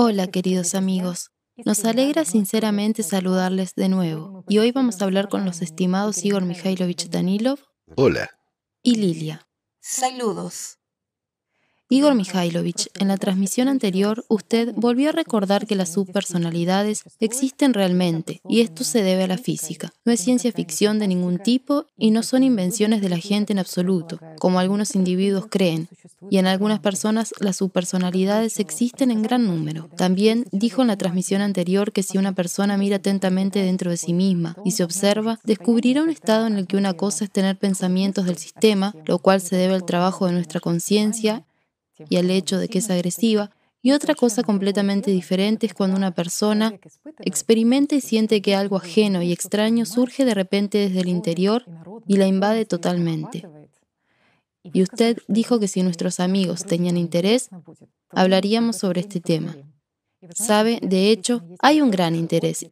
Hola, queridos amigos. Nos alegra sinceramente saludarles de nuevo y hoy vamos a hablar con los estimados Igor Mikhailovich Danilov Hola. y Lilia. Saludos. Igor Mikhailovich, en la transmisión anterior usted volvió a recordar que las subpersonalidades existen realmente y esto se debe a la física. No es ciencia ficción de ningún tipo y no son invenciones de la gente en absoluto, como algunos individuos creen. Y en algunas personas las subpersonalidades existen en gran número. También dijo en la transmisión anterior que si una persona mira atentamente dentro de sí misma y se observa, descubrirá un estado en el que una cosa es tener pensamientos del sistema, lo cual se debe al trabajo de nuestra conciencia y al hecho de que es agresiva, y otra cosa completamente diferente es cuando una persona experimenta y siente que algo ajeno y extraño surge de repente desde el interior y la invade totalmente. Y usted dijo que si nuestros amigos tenían interés, hablaríamos sobre este tema. Sabe, de hecho, hay un gran interés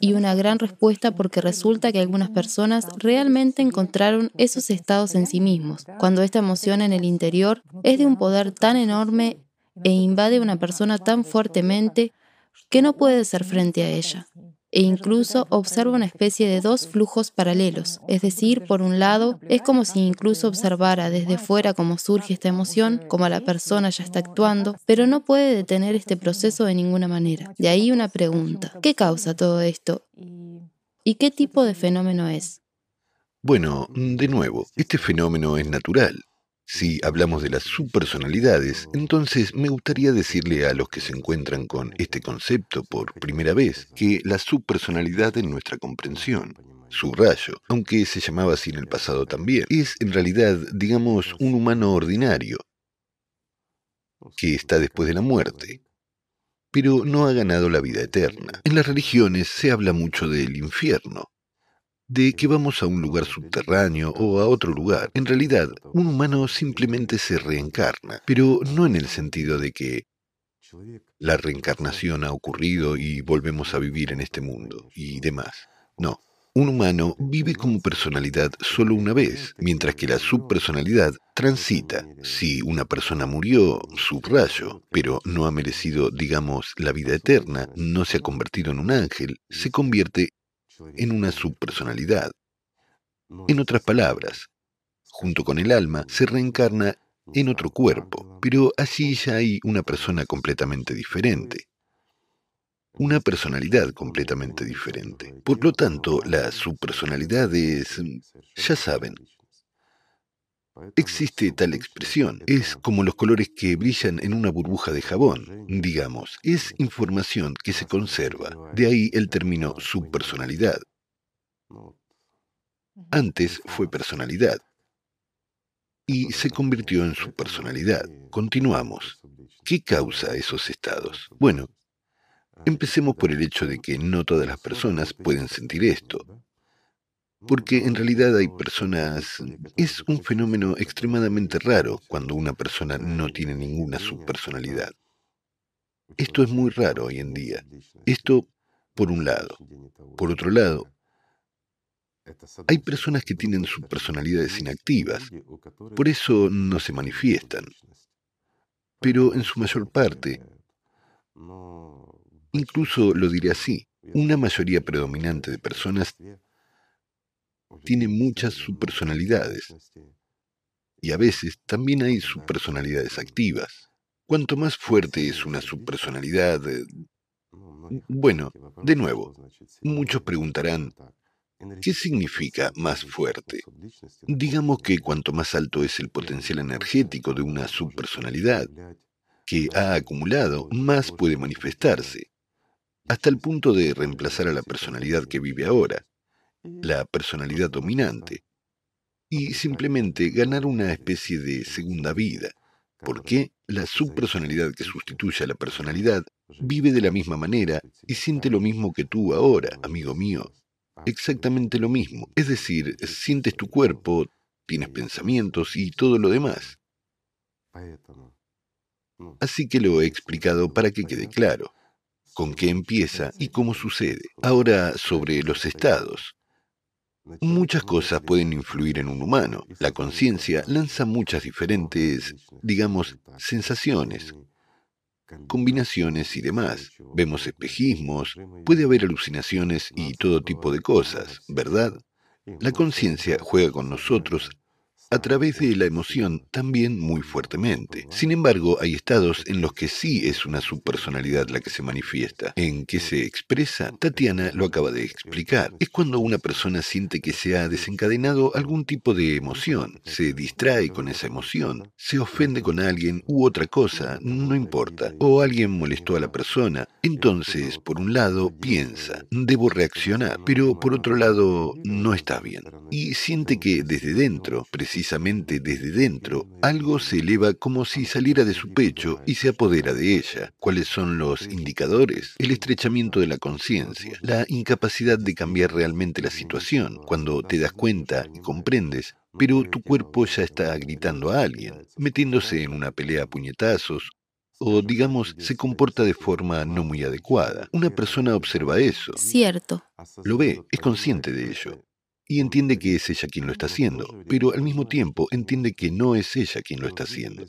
y una gran respuesta porque resulta que algunas personas realmente encontraron esos estados en sí mismos, cuando esta emoción en el interior es de un poder tan enorme e invade a una persona tan fuertemente que no puede ser frente a ella e incluso observa una especie de dos flujos paralelos. Es decir, por un lado, es como si incluso observara desde fuera cómo surge esta emoción, como la persona ya está actuando, pero no puede detener este proceso de ninguna manera. De ahí una pregunta. ¿Qué causa todo esto? ¿Y qué tipo de fenómeno es? Bueno, de nuevo, este fenómeno es natural. Si hablamos de las subpersonalidades, entonces me gustaría decirle a los que se encuentran con este concepto por primera vez que la subpersonalidad en nuestra comprensión, su rayo, aunque se llamaba así en el pasado también, es en realidad, digamos, un humano ordinario que está después de la muerte, pero no ha ganado la vida eterna. En las religiones se habla mucho del infierno, de que vamos a un lugar subterráneo o a otro lugar. En realidad, un humano simplemente se reencarna, pero no en el sentido de que la reencarnación ha ocurrido y volvemos a vivir en este mundo y demás. No. Un humano vive como personalidad solo una vez, mientras que la subpersonalidad transita. Si una persona murió, subrayo, pero no ha merecido, digamos, la vida eterna, no se ha convertido en un ángel, se convierte en una subpersonalidad. En otras palabras, junto con el alma, se reencarna en otro cuerpo, pero allí ya hay una persona completamente diferente. Una personalidad completamente diferente. Por lo tanto, la subpersonalidad es, ya saben, Existe tal expresión. Es como los colores que brillan en una burbuja de jabón, digamos. Es información que se conserva. De ahí el término subpersonalidad. Antes fue personalidad. Y se convirtió en subpersonalidad. Continuamos. ¿Qué causa esos estados? Bueno, empecemos por el hecho de que no todas las personas pueden sentir esto. Porque en realidad hay personas... Es un fenómeno extremadamente raro cuando una persona no tiene ninguna subpersonalidad. Esto es muy raro hoy en día. Esto por un lado. Por otro lado, hay personas que tienen subpersonalidades inactivas. Por eso no se manifiestan. Pero en su mayor parte, incluso lo diré así, una mayoría predominante de personas tiene muchas subpersonalidades. Y a veces también hay subpersonalidades activas. Cuanto más fuerte es una subpersonalidad... Eh, bueno, de nuevo, muchos preguntarán, ¿qué significa más fuerte? Digamos que cuanto más alto es el potencial energético de una subpersonalidad que ha acumulado, más puede manifestarse, hasta el punto de reemplazar a la personalidad que vive ahora la personalidad dominante, y simplemente ganar una especie de segunda vida, porque la subpersonalidad que sustituye a la personalidad vive de la misma manera y siente lo mismo que tú ahora, amigo mío. Exactamente lo mismo. Es decir, sientes tu cuerpo, tienes pensamientos y todo lo demás. Así que lo he explicado para que quede claro con qué empieza y cómo sucede. Ahora sobre los estados. Muchas cosas pueden influir en un humano. La conciencia lanza muchas diferentes, digamos, sensaciones. combinaciones y demás. Vemos espejismos, puede haber alucinaciones y todo tipo de cosas, ¿verdad? La conciencia juega con nosotros a través de la emoción también muy fuertemente. Sin embargo, hay estados en los que sí es una subpersonalidad la que se manifiesta. ¿En que se expresa? Tatiana lo acaba de explicar. Es cuando una persona siente que se ha desencadenado algún tipo de emoción, se distrae con esa emoción, se ofende con alguien u otra cosa, no importa, o alguien molestó a la persona. Entonces, por un lado, piensa, debo reaccionar, pero por otro lado, no está bien. Y siente que desde dentro, precisamente, precisamente desde dentro, algo se eleva como si saliera de su pecho y se apodera de ella. ¿Cuáles son los indicadores? El estrechamiento de la conciencia, la incapacidad de cambiar realmente la situación, cuando te das cuenta y comprendes pero tu cuerpo ya está gritando a alguien, metiéndose en una pelea a puñetazos, o digamos, se comporta de forma no muy adecuada. Una persona observa eso. Cierto. Lo ve, es consciente de ello y entiende que es ella quien lo está haciendo, pero al mismo tiempo entiende que no es ella quien lo está haciendo.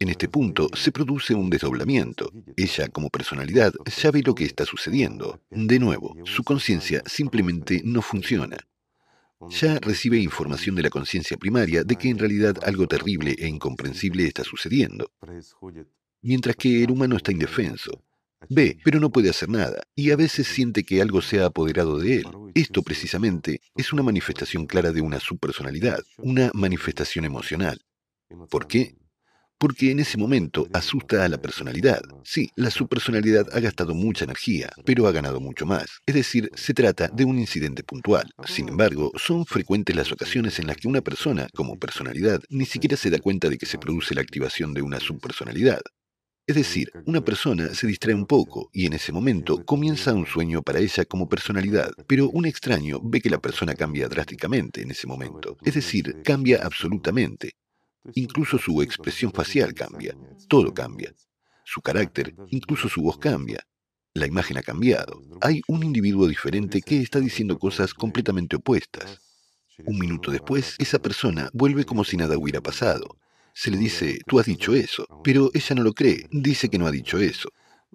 En este punto se produce un desdoblamiento. Ella como personalidad ya ve lo que está sucediendo. De nuevo, su conciencia simplemente no funciona. Ya recibe información de la conciencia primaria de que en realidad algo terrible e incomprensible está sucediendo, mientras que el humano está indefenso. Ve, pero no puede hacer nada, y a veces siente que algo se ha apoderado de él. Esto precisamente es una manifestación clara de una subpersonalidad, una manifestación emocional. ¿Por qué? Porque en ese momento asusta a la personalidad. Sí, la subpersonalidad ha gastado mucha energía, pero ha ganado mucho más. Es decir, se trata de un incidente puntual. Sin embargo, son frecuentes las ocasiones en las que una persona, como personalidad, ni siquiera se da cuenta de que se produce la activación de una subpersonalidad. Es decir, una persona se distrae un poco y en ese momento comienza un sueño para ella como personalidad, pero un extraño ve que la persona cambia drásticamente en ese momento, es decir, cambia absolutamente. Incluso su expresión facial cambia, todo cambia. Su carácter, incluso su voz cambia. La imagen ha cambiado. Hay un individuo diferente que está diciendo cosas completamente opuestas. Un minuto después, esa persona vuelve como si nada hubiera pasado se le dice, tú has dicho eso, pero ella no lo cree, dice que no ha dicho eso.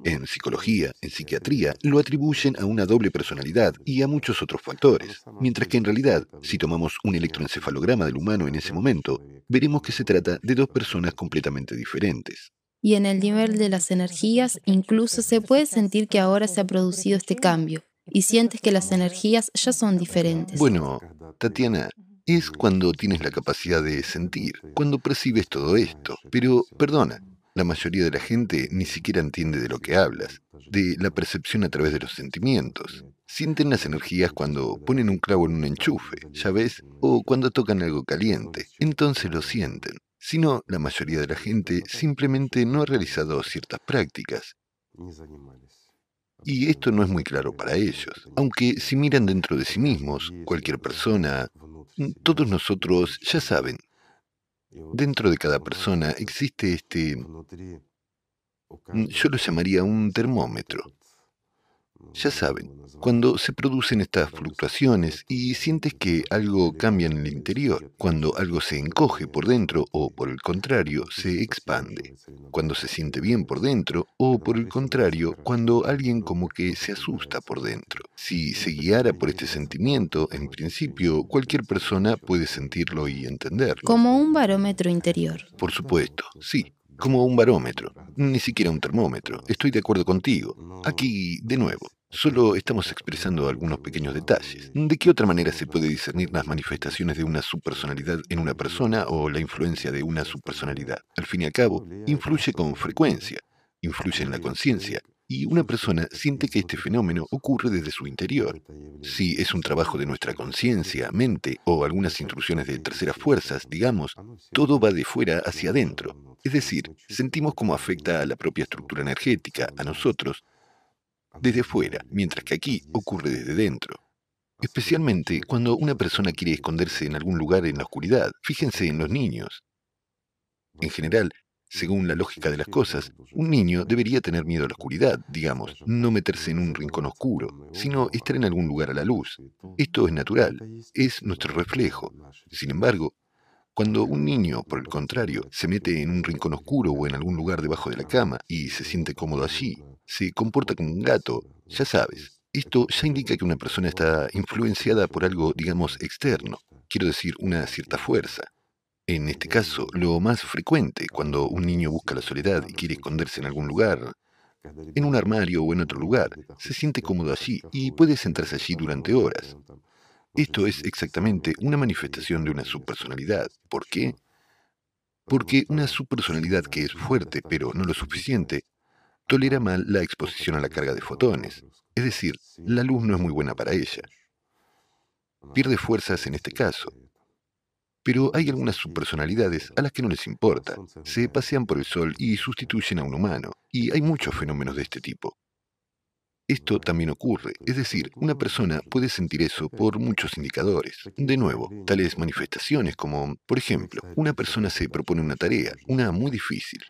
En psicología, en psiquiatría, lo atribuyen a una doble personalidad y a muchos otros factores, mientras que en realidad, si tomamos un electroencefalograma del humano en ese momento, veremos que se trata de dos personas completamente diferentes. Y en el nivel de las energías, incluso se puede sentir que ahora se ha producido este cambio, y sientes que las energías ya son diferentes. Bueno, Tatiana, es cuando tienes la capacidad de sentir, cuando percibes todo esto. Pero, perdona, la mayoría de la gente ni siquiera entiende de lo que hablas, de la percepción a través de los sentimientos. Sienten las energías cuando ponen un clavo en un enchufe, ¿ya ves? O cuando tocan algo caliente. Entonces lo sienten. Si no, la mayoría de la gente simplemente no ha realizado ciertas prácticas. Y esto no es muy claro para ellos. Aunque si miran dentro de sí mismos, cualquier persona, todos nosotros, ya saben, dentro de cada persona existe este, mm, yo lo llamaría un termómetro. Ya saben, cuando se producen estas fluctuaciones y sientes que algo cambia en el interior, cuando algo se encoge por dentro o por el contrario se expande, cuando se siente bien por dentro o por el contrario cuando alguien como que se asusta por dentro. Si se guiara por este sentimiento, en principio cualquier persona puede sentirlo y entenderlo. Como un barómetro interior. Por supuesto, sí, como un barómetro, ni siquiera un termómetro. Estoy de acuerdo contigo. Aquí, de nuevo, Solo estamos expresando algunos pequeños detalles. ¿De qué otra manera se puede discernir las manifestaciones de una subpersonalidad en una persona o la influencia de una subpersonalidad? Al fin y al cabo, influye con frecuencia, influye en la conciencia, y una persona siente que este fenómeno ocurre desde su interior. Si es un trabajo de nuestra conciencia, mente o algunas intrusiones de terceras fuerzas, digamos, todo va de fuera hacia adentro. Es decir, sentimos cómo afecta a la propia estructura energética, a nosotros, desde fuera, mientras que aquí ocurre desde dentro. Especialmente cuando una persona quiere esconderse en algún lugar en la oscuridad. Fíjense en los niños. En general, según la lógica de las cosas, un niño debería tener miedo a la oscuridad, digamos, no meterse en un rincón oscuro, sino estar en algún lugar a la luz. Esto es natural, es nuestro reflejo. Sin embargo, Cuando un niño, por el contrario, se mete en un rincón oscuro o en algún lugar debajo de la cama y se siente cómodo allí, se comporta como un gato, ya sabes, esto ya indica que una persona está influenciada por algo, digamos, externo, quiero decir, una cierta fuerza. En este caso, lo más frecuente, cuando un niño busca la soledad y quiere esconderse en algún lugar, en un armario o en otro lugar, se siente cómodo allí y puede sentarse allí durante horas. Esto es exactamente una manifestación de una subpersonalidad. ¿Por qué? Porque una subpersonalidad que es fuerte pero no lo suficiente, tolera mal la exposición a la carga de fotones. Es decir, la luz no es muy buena para ella. Pierde fuerzas en este caso. Pero hay algunas subpersonalidades a las que no les importa. Se pasean por el sol y sustituyen a un humano. Y hay muchos fenómenos de este tipo. Esto también ocurre, es decir, una persona puede sentir eso por muchos indicadores. De nuevo, tales manifestaciones como, por ejemplo, una persona se propone una tarea, una muy difícil.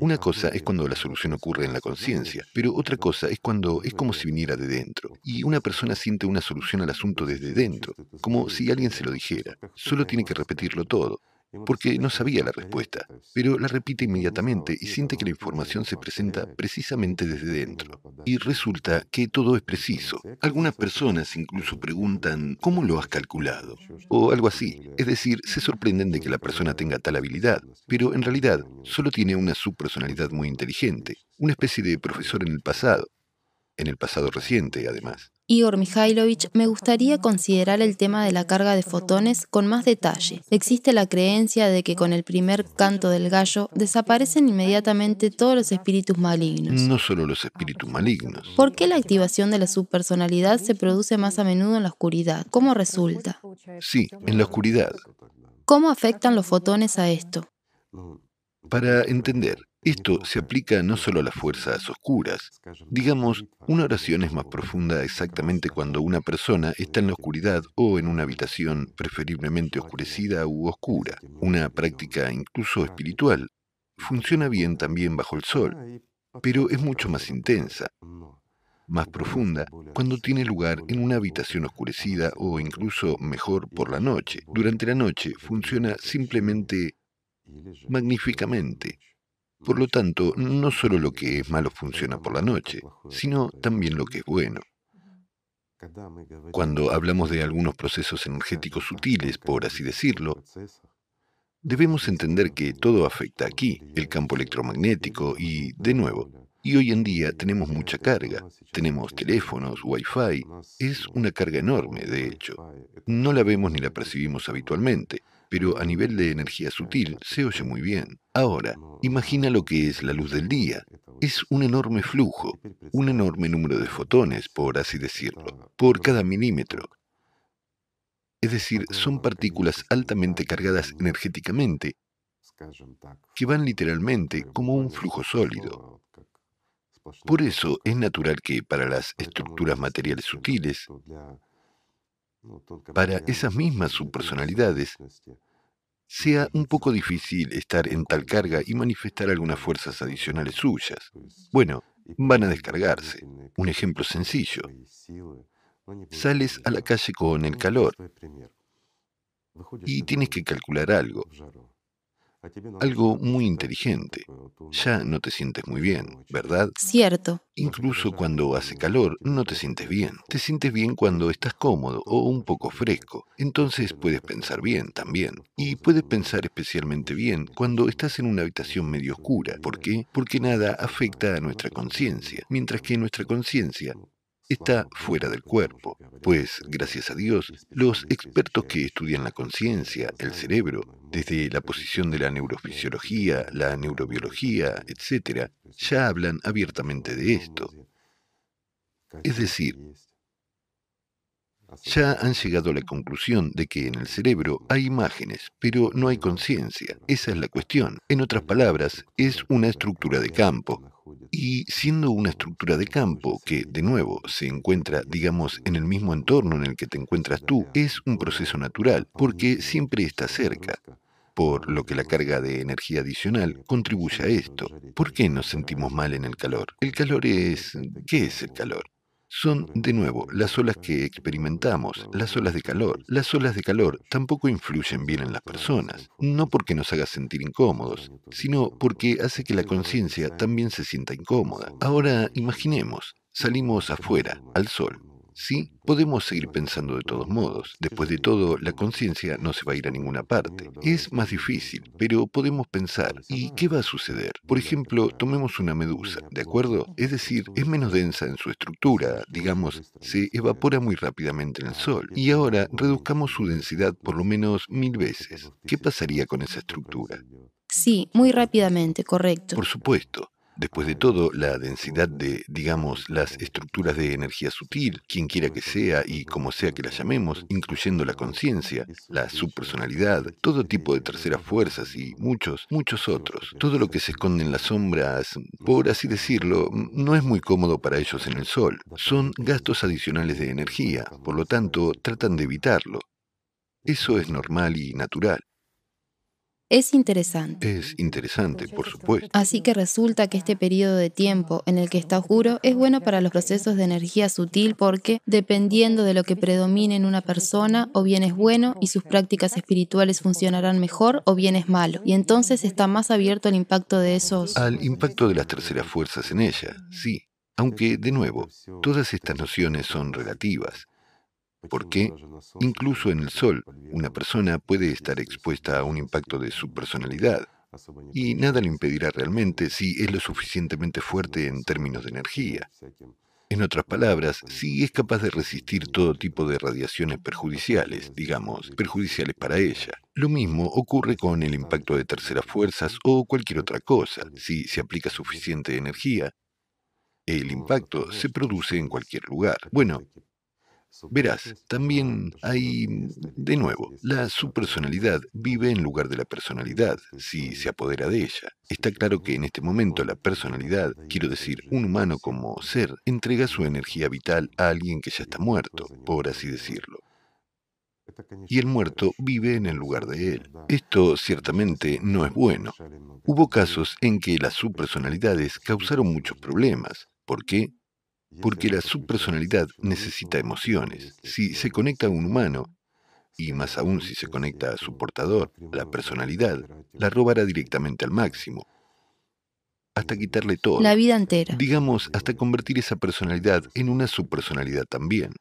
Una cosa es cuando la solución ocurre en la conciencia, pero otra cosa es cuando es como si viniera de dentro, y una persona siente una solución al asunto desde dentro, como si alguien se lo dijera. Solo tiene que repetirlo todo porque no sabía la respuesta, pero la repite inmediatamente y siente que la información se presenta precisamente desde dentro. Y resulta que todo es preciso. Algunas personas incluso preguntan, ¿cómo lo has calculado? O algo así. Es decir, se sorprenden de que la persona tenga tal habilidad, pero en realidad solo tiene una subpersonalidad muy inteligente, una especie de profesor en el pasado, en el pasado reciente además. Igor Mikhailovich, me gustaría considerar el tema de la carga de fotones con más detalle. Existe la creencia de que con el primer canto del gallo desaparecen inmediatamente todos los espíritus malignos. No solo los espíritus malignos. ¿Por qué la activación de la subpersonalidad se produce más a menudo en la oscuridad? ¿Cómo resulta? Sí, en la oscuridad. ¿Cómo afectan los fotones a esto? Para entender, esto se aplica no solo a las fuerzas oscuras. Digamos, una oración es más profunda exactamente cuando una persona está en la oscuridad o en una habitación preferiblemente oscurecida u oscura. Una práctica incluso espiritual funciona bien también bajo el sol, pero es mucho más intensa, más profunda, cuando tiene lugar en una habitación oscurecida o incluso mejor por la noche. Durante la noche funciona simplemente magníficamente. Por lo tanto, no solo lo que es malo funciona por la noche, sino también lo que es bueno. Cuando hablamos de algunos procesos energéticos sutiles, por así decirlo, debemos entender que todo afecta aquí, el campo electromagnético y, de nuevo, y hoy en día tenemos mucha carga. Tenemos teléfonos, wifi. Es una carga enorme, de hecho. No la vemos ni la percibimos habitualmente, pero a nivel de energía sutil se oye muy bien. Ahora, imagina lo que es la luz del día. Es un enorme flujo, un enorme número de fotones, por así decirlo, por cada milímetro. Es decir, son partículas altamente cargadas energéticamente que van literalmente como un flujo sólido. Por eso es natural que para las estructuras materiales sutiles, para esas mismas subpersonalidades, sea un poco difícil estar en tal carga y manifestar algunas fuerzas adicionales suyas. Bueno, van a descargarse. Un ejemplo sencillo. Sales a la calle con el calor y tienes que calcular algo. Algo muy inteligente. Ya no te sientes muy bien, ¿verdad? Cierto. Incluso cuando hace calor, no te sientes bien. Te sientes bien cuando estás cómodo o un poco fresco. Entonces puedes pensar bien también. Y puedes pensar especialmente bien cuando estás en una habitación medio oscura. ¿Por qué? Porque nada afecta a nuestra conciencia, mientras que nuestra conciencia está fuera del cuerpo, pues, gracias a Dios, los expertos que estudian la conciencia, el cerebro, desde la posición de la neurofisiología, la neurobiología, etc., ya hablan abiertamente de esto. Es decir, ya han llegado a la conclusión de que en el cerebro hay imágenes, pero no hay conciencia. Esa es la cuestión. En otras palabras, es una estructura de campo. Y siendo una estructura de campo que, de nuevo, se encuentra, digamos, en el mismo entorno en el que te encuentras tú, es un proceso natural, porque siempre está cerca por lo que la carga de energía adicional contribuye a esto. ¿Por qué nos sentimos mal en el calor? El calor es... ¿Qué es el calor? Son, de nuevo, las olas que experimentamos, las olas de calor. Las olas de calor tampoco influyen bien en las personas, no porque nos haga sentir incómodos, sino porque hace que la conciencia también se sienta incómoda. Ahora imaginemos, salimos afuera, al sol. Sí, podemos seguir pensando de todos modos. Después de todo, la conciencia no se va a ir a ninguna parte. Es más difícil, pero podemos pensar, ¿y qué va a suceder? Por ejemplo, tomemos una medusa, ¿de acuerdo? Es decir, es menos densa en su estructura, digamos, se evapora muy rápidamente en el sol. Y ahora reduzcamos su densidad por lo menos mil veces. ¿Qué pasaría con esa estructura? Sí, muy rápidamente, correcto. Por supuesto. Después de todo, la densidad de, digamos, las estructuras de energía sutil, quien quiera que sea y como sea que la llamemos, incluyendo la conciencia, la subpersonalidad, todo tipo de terceras fuerzas y muchos, muchos otros. Todo lo que se esconde en las sombras, por así decirlo, no es muy cómodo para ellos en el sol. Son gastos adicionales de energía, por lo tanto, tratan de evitarlo. Eso es normal y natural. Es interesante. Es interesante, por supuesto. Así que resulta que este periodo de tiempo en el que está oscuro es bueno para los procesos de energía sutil porque, dependiendo de lo que predomine en una persona, o bien es bueno y sus prácticas espirituales funcionarán mejor, o bien es malo. Y entonces está más abierto al impacto de esos... Al impacto de las terceras fuerzas en ella, sí. Aunque, de nuevo, todas estas nociones son relativas. Porque incluso en el Sol, una persona puede estar expuesta a un impacto de su personalidad, y nada le impedirá realmente si es lo suficientemente fuerte en términos de energía. En otras palabras, si es capaz de resistir todo tipo de radiaciones perjudiciales, digamos, perjudiciales para ella. Lo mismo ocurre con el impacto de terceras fuerzas o cualquier otra cosa. Si se aplica suficiente energía, el impacto se produce en cualquier lugar. Bueno, Verás, también hay, de nuevo, la subpersonalidad vive en lugar de la personalidad, si se apodera de ella. Está claro que en este momento la personalidad, quiero decir, un humano como ser, entrega su energía vital a alguien que ya está muerto, por así decirlo. Y el muerto vive en el lugar de él. Esto ciertamente no es bueno. Hubo casos en que las subpersonalidades causaron muchos problemas. ¿Por qué? Porque la subpersonalidad necesita emociones. Si se conecta a un humano, y más aún si se conecta a su portador, la personalidad, la robará directamente al máximo, hasta quitarle todo. La vida entera. Digamos, hasta convertir esa personalidad en una subpersonalidad también.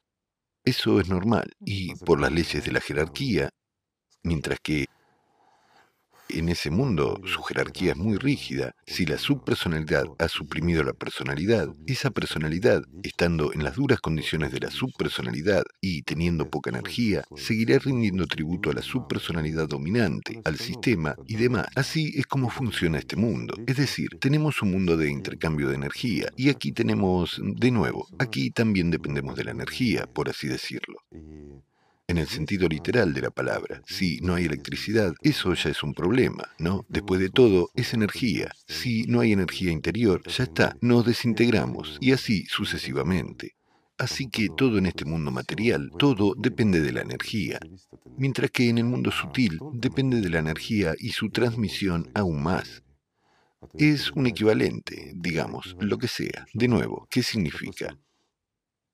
Eso es normal, y por las leyes de la jerarquía, mientras que en ese mundo su jerarquía es muy rígida. Si la subpersonalidad ha suprimido la personalidad, esa personalidad, estando en las duras condiciones de la subpersonalidad y teniendo poca energía, seguirá rindiendo tributo a la subpersonalidad dominante, al sistema y demás. Así es como funciona este mundo. Es decir, tenemos un mundo de intercambio de energía y aquí tenemos, de nuevo, aquí también dependemos de la energía, por así decirlo en el sentido literal de la palabra. Si no hay electricidad, eso ya es un problema, ¿no? Después de todo, es energía. Si no hay energía interior, ya está, nos desintegramos y así sucesivamente. Así que todo en este mundo material, todo depende de la energía, mientras que en el mundo sutil depende de la energía y su transmisión aún más. Es un equivalente, digamos, lo que sea. De nuevo, ¿qué significa?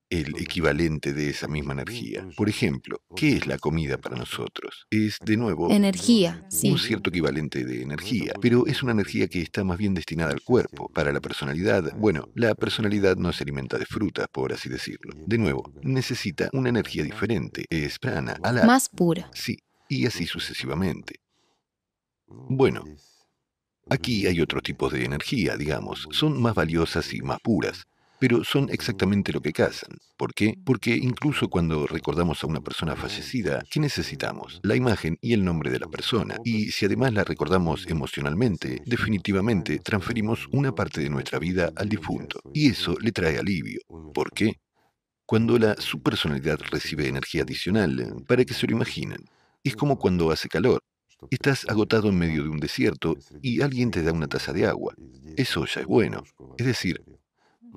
El equivalente de esa misma energía. Por ejemplo, ¿qué es la comida para nosotros? Es, de nuevo, energía, sí. un cierto equivalente de energía, pero es una energía que está más bien destinada al cuerpo. Para la personalidad, bueno, la personalidad no se alimenta de frutas, por así decirlo. De nuevo, necesita una energía diferente, es prana, ala. Más pura. Sí, y así sucesivamente. Bueno, aquí hay otro tipo de energía, digamos, son más valiosas y más puras pero son exactamente lo que cazan. ¿Por qué? Porque incluso cuando recordamos a una persona fallecida, ¿qué necesitamos? La imagen y el nombre de la persona. Y si además la recordamos emocionalmente, definitivamente transferimos una parte de nuestra vida al difunto. Y eso le trae alivio. ¿Por qué? Cuando la subpersonalidad recibe energía adicional, para que se lo imaginen, es como cuando hace calor. Estás agotado en medio de un desierto y alguien te da una taza de agua. Eso ya es bueno. Es decir,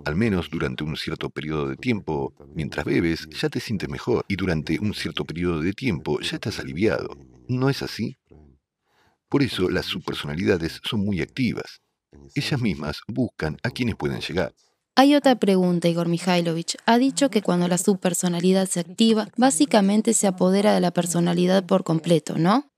al menos durante un cierto periodo de tiempo, mientras bebes, ya te sientes mejor y durante un cierto periodo de tiempo ya estás aliviado. ¿No es así? Por eso las subpersonalidades son muy activas. Ellas mismas buscan a quienes pueden llegar. Hay otra pregunta, Igor Mikhailovich. Ha dicho que cuando la subpersonalidad se activa, básicamente se apodera de la personalidad por completo, ¿no?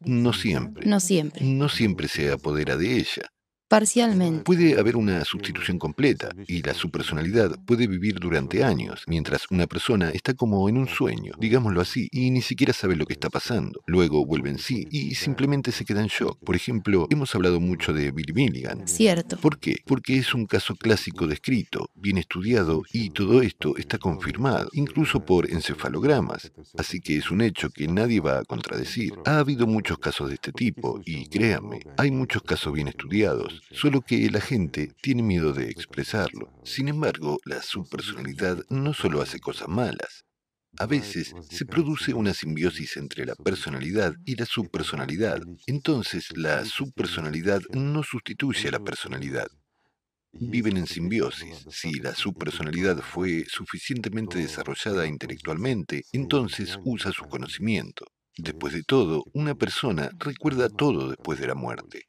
No siempre. No siempre. No siempre se apodera de ella. Parcialmente. Puede haber una sustitución completa y la subpersonalidad puede vivir durante años, mientras una persona está como en un sueño, digámoslo así, y ni siquiera sabe lo que está pasando. Luego vuelve en sí y simplemente se queda en shock. Por ejemplo, hemos hablado mucho de Billy Milligan. Cierto. ¿Por qué? Porque es un caso clásico descrito, bien estudiado y todo esto está confirmado, incluso por encefalogramas. Así que es un hecho que nadie va a contradecir. Ha habido muchos casos de este tipo y créanme, hay muchos casos bien estudiados solo que la gente tiene miedo de expresarlo. Sin embargo, la subpersonalidad no solo hace cosas malas. A veces se produce una simbiosis entre la personalidad y la subpersonalidad. Entonces, la subpersonalidad no sustituye a la personalidad. Viven en simbiosis. Si la subpersonalidad fue suficientemente desarrollada intelectualmente, entonces usa su conocimiento. Después de todo, una persona recuerda todo después de la muerte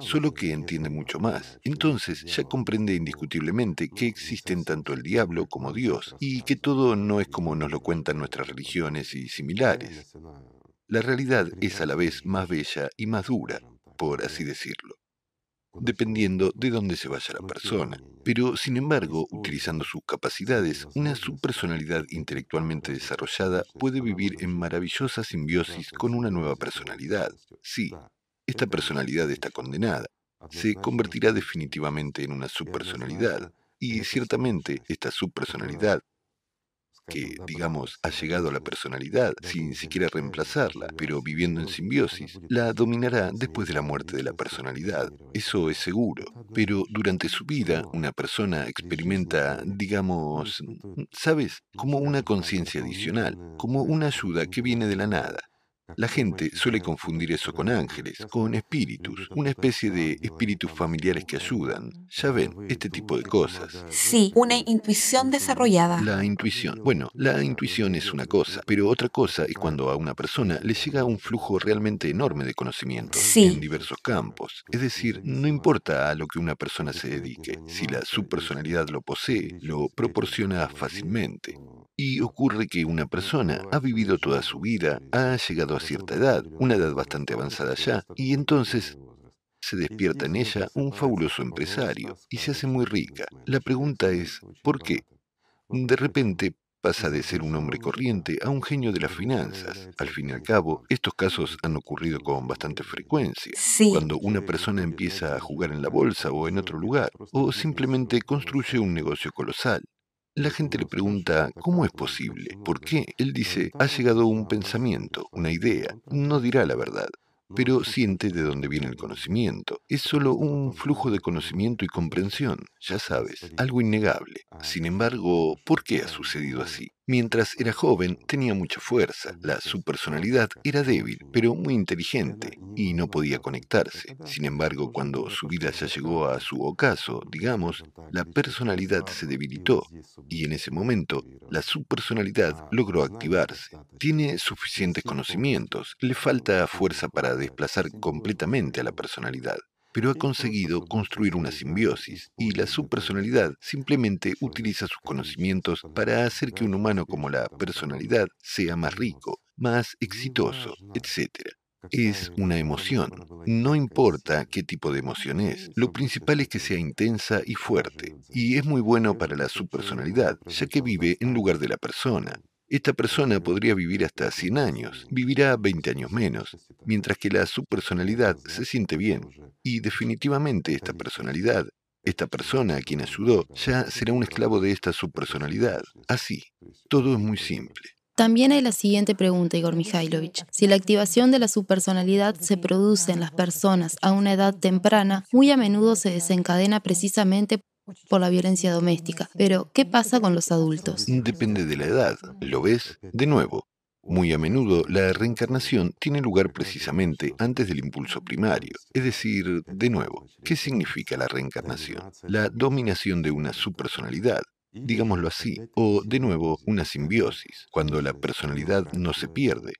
solo que entiende mucho más. Entonces ya comprende indiscutiblemente que existen tanto el diablo como Dios y que todo no es como nos lo cuentan nuestras religiones y similares. La realidad es a la vez más bella y más dura, por así decirlo, dependiendo de dónde se vaya la persona. Pero, sin embargo, utilizando sus capacidades, una subpersonalidad intelectualmente desarrollada puede vivir en maravillosa simbiosis con una nueva personalidad. Sí, esta personalidad está condenada. Se convertirá definitivamente en una subpersonalidad. Y ciertamente esta subpersonalidad, que, digamos, ha llegado a la personalidad sin siquiera reemplazarla, pero viviendo en simbiosis, la dominará después de la muerte de la personalidad. Eso es seguro. Pero durante su vida, una persona experimenta, digamos, ¿sabes? Como una conciencia adicional, como una ayuda que viene de la nada. La gente suele confundir eso con ángeles, con espíritus, una especie de espíritus familiares que ayudan. Ya ven, este tipo de cosas. Sí, una intuición desarrollada. La intuición. Bueno, la intuición es una cosa, pero otra cosa es cuando a una persona le llega un flujo realmente enorme de conocimiento en diversos campos. Es decir, no importa a lo que una persona se dedique, si la subpersonalidad lo posee, lo proporciona fácilmente. Y ocurre que una persona ha vivido toda su vida, ha llegado a cierta edad, una edad bastante avanzada ya, y entonces se despierta en ella un fabuloso empresario y se hace muy rica. La pregunta es, ¿por qué? De repente pasa de ser un hombre corriente a un genio de las finanzas. Al fin y al cabo, estos casos han ocurrido con bastante frecuencia. Cuando una persona empieza a jugar en la bolsa o en otro lugar, o simplemente construye un negocio colosal. La gente le pregunta, ¿cómo es posible? ¿Por qué? Él dice, ha llegado un pensamiento, una idea. No dirá la verdad pero siente de dónde viene el conocimiento. Es solo un flujo de conocimiento y comprensión, ya sabes, algo innegable. Sin embargo, ¿por qué ha sucedido así? Mientras era joven tenía mucha fuerza, la su personalidad era débil, pero muy inteligente, y no podía conectarse. Sin embargo, cuando su vida ya llegó a su ocaso, digamos, la personalidad se debilitó, y en ese momento la subpersonalidad logró activarse. Tiene suficientes conocimientos, le falta fuerza para desplazar completamente a la personalidad pero ha conseguido construir una simbiosis y la subpersonalidad simplemente utiliza sus conocimientos para hacer que un humano como la personalidad sea más rico, más exitoso, etc. Es una emoción. No importa qué tipo de emoción es. Lo principal es que sea intensa y fuerte. Y es muy bueno para la subpersonalidad, ya que vive en lugar de la persona. Esta persona podría vivir hasta 100 años, vivirá 20 años menos, mientras que la subpersonalidad se siente bien. Y definitivamente esta personalidad, esta persona a quien ayudó, ya será un esclavo de esta subpersonalidad. Así, todo es muy simple. También hay la siguiente pregunta, Igor Mikhailovich. Si la activación de la subpersonalidad se produce en las personas a una edad temprana, muy a menudo se desencadena precisamente por la violencia doméstica. Pero, ¿qué pasa con los adultos? Depende de la edad. ¿Lo ves? De nuevo, muy a menudo la reencarnación tiene lugar precisamente antes del impulso primario. Es decir, de nuevo, ¿qué significa la reencarnación? La dominación de una subpersonalidad, digámoslo así, o de nuevo una simbiosis, cuando la personalidad no se pierde,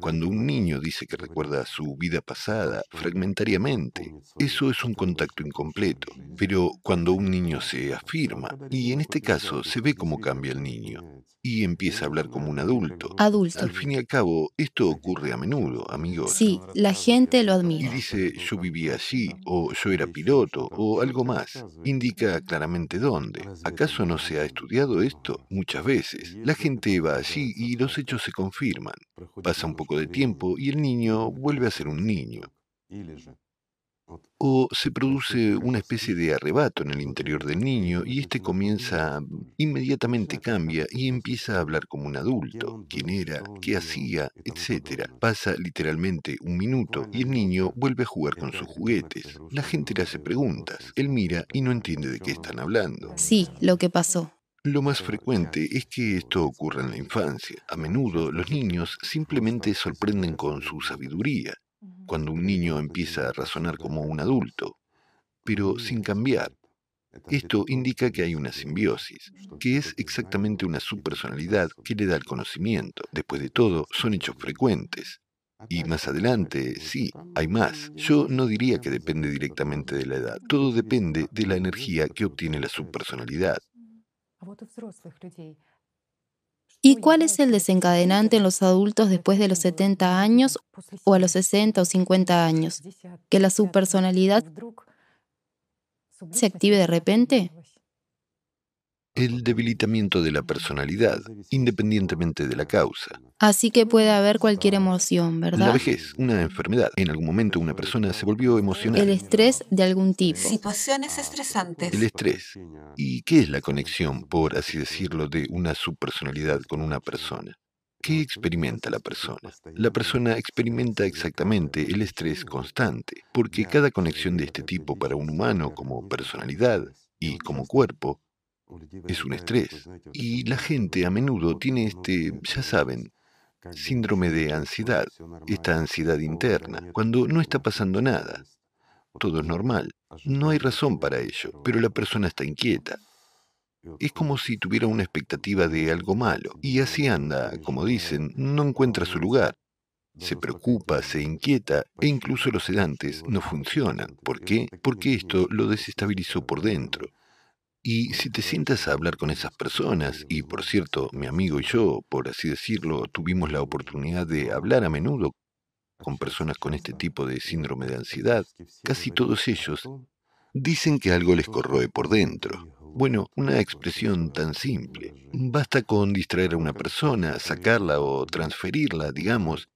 Cuando un niño dice que recuerda su vida pasada fragmentariamente, eso es un contacto incompleto. Pero cuando un niño se afirma, y en este caso se ve cómo cambia el niño, y empieza a hablar como un adulto. Adulto. Al fin y al cabo, esto ocurre a menudo, amigos. Sí, la gente lo Y admira. dice, yo vivía allí, o yo era piloto, o algo más. Indica claramente dónde. ¿Acaso no se ha estudiado esto? Muchas veces. La gente va allí y los hechos se confirman. Pasa un poco de tiempo y el niño vuelve a ser un niño. O se produce una especie de arrebato en el interior del niño y este comienza, inmediatamente cambia y empieza a hablar como un adulto, quién era, qué hacía, etc. Pasa literalmente un minuto y el niño vuelve a jugar con sus juguetes. La gente le hace preguntas, él mira y no entiende de qué están hablando. Sí, lo que pasó. Lo más frecuente es que esto ocurra en la infancia. A menudo los niños simplemente sorprenden con su sabiduría, cuando un niño empieza a razonar como un adulto, pero sin cambiar. Esto indica que hay una simbiosis, que es exactamente una subpersonalidad que le da el conocimiento. Después de todo, son hechos frecuentes. Y más adelante, sí, hay más. Yo no diría que depende directamente de la edad. Todo depende de la energía que obtiene la subpersonalidad. ¿Y cuál es el desencadenante en los adultos después de los 70 años o a los 60 o 50 años? ¿Que la subpersonalidad se active de repente? El debilitamiento de la personalidad, independientemente de la causa. Así que puede haber cualquier emoción, La ¿verdad? vejez, una enfermedad. En algún momento una persona se volvió emocional. El estrés de algún tipo. Situaciones estresantes. El estrés. ¿Y qué es la conexión, por así decirlo, de una subpersonalidad con una persona? ¿Qué experimenta la persona? La persona experimenta exactamente el estrés constante, porque cada conexión de este tipo para un humano como personalidad y como cuerpo es un estrés. Y la gente a menudo tiene este, ya saben, síndrome de ansiedad, esta ansiedad interna, cuando no está pasando nada. Todo es normal. No hay razón para ello, pero la persona está inquieta. Es como si tuviera una expectativa de algo malo, y así anda, como dicen, no encuentra su lugar. Se preocupa, se inquieta, e incluso los sedantes no funcionan. ¿Por qué? Porque esto lo desestabilizó por dentro. Y si te sientas a hablar con esas personas, y por cierto, mi amigo y yo, por así decirlo, tuvimos la oportunidad de hablar a menudo con personas con este tipo de síndrome de ansiedad, casi todos ellos dicen que algo les corroe por dentro. Bueno, una expresión tan simple. Basta con distraer a una persona, sacarla o transferirla, digamos,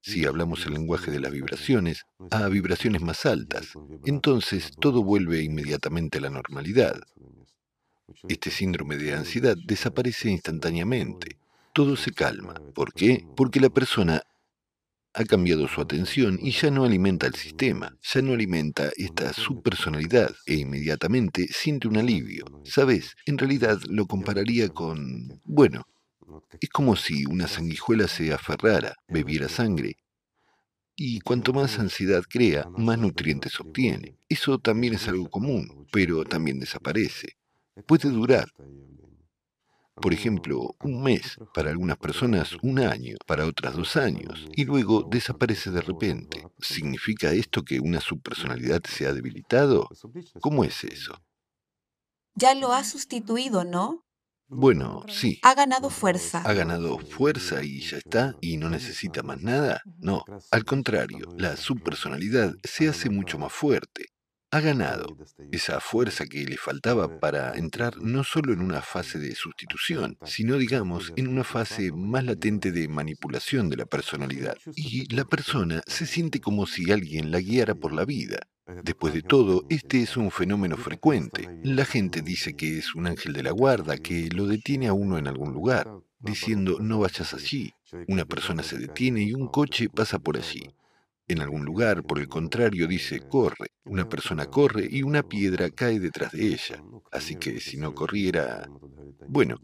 si hablamos el lenguaje de las vibraciones, a vibraciones más altas. Entonces todo vuelve inmediatamente a la normalidad. Este síndrome de ansiedad desaparece instantáneamente. Todo se calma. ¿Por qué? Porque la persona ha cambiado su atención y ya no alimenta el sistema, ya no alimenta esta subpersonalidad e inmediatamente siente un alivio. ¿Sabes? En realidad lo compararía con... Bueno, es como si una sanguijuela se aferrara, bebiera sangre. Y cuanto más ansiedad crea, más nutrientes obtiene. Eso también es algo común, pero también desaparece. Puede durar, por ejemplo, un mes, para algunas personas un año, para otras dos años, y luego desaparece de repente. ¿Significa esto que una subpersonalidad se ha debilitado? ¿Cómo es eso? Ya lo ha sustituido, ¿no? Bueno, sí. Ha ganado fuerza. ¿Ha ganado fuerza y ya está? ¿Y no necesita más nada? No, al contrario, la subpersonalidad se hace mucho más fuerte. Ha ganado esa fuerza que le faltaba para entrar no solo en una fase de sustitución, sino, digamos, en una fase más latente de manipulación de la personalidad. Y la persona se siente como si alguien la guiara por la vida. Después de todo, este es un fenómeno frecuente. La gente dice que es un ángel de la guarda, que lo detiene a uno en algún lugar, diciendo no vayas allí. Una persona se detiene y un coche pasa por allí. En algún lugar, por el contrario, dice corre. Una persona corre y una piedra cae detrás de ella. Así que si no corriera... Bueno,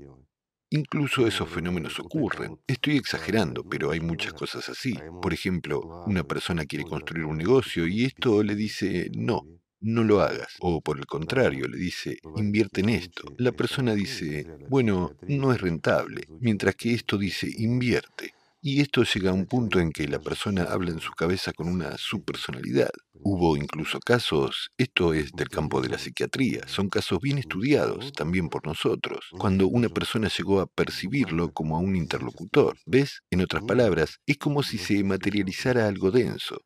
incluso esos fenómenos ocurren. Estoy exagerando, pero hay muchas cosas así. Por ejemplo, una persona quiere construir un negocio y esto le dice no. No lo hagas. O por el contrario, le dice, invierte en esto. La persona dice, bueno, no es rentable. Mientras que esto dice, invierte. Y esto llega a un punto en que la persona habla en su cabeza con una subpersonalidad. Hubo incluso casos, esto es del campo de la psiquiatría, son casos bien estudiados también por nosotros, cuando una persona llegó a percibirlo como a un interlocutor. ¿Ves? En otras palabras, es como si se materializara algo denso.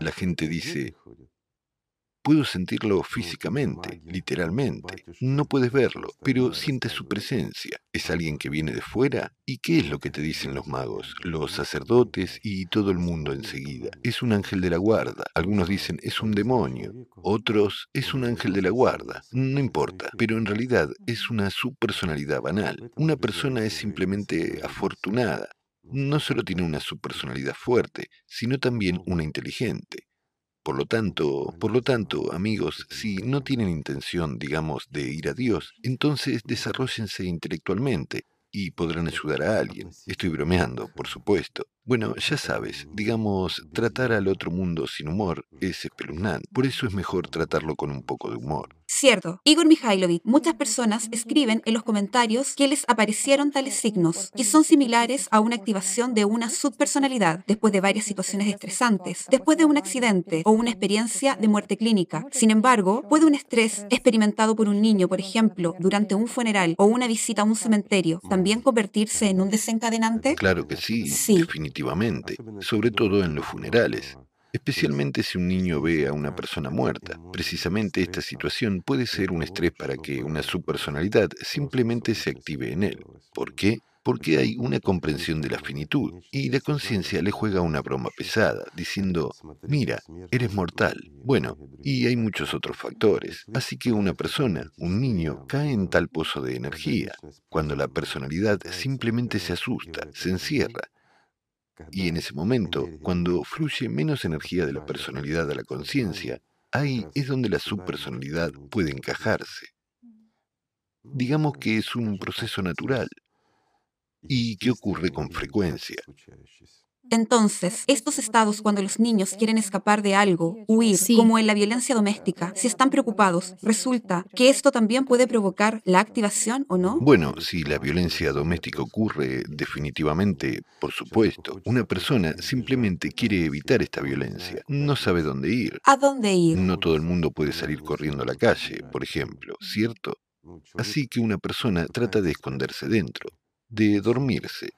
La gente dice, Puedo sentirlo físicamente, literalmente. No puedes verlo, pero sientes su presencia. ¿Es alguien que viene de fuera? ¿Y qué es lo que te dicen los magos, los sacerdotes y todo el mundo enseguida? Es un ángel de la guarda. Algunos dicen es un demonio. Otros es un ángel de la guarda. No importa, pero en realidad es una subpersonalidad banal. Una persona es simplemente afortunada. No solo tiene una subpersonalidad fuerte, sino también una inteligente. Por lo tanto, por lo tanto, amigos, si no tienen intención, digamos, de ir a Dios, entonces desarrollense intelectualmente y podrán ayudar a alguien. Estoy bromeando, por supuesto. Bueno, ya sabes, digamos, tratar al otro mundo sin humor es espeluznante. Por eso es mejor tratarlo con un poco de humor. Cierto, Igor Mikhailovich, muchas personas escriben en los comentarios que les aparecieron tales signos, que son similares a una activación de una subpersonalidad después de varias situaciones estresantes, después de un accidente o una experiencia de muerte clínica. Sin embargo, ¿puede un estrés experimentado por un niño, por ejemplo, durante un funeral o una visita a un cementerio, también convertirse en un desencadenante? Claro que sí, Sí. definitivamente, sobre todo en los funerales. Especialmente si un niño ve a una persona muerta. Precisamente esta situación puede ser un estrés para que una subpersonalidad simplemente se active en él. ¿Por qué? Porque hay una comprensión de la finitud y la conciencia le juega una broma pesada, diciendo, mira, eres mortal. Bueno, y hay muchos otros factores. Así que una persona, un niño, cae en tal pozo de energía, cuando la personalidad simplemente se asusta, se encierra. Y en ese momento, cuando fluye menos energía de la personalidad a la conciencia, ahí es donde la subpersonalidad puede encajarse. Digamos que es un proceso natural. Y que ocurre con frecuencia. Entonces, estos estados cuando los niños quieren escapar de algo, huir, Sí. como en la violencia doméstica, si están preocupados, resulta que esto también puede provocar la activación o no? Bueno, si la violencia doméstica ocurre, definitivamente, por supuesto, una persona simplemente quiere evitar esta violencia, no sabe dónde ir. ¿A dónde ir? No todo el mundo puede salir corriendo a la calle, por ejemplo, ¿cierto? Así que una persona trata de esconderse dentro, de dormirse,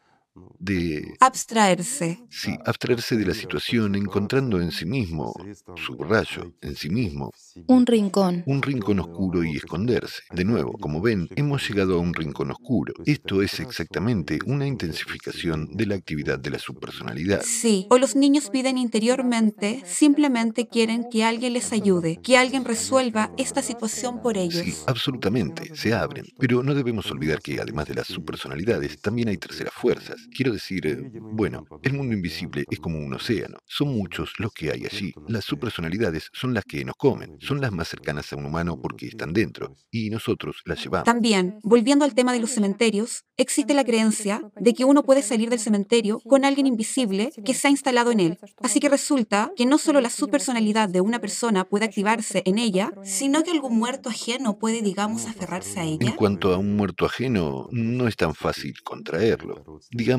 de, Abstraerse. sí, abstraerse de la situación encontrando en sí mismo, subrayo, en sí mismo, Un rincón. un rincón oscuro y esconderse. De nuevo, como ven, hemos llegado a un rincón oscuro. Esto es exactamente una intensificación de la actividad de la subpersonalidad. Sí, o los niños piden interiormente, simplemente quieren que alguien les ayude, que alguien resuelva esta situación por Sí, ellos. absolutamente, se abren. Pero no debemos olvidar que además de las subpersonalidades, también hay terceras fuerzas. Quiero decir, eh, bueno, el mundo invisible es como un océano. Son muchos los que hay allí. Las subpersonalidades son las que nos comen, son las más cercanas a un humano porque están dentro, y nosotros las llevamos. También, volviendo al tema de los cementerios, existe la creencia de que uno puede salir del cementerio con alguien invisible que se ha instalado en él. Así que resulta que no solo la subpersonalidad de una persona puede activarse en ella, sino que algún muerto ajeno puede, digamos, aferrarse a En ella. cuanto a un muerto ajeno, no es tan fácil contraerlo. Digamos,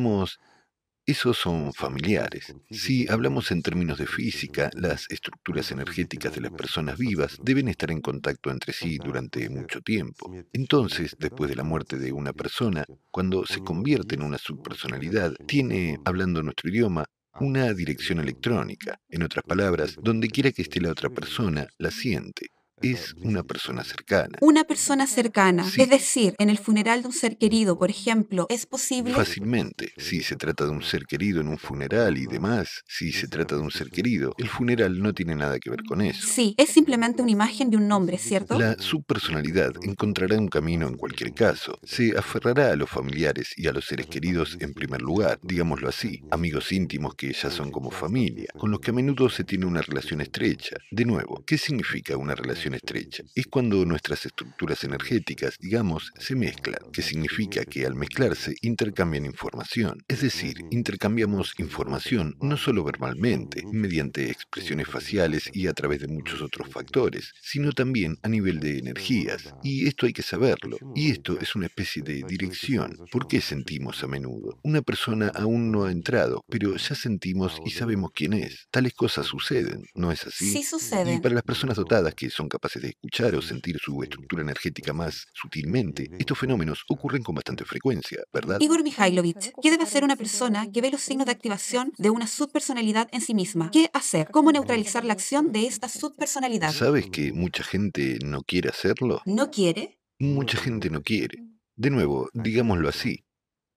esos son familiares. Si hablamos en términos de física, las estructuras energéticas de las personas vivas deben estar en contacto entre sí durante mucho tiempo. Entonces, después de la muerte de una persona, cuando se convierte en una subpersonalidad, tiene, hablando nuestro idioma, una dirección electrónica. En otras palabras, donde quiera que esté la otra persona, la siente. Es una persona cercana. Una persona cercana, Sí. es decir, en el funeral de un ser querido, por ejemplo, ¿es posible? Fácilmente, si se trata de un ser querido en un funeral y demás, si se trata de un ser querido, el funeral no tiene nada que ver con eso. Sí, es simplemente una imagen de un nombre, ¿cierto? La subpersonalidad encontrará un camino en cualquier caso. Se aferrará a los familiares y a los seres queridos en primer lugar, digámoslo así, amigos íntimos que ya son como familia, con los que a menudo se tiene una relación estrecha. De nuevo, ¿qué significa una relación definición estrecha. Es cuando nuestras estructuras energéticas, digamos, se mezclan, que significa que al mezclarse intercambian información. Es decir, intercambiamos información no solo verbalmente, mediante expresiones faciales y a través de muchos otros factores, sino también a nivel de energías. Y esto hay que saberlo. Y esto es una especie de dirección. ¿Por qué sentimos a menudo? Una persona aún no ha entrado, pero ya sentimos y sabemos quién es. Tales cosas suceden, ¿no es así? Sí suceden. Y para las personas dotadas que son capaces de escuchar o sentir su estructura energética más sutilmente, estos fenómenos ocurren con bastante frecuencia, ¿verdad? Igor Mikhailovich, ¿qué debe hacer una persona que ve los signos de activación de una subpersonalidad en sí misma? ¿Qué hacer? ¿Cómo neutralizar la acción de esta subpersonalidad? ¿Sabes que mucha gente no quiere hacerlo? ¿No quiere? Mucha gente no quiere. De nuevo, digámoslo así.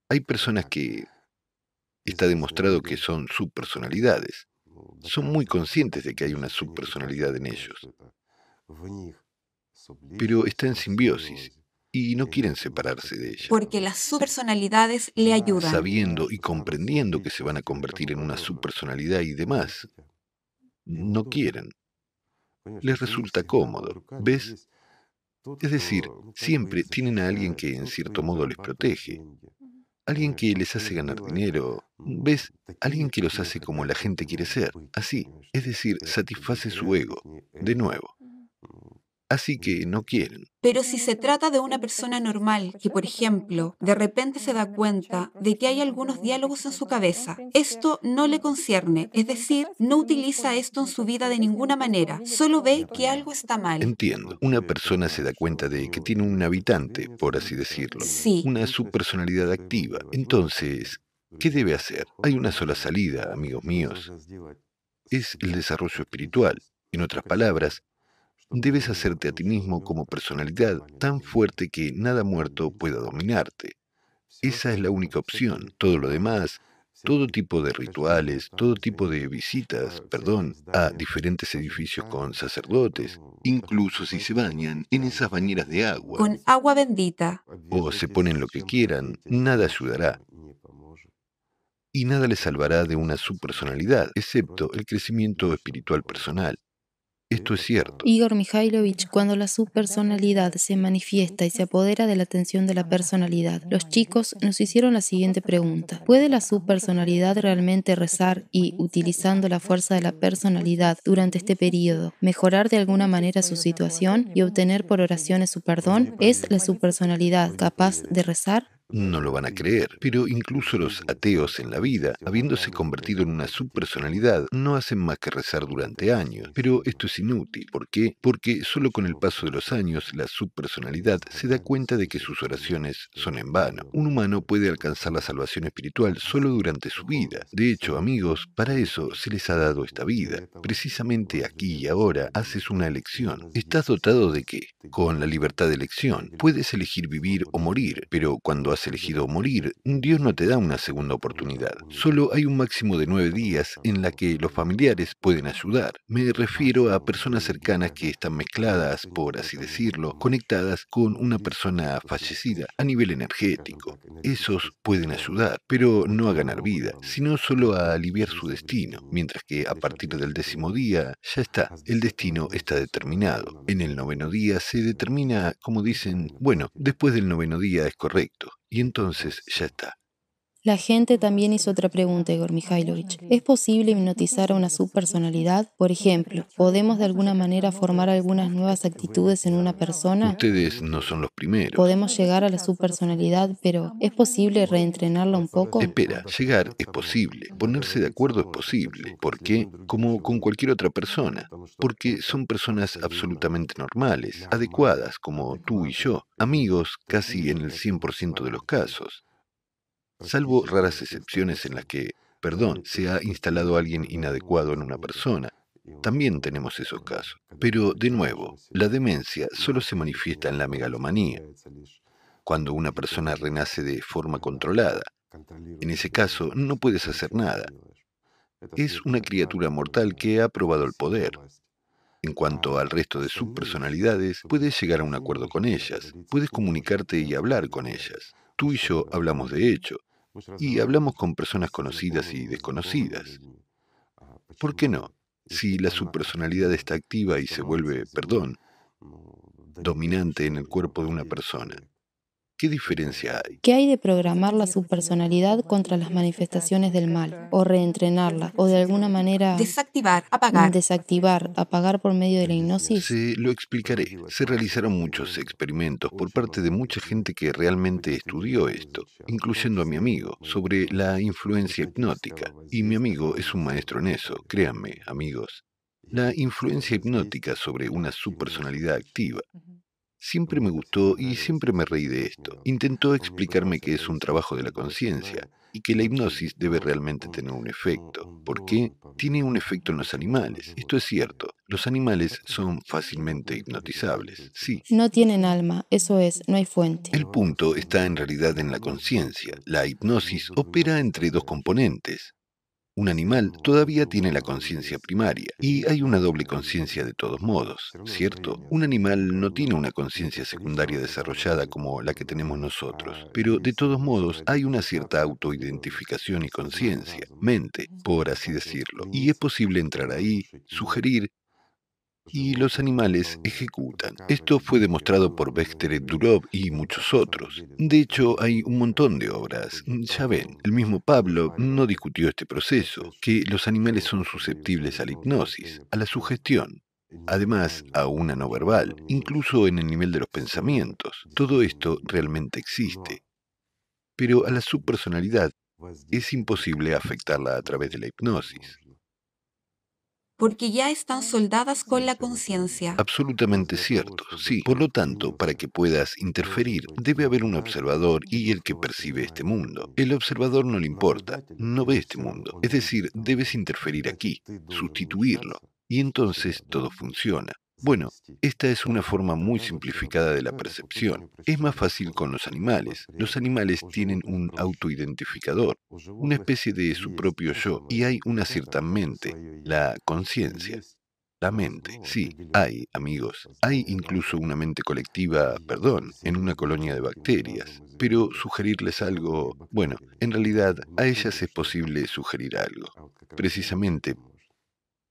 Hay personas que está demostrado que son subpersonalidades. Son muy conscientes de que hay una subpersonalidad en ellos. Pero está en simbiosis y no quieren separarse de ella. Porque las subpersonalidades le ayudan. Sabiendo y comprendiendo que se van a convertir en una subpersonalidad y demás, no quieren. Les resulta cómodo, ¿ves? Es decir, siempre tienen a alguien que en cierto modo les protege, alguien que les hace ganar dinero, ¿ves? Alguien que los hace como la gente quiere ser, así, es decir, satisface su ego, de nuevo. Así que no quieren. Pero si se trata de una persona normal que, por ejemplo, de repente se da cuenta de que hay algunos diálogos en su cabeza, esto no le concierne, es decir, no utiliza esto en su vida de ninguna manera, solo ve que algo está mal. Entiendo. Una persona se da cuenta de que tiene un habitante, por así decirlo, Sí. una subpersonalidad activa. Entonces, ¿qué debe hacer? Hay una sola salida, amigos míos. Es el desarrollo espiritual. En otras palabras, debes hacerte a ti mismo como personalidad tan fuerte que nada muerto pueda dominarte. Esa es la única opción. Todo lo demás, todo tipo de rituales, todo tipo de visitas, perdón, a diferentes edificios con sacerdotes, incluso si se bañan en esas bañeras de agua Con agua bendita. o se ponen lo que quieran, nada ayudará y nada les salvará de una subpersonalidad, excepto el crecimiento espiritual personal. Esto es cierto. Igor Mikhailovich, cuando la subpersonalidad se manifiesta y se apodera de la atención de la personalidad, los chicos nos hicieron la siguiente pregunta. ¿Puede la subpersonalidad realmente rezar y, utilizando la fuerza de la personalidad durante este periodo, mejorar de alguna manera su situación y obtener por oraciones su perdón? ¿Es la subpersonalidad capaz de rezar? No lo van a creer, pero incluso los ateos en la vida, habiéndose convertido en una subpersonalidad, no hacen más que rezar durante años. Pero esto es inútil. ¿Por qué? Porque solo con el paso de los años la subpersonalidad se da cuenta de que sus oraciones son en vano. Un humano puede alcanzar la salvación espiritual solo durante su vida. De hecho, amigos, para eso se les ha dado esta vida. Precisamente aquí y ahora haces una elección. ¿Estás dotado de qué? Con la libertad de elección. Puedes elegir vivir o morir, pero cuando has elegido morir, Dios no te da una segunda oportunidad. Solo hay un máximo de nueve días en la que los familiares pueden ayudar. Me refiero a personas cercanas que están mezcladas, por así decirlo, conectadas con una persona fallecida a nivel energético. Esos pueden ayudar, pero no a ganar vida, sino solo a aliviar su destino, mientras que a partir del décimo día ya está, el destino está determinado. En el noveno día se determina, como dicen, bueno, después del noveno día es correcto, y entonces ya está. La gente también hizo otra pregunta, Igor Mikhailovich. ¿Es posible hipnotizar a una subpersonalidad? Por ejemplo, ¿podemos de alguna manera formar algunas nuevas actitudes en una persona? Ustedes no son los primeros. Podemos llegar a la subpersonalidad, pero ¿es posible reentrenarla un poco? Espera, llegar es posible, ponerse de acuerdo es posible. ¿Por qué? Como con cualquier otra persona. Porque son personas absolutamente normales, adecuadas, como tú y yo, amigos casi en el 100% de los casos. Salvo raras excepciones en las que, perdón, se ha instalado alguien inadecuado en una persona. También tenemos esos casos. Pero, de nuevo, la demencia solo se manifiesta en la megalomanía, cuando una persona renace de forma controlada. En ese caso, no puedes hacer nada. Es una criatura mortal que ha probado el poder. En cuanto al resto de subpersonalidades, puedes llegar a un acuerdo con ellas, puedes comunicarte y hablar con ellas. Tú y yo hablamos de hecho, y hablamos con personas conocidas y desconocidas. ¿Por qué no? Si la subpersonalidad está activa y se vuelve, perdón, dominante en el cuerpo de una persona. ¿Qué diferencia hay? ¿Qué hay de programar la subpersonalidad contra las manifestaciones del mal? ¿O reentrenarla? ¿O de alguna manera Desactivar, apagar. desactivar, apagar por medio de la hipnosis? Se lo explicaré. Se realizaron muchos experimentos por parte de mucha gente que realmente estudió esto, incluyendo a mi amigo, sobre la influencia hipnótica. Y mi amigo es un maestro en eso, créanme, amigos. La influencia hipnótica sobre una subpersonalidad activa. Siempre me gustó y siempre me reí de esto. Intentó explicarme que es un trabajo de la conciencia y que la hipnosis debe realmente tener un efecto. ¿Por qué? Tiene un efecto en los animales. Esto es cierto. Los animales son fácilmente hipnotizables. Sí. No tienen alma, eso es, no hay fuente. El punto está en realidad en la conciencia. La hipnosis opera entre dos componentes. Un animal todavía tiene la conciencia primaria y hay una doble conciencia de todos modos, ¿cierto? Un animal no tiene una conciencia secundaria desarrollada como la que tenemos nosotros, pero de todos modos hay una cierta autoidentificación y conciencia, mente, por así decirlo, y es posible entrar ahí, sugerir y los animales ejecutan. Esto fue demostrado por Bechterev Durov y muchos otros. De hecho, hay un montón de obras. Ya ven, el mismo Pablo no discutió este proceso, que los animales son susceptibles a la hipnosis, a la sugestión. Además, a una no verbal, incluso en el nivel de los pensamientos. Todo esto realmente existe. Pero a la subpersonalidad es imposible afectarla a través de la hipnosis. Porque ya están soldadas con la conciencia. Absolutamente cierto, sí. Por lo tanto, para que puedas interferir, debe haber un observador y el que percibe este mundo. El observador no le importa, no ve este mundo. Es decir, debes interferir aquí, sustituirlo. Y entonces todo funciona. Bueno, esta es una forma muy simplificada de la percepción. Es más fácil con los animales. Los animales tienen un autoidentificador, una especie de su propio yo, y hay una cierta mente, la conciencia. La mente, sí, hay, amigos. Hay incluso una mente colectiva, perdón, en una colonia de bacterias. Pero sugerirles algo, bueno, en realidad a ellas es posible sugerir algo. Precisamente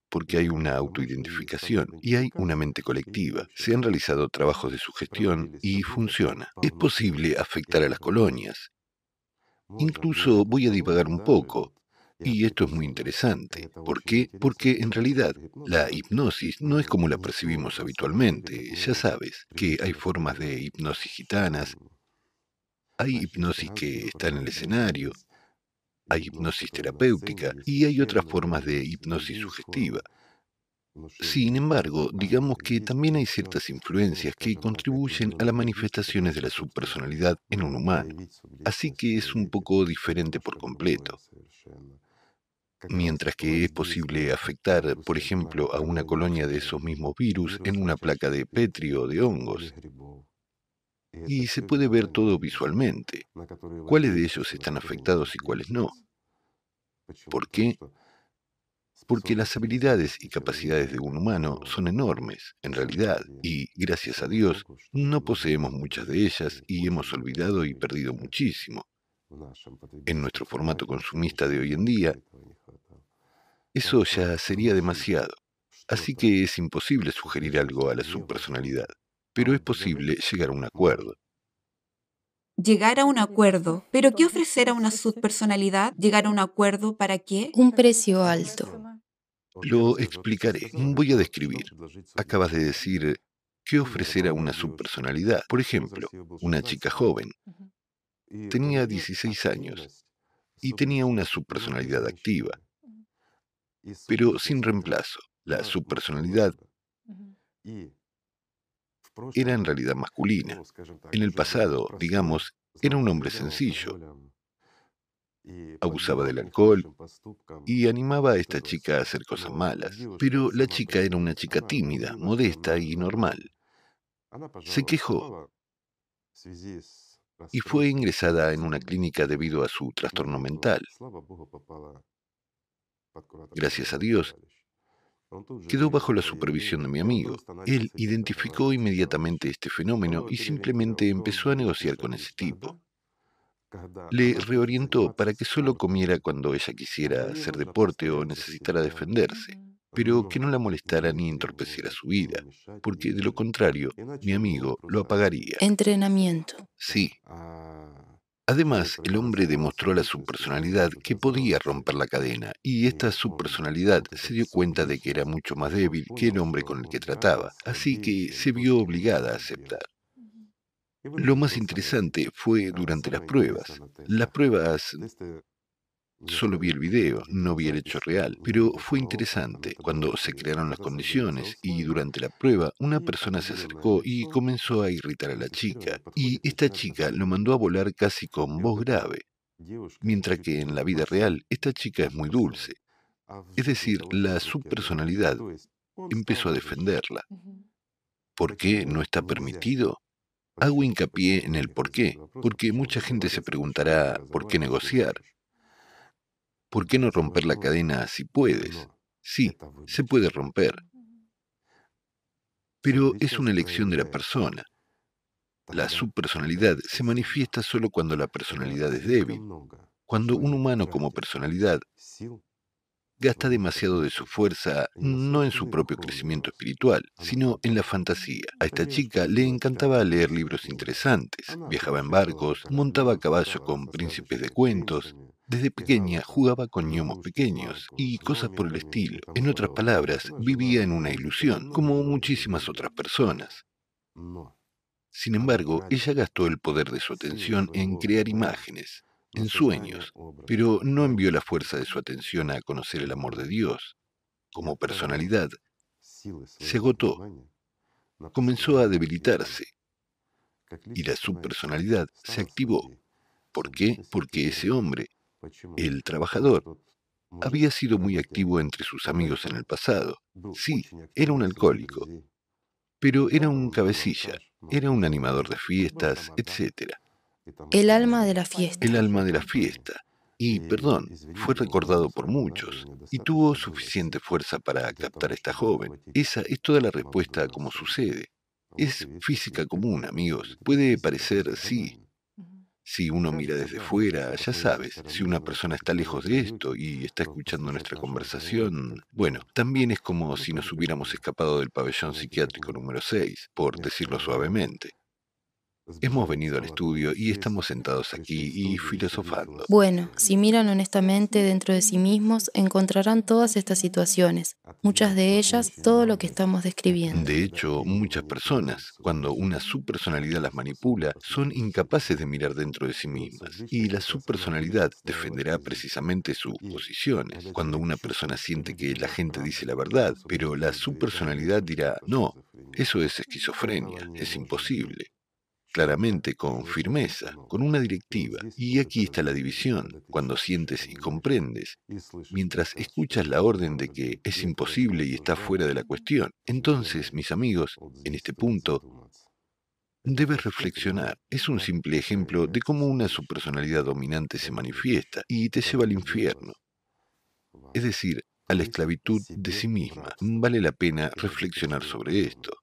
porque hay una autoidentificación y hay una mente colectiva. Se han realizado trabajos de sugestión y funciona. Es posible afectar a las colonias. Incluso voy a divagar un poco. Y esto es muy interesante. ¿Por qué? Porque en realidad la hipnosis no es como la percibimos habitualmente. Ya sabes que hay formas de hipnosis gitanas, hay hipnosis que está en el escenario, hay hipnosis terapéutica y hay otras formas de hipnosis sugestiva. Sin embargo, digamos que también hay ciertas influencias que contribuyen a las manifestaciones de la subpersonalidad en un humano, así que es un poco diferente por completo. Mientras que es posible afectar, por ejemplo, a una colonia de esos mismos virus en una placa de Petri o de hongos, y se puede ver todo visualmente. ¿Cuáles de ellos están afectados y cuáles no? ¿Por qué? Porque las habilidades y capacidades de un humano son enormes, en realidad, y, gracias a Dios, no poseemos muchas de ellas y hemos olvidado y perdido muchísimo. En nuestro formato consumista de hoy en día, eso ya sería demasiado. Así que es imposible sugerir algo a la subpersonalidad pero es posible llegar a un acuerdo. Llegar a un acuerdo. ¿Pero qué ofrecer a una subpersonalidad? ¿Llegar a un acuerdo para qué? Un precio alto. Lo explicaré. Voy a describir. Acabas de decir qué ofrecer a una subpersonalidad. Por ejemplo, una chica joven. Tenía 16 años y tenía una subpersonalidad activa, pero sin reemplazo. La subpersonalidad era en realidad masculina. En el pasado, digamos, era un hombre sencillo. Abusaba del alcohol y animaba a esta chica a hacer cosas malas. Pero la chica era una chica tímida, modesta y normal. Se quejó y fue ingresada en una clínica debido a su trastorno mental. Gracias a Dios, Quedó bajo la supervisión de mi amigo. Él identificó inmediatamente este fenómeno y simplemente empezó a negociar con ese tipo. Le reorientó para que solo comiera cuando ella quisiera hacer deporte o necesitara defenderse. pero que no la molestara ni entorpeciera su vida, porque de lo contrario, mi amigo lo apagaría. Entrenamiento. Sí. Además, el hombre demostró a la subpersonalidad que podía romper la cadena, y esta subpersonalidad se dio cuenta de que era mucho más débil que el hombre con el que trataba, así que se vio obligada a aceptar. Lo más interesante fue durante las pruebas. Las pruebas Solo vi el video, no vi el hecho real, pero fue interesante cuando se crearon las condiciones y durante la prueba una persona se acercó y comenzó a irritar a la chica y esta chica lo mandó a volar casi con voz grave, mientras que en la vida real esta chica es muy dulce. Es decir, la subpersonalidad empezó a defenderla. ¿Por qué no está permitido? Hago hincapié en el por qué, porque mucha gente se preguntará por qué negociar. ¿Por qué no romper la cadena si puedes? Sí, se puede romper. Pero es una elección de la persona. La subpersonalidad se manifiesta solo cuando la personalidad es débil. Cuando un humano como personalidad gasta demasiado de su fuerza no en su propio crecimiento espiritual, sino en la fantasía. A esta chica le encantaba leer libros interesantes, viajaba en barcos, montaba a caballo con príncipes de cuentos, desde pequeña jugaba con gnomos pequeños y cosas por el estilo. En otras palabras, vivía en una ilusión, como muchísimas otras personas. Sin embargo, ella gastó el poder de su atención en crear imágenes, en sueños, pero no envió la fuerza de su atención a conocer el amor de Dios. Como personalidad, se agotó, comenzó a debilitarse y la subpersonalidad se activó. ¿Por qué? Porque ese hombre, el trabajador había sido muy activo entre sus amigos en el pasado. Sí, era un alcohólico, pero era un cabecilla, era un animador de fiestas, etc. El alma de la fiesta. El alma de la fiesta. Y, perdón, fue recordado por muchos y tuvo suficiente fuerza para captar a esta joven. Esa es toda la respuesta a cómo sucede. Es física común, amigos. Puede parecer, sí, si uno mira desde fuera, ya sabes, si una persona está lejos de esto y está escuchando nuestra conversación, bueno, también es como si nos hubiéramos escapado del pabellón psiquiátrico número 6, por decirlo suavemente. Hemos venido al estudio y estamos sentados aquí y filosofando. Bueno, si miran honestamente dentro de sí mismos, encontrarán todas estas situaciones, muchas de ellas todo lo que estamos describiendo. De hecho, muchas personas, cuando una subpersonalidad las manipula, son incapaces de mirar dentro de sí mismas. Y la subpersonalidad defenderá precisamente sus posiciones. Cuando una persona siente que la gente dice la verdad, pero la subpersonalidad dirá, no, eso es esquizofrenia, es imposible claramente, con firmeza, con una directiva. Y aquí está la división, cuando sientes y comprendes, mientras escuchas la orden de que es imposible y está fuera de la cuestión. Entonces, mis amigos, en este punto, debes reflexionar. Es un simple ejemplo de cómo una subpersonalidad dominante se manifiesta y te lleva al infierno. Es decir, a la esclavitud de sí misma. Vale la pena reflexionar sobre esto.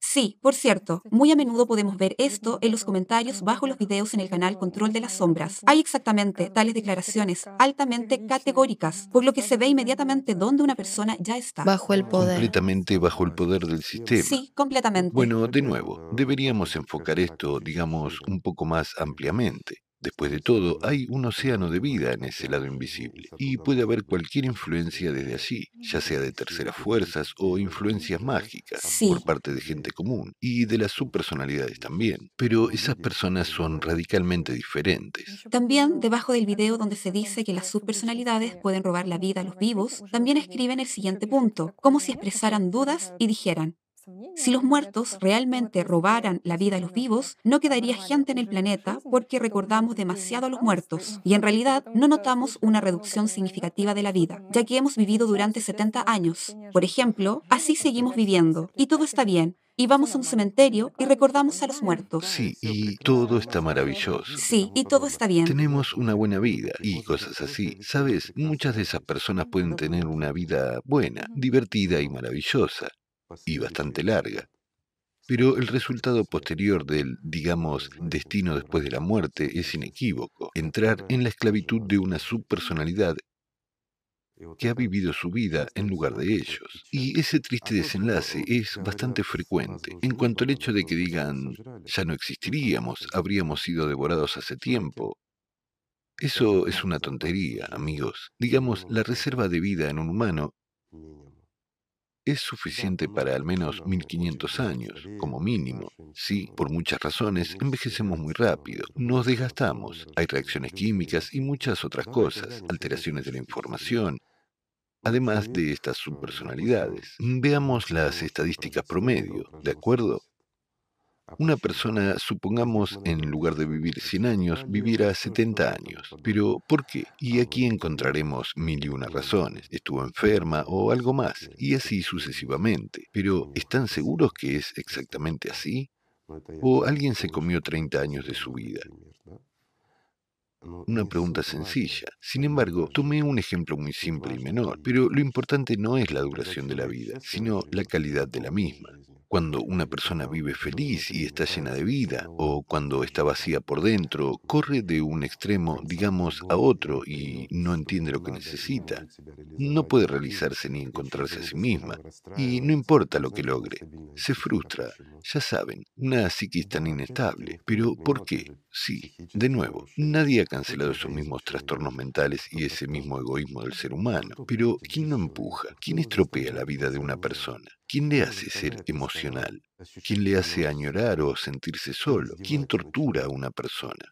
Sí, por cierto, muy a menudo podemos ver esto en los comentarios bajo los videos en el canal Control de las Sombras. Hay exactamente tales declaraciones altamente categóricas, por lo que se ve inmediatamente dónde una persona ya está. Bajo el poder. Completamente bajo el poder del sistema. Sí, completamente. Bueno, de nuevo, deberíamos enfocar esto, digamos, un poco más ampliamente. Después de todo, hay un océano de vida en ese lado invisible y puede haber cualquier influencia desde allí, ya sea de terceras fuerzas o influencias mágicas por parte de gente común y de las subpersonalidades también. Pero esas personas son radicalmente diferentes. También debajo del video donde se dice que las subpersonalidades pueden robar la vida a los vivos, también escriben el siguiente punto, como si expresaran dudas y dijeran, si los muertos realmente robaran la vida a los vivos, no quedaría gente en el planeta porque recordamos demasiado a los muertos y en realidad no notamos una reducción significativa de la vida, ya que hemos vivido durante 70 años. Por ejemplo, así seguimos viviendo y todo está bien. Y vamos a un cementerio y recordamos a los muertos. Sí, y todo está maravilloso. Sí, y todo está bien. Tenemos una buena vida y cosas así. Sabes, muchas de esas personas pueden tener una vida buena, divertida y maravillosa y bastante larga. Pero el resultado posterior del, digamos, destino después de la muerte es inequívoco. Entrar en la esclavitud de una subpersonalidad que ha vivido su vida en lugar de ellos. Y ese triste desenlace es bastante frecuente. En cuanto al hecho de que digan, ya no existiríamos, habríamos sido devorados hace tiempo. Eso es una tontería, amigos. Digamos, la reserva de vida en un humano es suficiente para al menos 1500 años, como mínimo. Sí, por muchas razones, envejecemos muy rápido, nos desgastamos, hay reacciones químicas y muchas otras cosas, alteraciones de la información, además de estas subpersonalidades. Veamos las estadísticas promedio, ¿de acuerdo? Una persona, supongamos, en lugar de vivir 100 años, viviera 70 años. Pero, ¿por qué? Y aquí encontraremos mil y una razones. Estuvo enferma o algo más, y así sucesivamente. Pero, ¿están seguros que es exactamente así? ¿O alguien se comió 30 años de su vida? Una pregunta sencilla. Sin embargo, tomé un ejemplo muy simple y menor, pero lo importante no es la duración de la vida, sino la calidad de la misma cuando una persona vive feliz y está llena de vida, o cuando está vacía por dentro, corre de un extremo, digamos, a otro y no entiende lo que necesita. No puede realizarse ni encontrarse a sí misma, y no importa lo que logre, se frustra. Ya saben, una psiquis tan inestable. Pero ¿por qué? Sí, de nuevo, nadie ha cancelado esos mismos trastornos mentales y ese mismo egoísmo del ser humano. Pero ¿quién no empuja? ¿Quién estropea la vida de una persona? ¿Quién le hace ser emocional? ¿Quién le hace añorar o sentirse solo? ¿Quién tortura a una persona?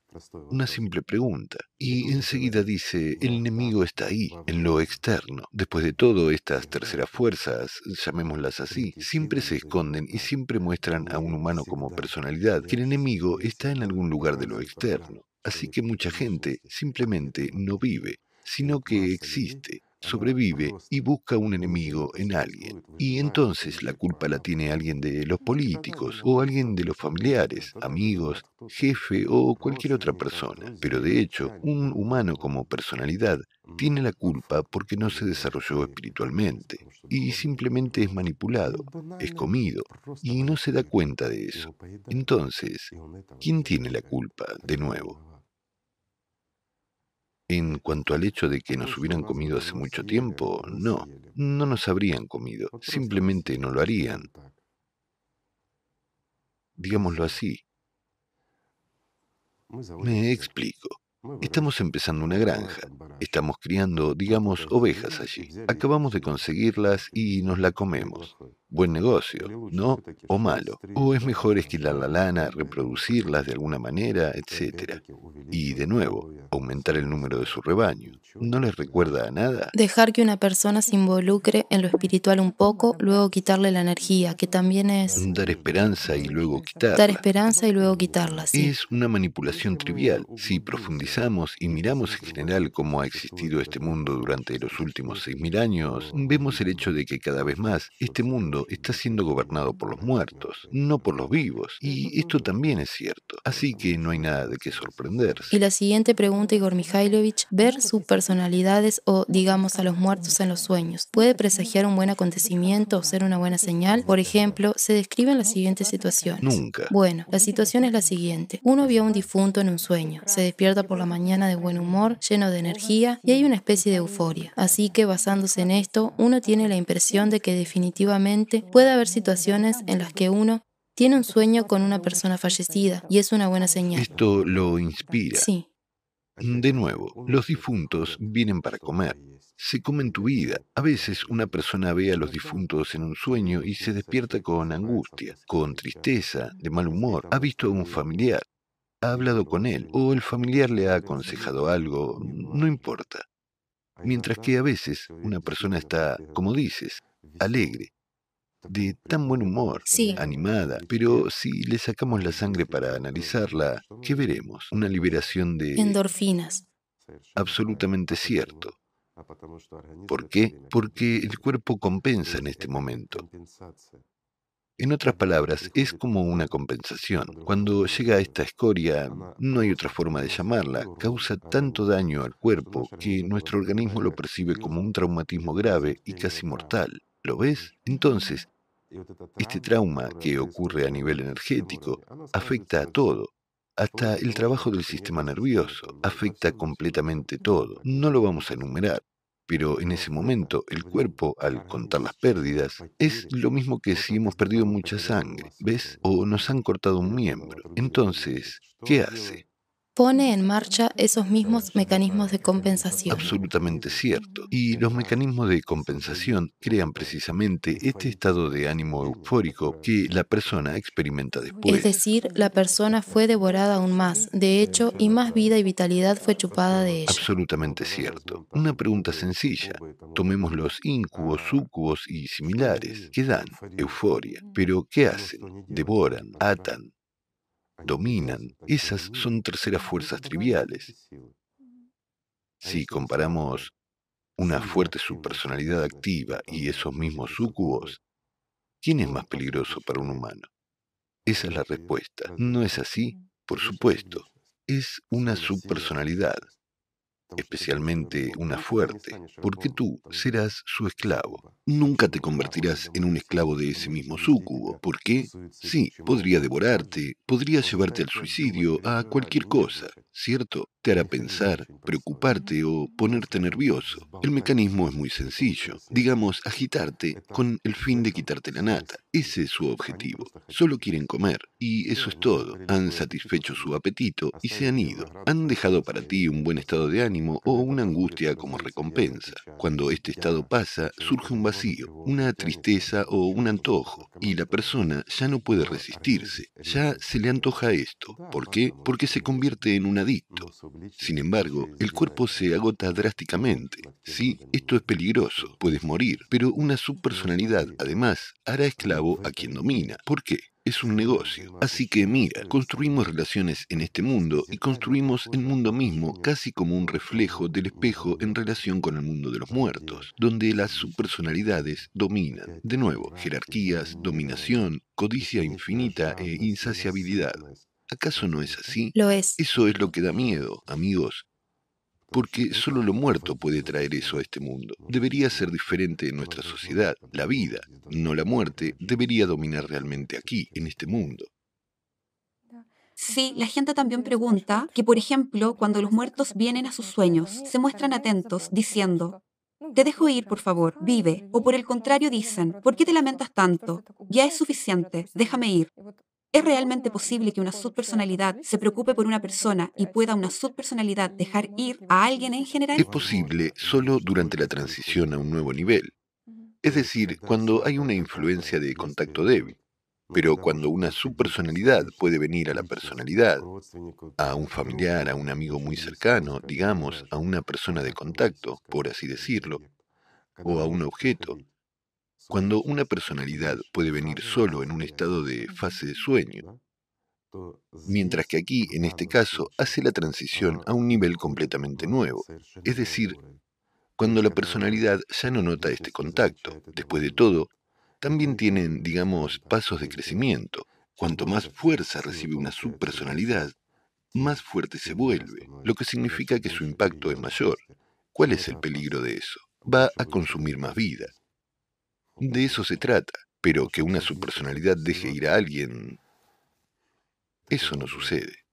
Una simple pregunta. Y enseguida dice, el enemigo está ahí, en lo externo. Después de todo, estas terceras fuerzas, llamémoslas así, siempre se esconden y siempre muestran a un humano como personalidad, que el enemigo está en algún lugar de lo externo. Así que mucha gente simplemente no vive, sino que existe sobrevive y busca un enemigo en alguien. Y entonces la culpa la tiene alguien de los políticos o alguien de los familiares, amigos, jefe o cualquier otra persona. Pero de hecho, un humano como personalidad tiene la culpa porque no se desarrolló espiritualmente y simplemente es manipulado, es comido y no se da cuenta de eso. Entonces, ¿quién tiene la culpa de nuevo? En cuanto al hecho de que nos hubieran comido hace mucho tiempo, no, no nos habrían comido, simplemente no lo harían. Digámoslo así. Me explico. Estamos empezando una granja. Estamos criando, digamos, ovejas allí. Acabamos de conseguirlas y nos la comemos. Buen negocio, ¿no? O malo. O es mejor esquilar la lana, reproducirlas de alguna manera, etc. Y de nuevo, aumentar el número de su rebaño. ¿No les recuerda a nada? Dejar que una persona se involucre en lo espiritual un poco, luego quitarle la energía, que también es... Dar esperanza y luego quitarla. Dar esperanza y luego quitarla, sí. Es una manipulación trivial. Si profundizamos y miramos en general cómo ha existido este mundo durante los últimos 6.000 años, vemos el hecho de que cada vez más este mundo está siendo gobernado por los muertos, no por los vivos. Y esto también es cierto. Así que no hay nada de qué sorprenderse. Y la siguiente pregunta, Igor Mikhailovich, ver sus personalidades o, digamos, a los muertos en los sueños, ¿puede presagiar un buen acontecimiento o ser una buena señal? Por ejemplo, se describen las siguientes situaciones. Nunca. Bueno, la situación es la siguiente. Uno vio a un difunto en un sueño, se despierta por la mañana de buen humor, lleno de energía y hay una especie de euforia. Así que basándose en esto, uno tiene la impresión de que definitivamente puede haber situaciones en las que uno tiene un sueño con una persona fallecida y es una buena señal. Esto lo inspira. Sí. De nuevo, los difuntos vienen para comer. Se comen tu vida. A veces una persona ve a los difuntos en un sueño y se despierta con angustia, con tristeza, de mal humor. Ha visto a un familiar, ha hablado con él, o el familiar le ha aconsejado algo, no importa. Mientras que a veces una persona está, como dices, alegre, de tan buen humor, animada, pero si le sacamos la sangre para analizarla, ¿qué veremos? Una liberación de... Endorfinas. Absolutamente cierto. ¿Por qué? Porque el cuerpo compensa en este momento. En otras palabras, es como una compensación. Cuando llega a esta escoria, no hay otra forma de llamarla, causa tanto daño al cuerpo que nuestro organismo lo percibe como un traumatismo grave y casi mortal. ¿Lo ves? Entonces, este trauma que ocurre a nivel energético afecta a todo, hasta el trabajo del sistema nervioso, afecta completamente todo. No lo vamos a enumerar. Pero en ese momento, el cuerpo, al contar las pérdidas, es lo mismo que si hemos perdido mucha sangre, ¿ves? O nos han cortado un miembro. Entonces, ¿qué hace? Pone en marcha esos mismos mecanismos de compensación. Absolutamente cierto. Y los mecanismos de compensación crean precisamente este estado de ánimo eufórico que la persona experimenta después. Es decir, la persona fue devorada aún más, de hecho, y más vida y vitalidad fue chupada de ella. Absolutamente cierto. Una pregunta sencilla. Tomemos los incubos, sucubos y similares. ¿Qué dan? Euforia. Pero ¿qué hacen? Devoran, atan, dominan. Esas son terceras fuerzas triviales. Si comparamos una fuerte subpersonalidad activa y esos mismos sucubos, ¿quién es más peligroso para un humano? Esa es la respuesta. ¿No es así? Por supuesto. Es una subpersonalidad especialmente una fuerte, porque tú serás su esclavo. Nunca te convertirás en un esclavo de ese mismo súcubo. ¿Por qué? Sí, podría devorarte, podría llevarte al suicidio, a cualquier cosa, ¿cierto? Te hará pensar, preocuparte o ponerte nervioso. El mecanismo es muy sencillo. Digamos, agitarte con el fin de quitarte la nata. Ese es su objetivo. Solo quieren comer. Y eso es todo. Han satisfecho su apetito y se han ido. Han dejado para ti un buen estado de ánimo o una angustia como recompensa. Cuando este estado pasa, surge un vacío, una tristeza o un antojo. Y la persona ya no puede resistirse. Ya se le antoja esto. ¿Por qué? Porque se convierte en un adicto. Sin embargo, el cuerpo se agota drásticamente. Sí, esto es peligroso. Puedes morir. Pero una subpersonalidad, además, hará esclavo a quien domina. ¿Por qué? es un negocio. Así que mira, construimos relaciones en este mundo y construimos el mundo mismo casi como un reflejo del espejo en relación con el mundo de los muertos, donde las subpersonalidades dominan. De nuevo, jerarquías, dominación, codicia infinita e insaciabilidad. ¿Acaso no es así? Lo es. Eso es lo que da miedo, amigos porque solo lo muerto puede traer eso a este mundo. Debería ser diferente en nuestra sociedad. La vida, no la muerte, debería dominar realmente aquí, en este mundo. Sí, la gente también pregunta que, por ejemplo, cuando los muertos vienen a sus sueños, se muestran atentos, diciendo, te dejo ir, por favor, vive. O por el contrario dicen, ¿por qué te lamentas tanto? Ya es suficiente, déjame ir. ¿Es realmente posible que una subpersonalidad se preocupe por una persona y pueda una subpersonalidad dejar ir a alguien en general? Es posible solo durante la transición a un nuevo nivel. Es decir, cuando hay una influencia de contacto débil. Pero cuando una subpersonalidad puede venir a la personalidad, a un familiar, a un amigo muy cercano, digamos, a una persona de contacto, por así decirlo, o a un objeto, cuando una personalidad puede venir solo en un estado de fase de sueño, mientras que aquí, en este caso, hace la transición a un nivel completamente nuevo, es decir, cuando la personalidad ya no nota este contacto. Después de todo, también tienen, digamos, pasos de crecimiento. Cuanto más fuerza recibe una subpersonalidad, más fuerte se vuelve, lo que significa que su impacto es mayor. ¿Cuál es el peligro de eso? Va a consumir más vida. De eso se trata. Pero que una subpersonalidad deje ir a alguien, eso no sucede.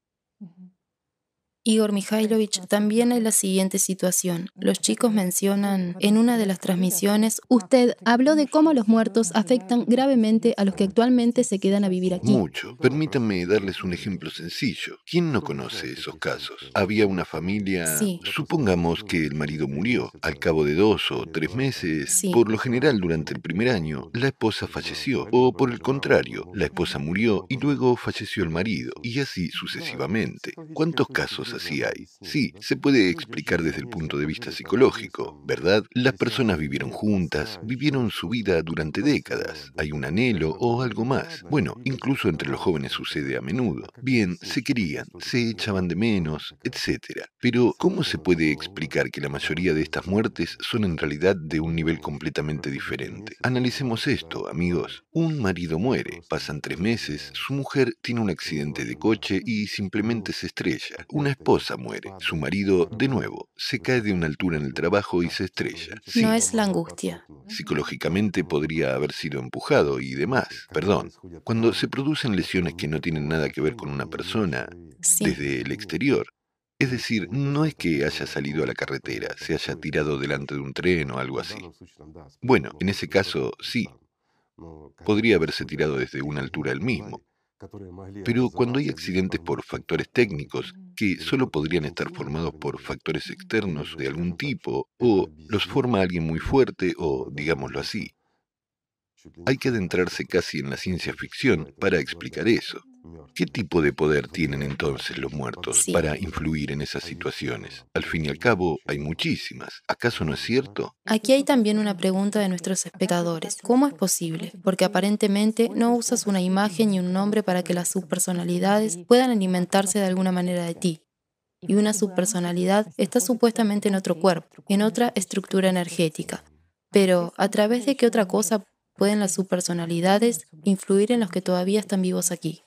Igor Mikhailovich, también hay la siguiente situación. Los chicos mencionan en una de las transmisiones, usted habló de cómo los muertos afectan gravemente a los que actualmente se quedan a vivir aquí. Mucho. Permítanme darles un ejemplo sencillo. ¿Quién no conoce esos casos? Había una familia, Sí. supongamos que el marido murió. Al cabo de dos o tres meses, Sí. por lo general durante el primer año, la esposa falleció. O por el contrario, la esposa murió y luego falleció el marido. Y así sucesivamente. ¿Cuántos casos así hay? Sí, se puede explicar desde el punto de vista psicológico, ¿verdad? Las personas vivieron juntas, vivieron su vida durante décadas. Hay un anhelo o algo más. Bueno, incluso entre los jóvenes sucede a menudo. Bien, se querían, se echaban de menos, etc. Pero, ¿cómo se puede explicar que la mayoría de estas muertes son en realidad de un nivel completamente diferente? Analicemos esto, amigos. Un marido muere, pasan tres meses, su mujer tiene un accidente de coche y simplemente se estrella. Una esposa muere, su marido, de nuevo, se cae de una altura en el trabajo y se estrella. Sí, No es la angustia. psicológicamente podría haber sido empujado y demás. Perdón. Cuando se producen lesiones que no tienen nada que ver con una persona, Sí. desde el exterior, Es decir, no es que haya salido a la carretera, se haya tirado delante de un tren o algo así. Bueno, en ese caso sí, podría haberse tirado desde una altura él mismo. Pero cuando hay accidentes por factores técnicos, que solo podrían estar formados por factores externos de algún tipo, o los forma alguien muy fuerte, o digámoslo así, hay que adentrarse casi en la ciencia ficción para explicar eso. ¿Qué tipo de poder tienen entonces los muertos para influir en esas situaciones? Al fin y al cabo, hay muchísimas. ¿Acaso no es cierto? Aquí hay también una pregunta de nuestros espectadores. ¿Cómo es posible? Porque aparentemente no usas una imagen y un nombre para que las subpersonalidades puedan alimentarse de alguna manera de ti. Y una subpersonalidad está supuestamente en otro cuerpo, en otra estructura energética. Pero, ¿a través de qué otra cosa pueden las subpersonalidades influir en los que todavía están vivos aquí?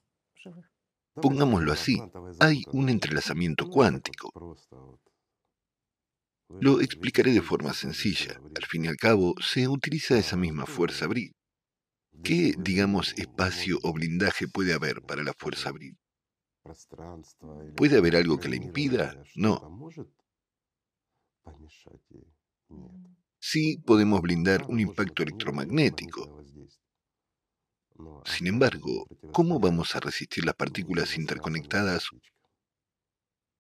Pongámoslo así, hay un entrelazamiento cuántico. Lo explicaré de forma sencilla. Al fin y al cabo, se utiliza esa misma fuerza abril. ¿Qué, digamos, espacio o blindaje puede haber para la fuerza abril? ¿Puede haber algo que la impida? No. Sí podemos blindar un impacto electromagnético, sin embargo, ¿cómo vamos a resistir las partículas interconectadas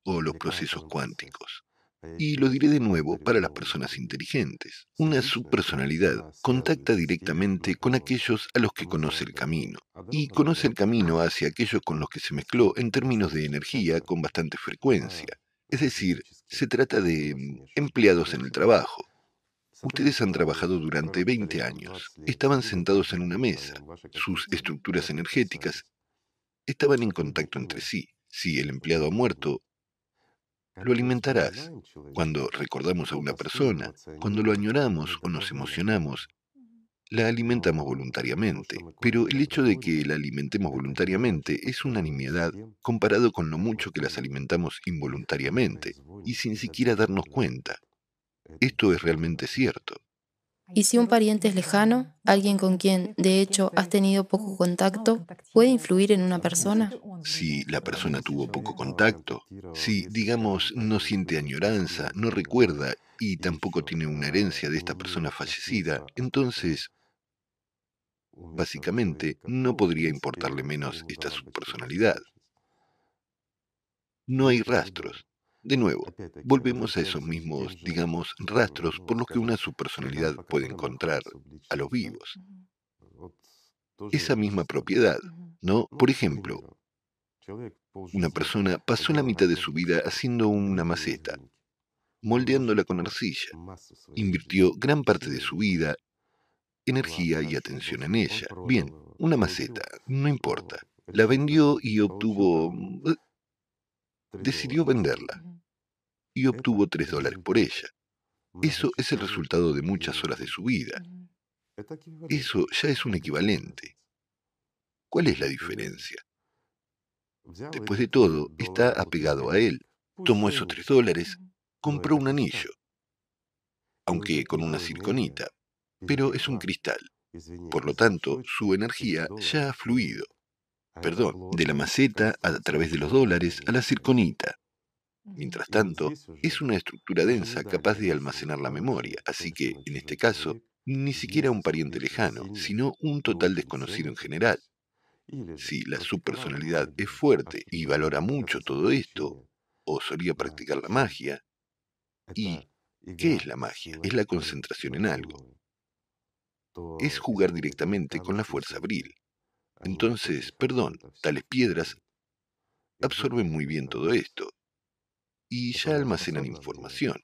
o los procesos cuánticos? Y lo diré de nuevo para las personas inteligentes. Una subpersonalidad contacta directamente con aquellos a los que conoce el camino, y conoce el camino hacia aquellos con los que se mezcló en términos de energía con bastante frecuencia. Es decir, se trata de empleados en el trabajo, Ustedes han trabajado durante 20 años. Estaban sentados en una mesa. Sus estructuras energéticas estaban en contacto entre sí. Si el empleado ha muerto, lo alimentarás. Cuando recordamos a una persona, cuando lo añoramos o nos emocionamos, la alimentamos voluntariamente. Pero el hecho de que la alimentemos voluntariamente es una nimiedad comparado con lo mucho que las alimentamos involuntariamente y sin siquiera darnos cuenta. Esto es realmente cierto. ¿Y si un pariente es lejano, alguien con quien, de hecho, has tenido poco contacto, puede influir en una persona? Si la persona tuvo poco contacto, si, digamos, no siente añoranza, no recuerda y tampoco tiene una herencia de esta persona fallecida, entonces, básicamente, no podría importarle menos esta subpersonalidad. No hay rastros, de nuevo, volvemos a esos mismos, digamos, rastros por los que una subpersonalidad puede encontrar a los vivos. Esa misma propiedad, ¿no? Por ejemplo, una persona pasó la mitad de su vida haciendo una maceta, moldeándola con arcilla. Invirtió gran parte de su vida, energía y atención en ella. Bien, una maceta, no importa. La vendió y obtuvo... Decidió venderla y obtuvo tres dólares por ella. Eso es el resultado de muchas horas de su vida. Eso ya es un equivalente. ¿Cuál es la diferencia? Después de todo, está apegado a él. Tomó esos tres dólares, compró un anillo, aunque con una circonita, pero es un cristal. Por lo tanto, su energía ya ha fluido. Perdón, de la maceta a través de los dólares a la circonita. Mientras tanto, es una estructura densa capaz de almacenar la memoria, así que, en este caso, ni siquiera un pariente lejano, sino un total desconocido en general. Si la subpersonalidad es fuerte y valora mucho todo esto, o solía practicar la magia, ¿y qué es la magia? Es la concentración en algo. Es jugar directamente con la fuerza abril. Entonces, perdón, tales piedras absorben muy bien todo esto y ya almacenan información.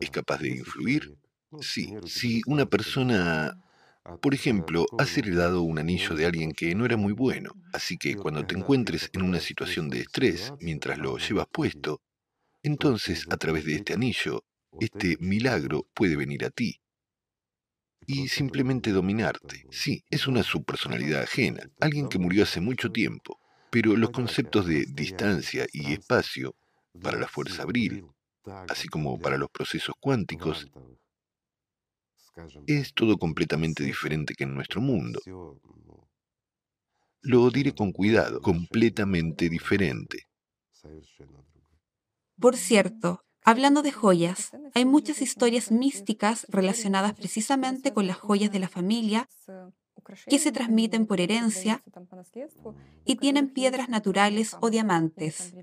¿Es capaz de influir? Sí. Si una persona, por ejemplo, has heredado un anillo de alguien que no era muy bueno, así que cuando te encuentres en una situación de estrés mientras lo llevas puesto, entonces a través de este anillo, este milagro puede venir a ti y simplemente dominarte. Sí, es una subpersonalidad ajena, alguien que murió hace mucho tiempo, pero los conceptos de distancia y espacio para la fuerza abril, así como para los procesos cuánticos, es todo completamente diferente que en nuestro mundo. Lo diré con cuidado, completamente diferente. Por cierto, hablando de joyas, hay muchas historias místicas relacionadas precisamente con las joyas de la familia que se transmiten por herencia y tienen piedras naturales o diamantes.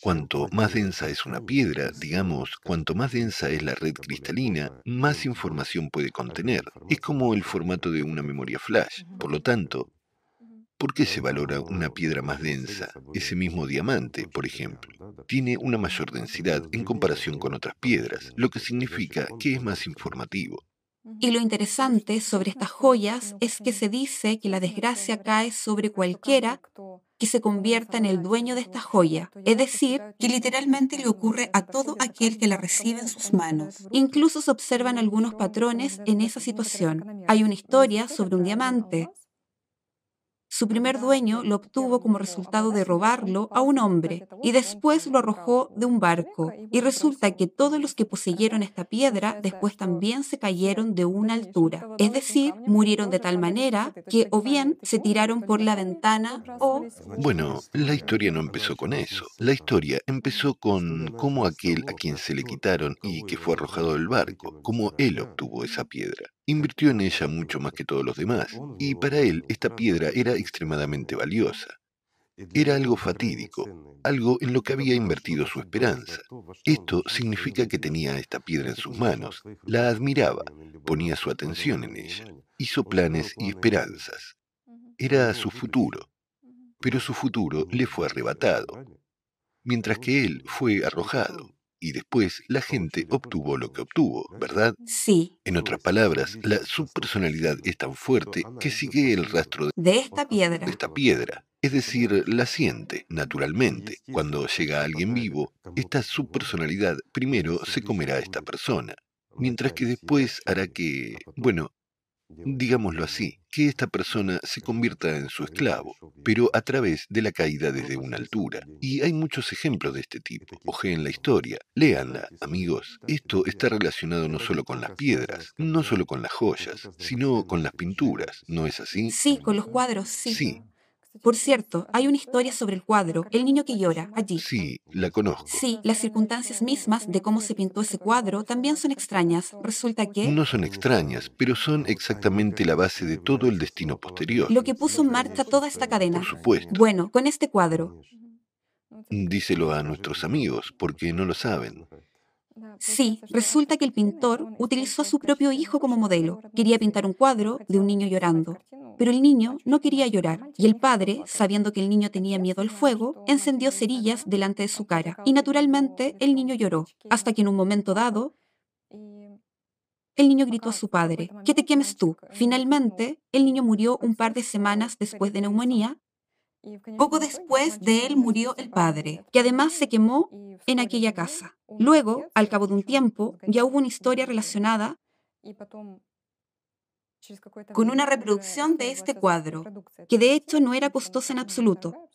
Cuanto más densa es una piedra, digamos, cuanto más densa es la red cristalina, más información puede contener. Es como el formato de una memoria flash. Por lo tanto, ¿por qué se valora una piedra más densa? Ese mismo diamante, por ejemplo, tiene una mayor densidad en comparación con otras piedras, lo que significa que es más informativo. Y lo interesante sobre estas joyas es que se dice que la desgracia cae sobre cualquiera que se convierta en el dueño de esta joya, es decir, que literalmente le ocurre a todo aquel que la recibe en sus manos. Incluso se observan algunos patrones en esa situación. Hay una historia sobre un diamante su primer dueño lo obtuvo como resultado de robarlo a un hombre y después lo arrojó de un barco. Y resulta que todos los que poseyeron esta piedra después también se cayeron de una altura. Es decir, murieron de tal manera que o bien se tiraron por la ventana o... Bueno, la historia no empezó con eso. La historia empezó con cómo aquel a quien se le quitaron y que fue arrojado del barco, cómo él obtuvo esa piedra. Invirtió en ella mucho más que todos los demás, y para él esta piedra era extremadamente valiosa. Era algo fatídico, algo en lo que había invertido su esperanza. Esto significa que tenía esta piedra en sus manos, la admiraba, ponía su atención en ella, hizo planes y esperanzas. Era su futuro, pero su futuro le fue arrebatado, mientras que él fue arrojado y después la gente obtuvo lo que obtuvo, ¿verdad? Sí. En otras palabras, la subpersonalidad es tan fuerte que sigue el rastro de esta piedra. De esta piedra. Es decir, la siente, naturalmente. Cuando llega alguien vivo, esta subpersonalidad primero se comerá a esta persona, mientras que después hará que, bueno, digámoslo así, que esta persona se convierta en su esclavo, pero a través de la caída desde una altura. Y hay muchos ejemplos de este tipo. en la historia, léanla, amigos. Esto está relacionado no solo con las piedras, no solo con las joyas, sino con las pinturas, ¿no es así? Sí, con los cuadros, sí. Sí, por cierto, hay una historia sobre el cuadro, El niño que llora, allí. Sí, la conozco. Sí, las circunstancias mismas de cómo se pintó ese cuadro también son extrañas. Resulta que... No son extrañas, pero son exactamente la base de todo el destino posterior. Lo que puso en marcha toda esta cadena. Por supuesto. Bueno, con este cuadro. Díselo a nuestros amigos, porque no lo saben. Sí, resulta que el pintor utilizó a su propio hijo como modelo. Quería pintar un cuadro de un niño llorando, pero el niño no quería llorar y el padre, sabiendo que el niño tenía miedo al fuego, encendió cerillas delante de su cara. y naturalmente el niño lloró, hasta que en un momento dado el niño gritó a su padre, que te quemes tú. Finalmente, el niño murió un par de semanas después de neumonía poco después de él murió el padre, que además se quemó en aquella casa. Luego, al cabo de un tiempo, ya hubo una historia relacionada con una reproducción de este cuadro, que de hecho no era costosa en absoluto.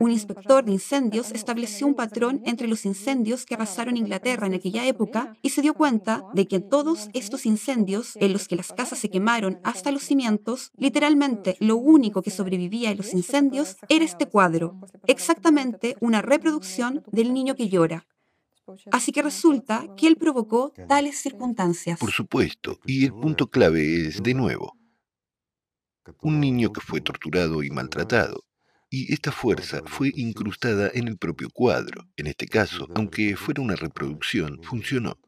Un inspector de incendios estableció un patrón entre los incendios que arrasaron Inglaterra en aquella época y se dio cuenta de que en todos estos incendios, en los que las casas se quemaron hasta los cimientos, literalmente lo único que sobrevivía en los incendios era este cuadro, exactamente una reproducción del niño que llora. Así que resulta que él provocó tales circunstancias. Por supuesto, y el punto clave es, de nuevo, un niño que fue torturado y maltratado y esta fuerza fue incrustada en el propio cuadro. En este caso, aunque fuera una reproducción, funcionó.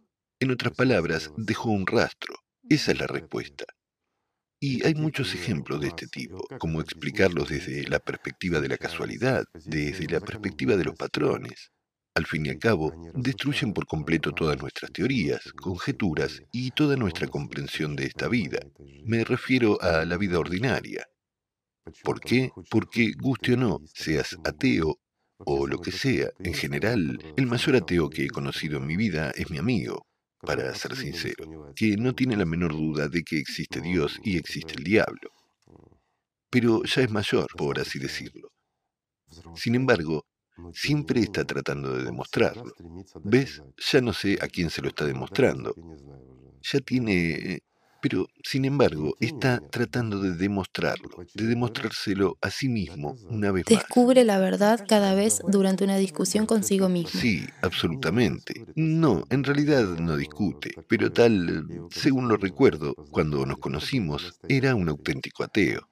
En otras palabras, dejó un rastro. Esa es la respuesta. Y hay muchos ejemplos de este tipo, como explicarlos desde la perspectiva de la casualidad, desde la perspectiva de los patrones. Al fin y al cabo, destruyen por completo todas nuestras teorías, conjeturas y toda nuestra comprensión de esta vida. Me refiero a la vida ordinaria. ¿Por qué? Porque, guste o no, seas ateo o lo que sea, en general, el mayor ateo que he conocido en mi vida es mi amigo, para ser sincero, que no tiene la menor duda de que existe Dios y existe el diablo. Pero ya es mayor, por así decirlo. Sin embargo, siempre está tratando de demostrarlo. ¿Ves? Ya no sé a quién se lo está demostrando. Ya tiene Pero, sin embargo, está tratando de demostrarlo, de demostrárselo a sí mismo una vez más. Descubre la verdad cada vez durante una discusión consigo mismo. Sí, absolutamente. No, en realidad no discute, pero tal, según lo recuerdo, cuando nos conocimos, era un auténtico ateo.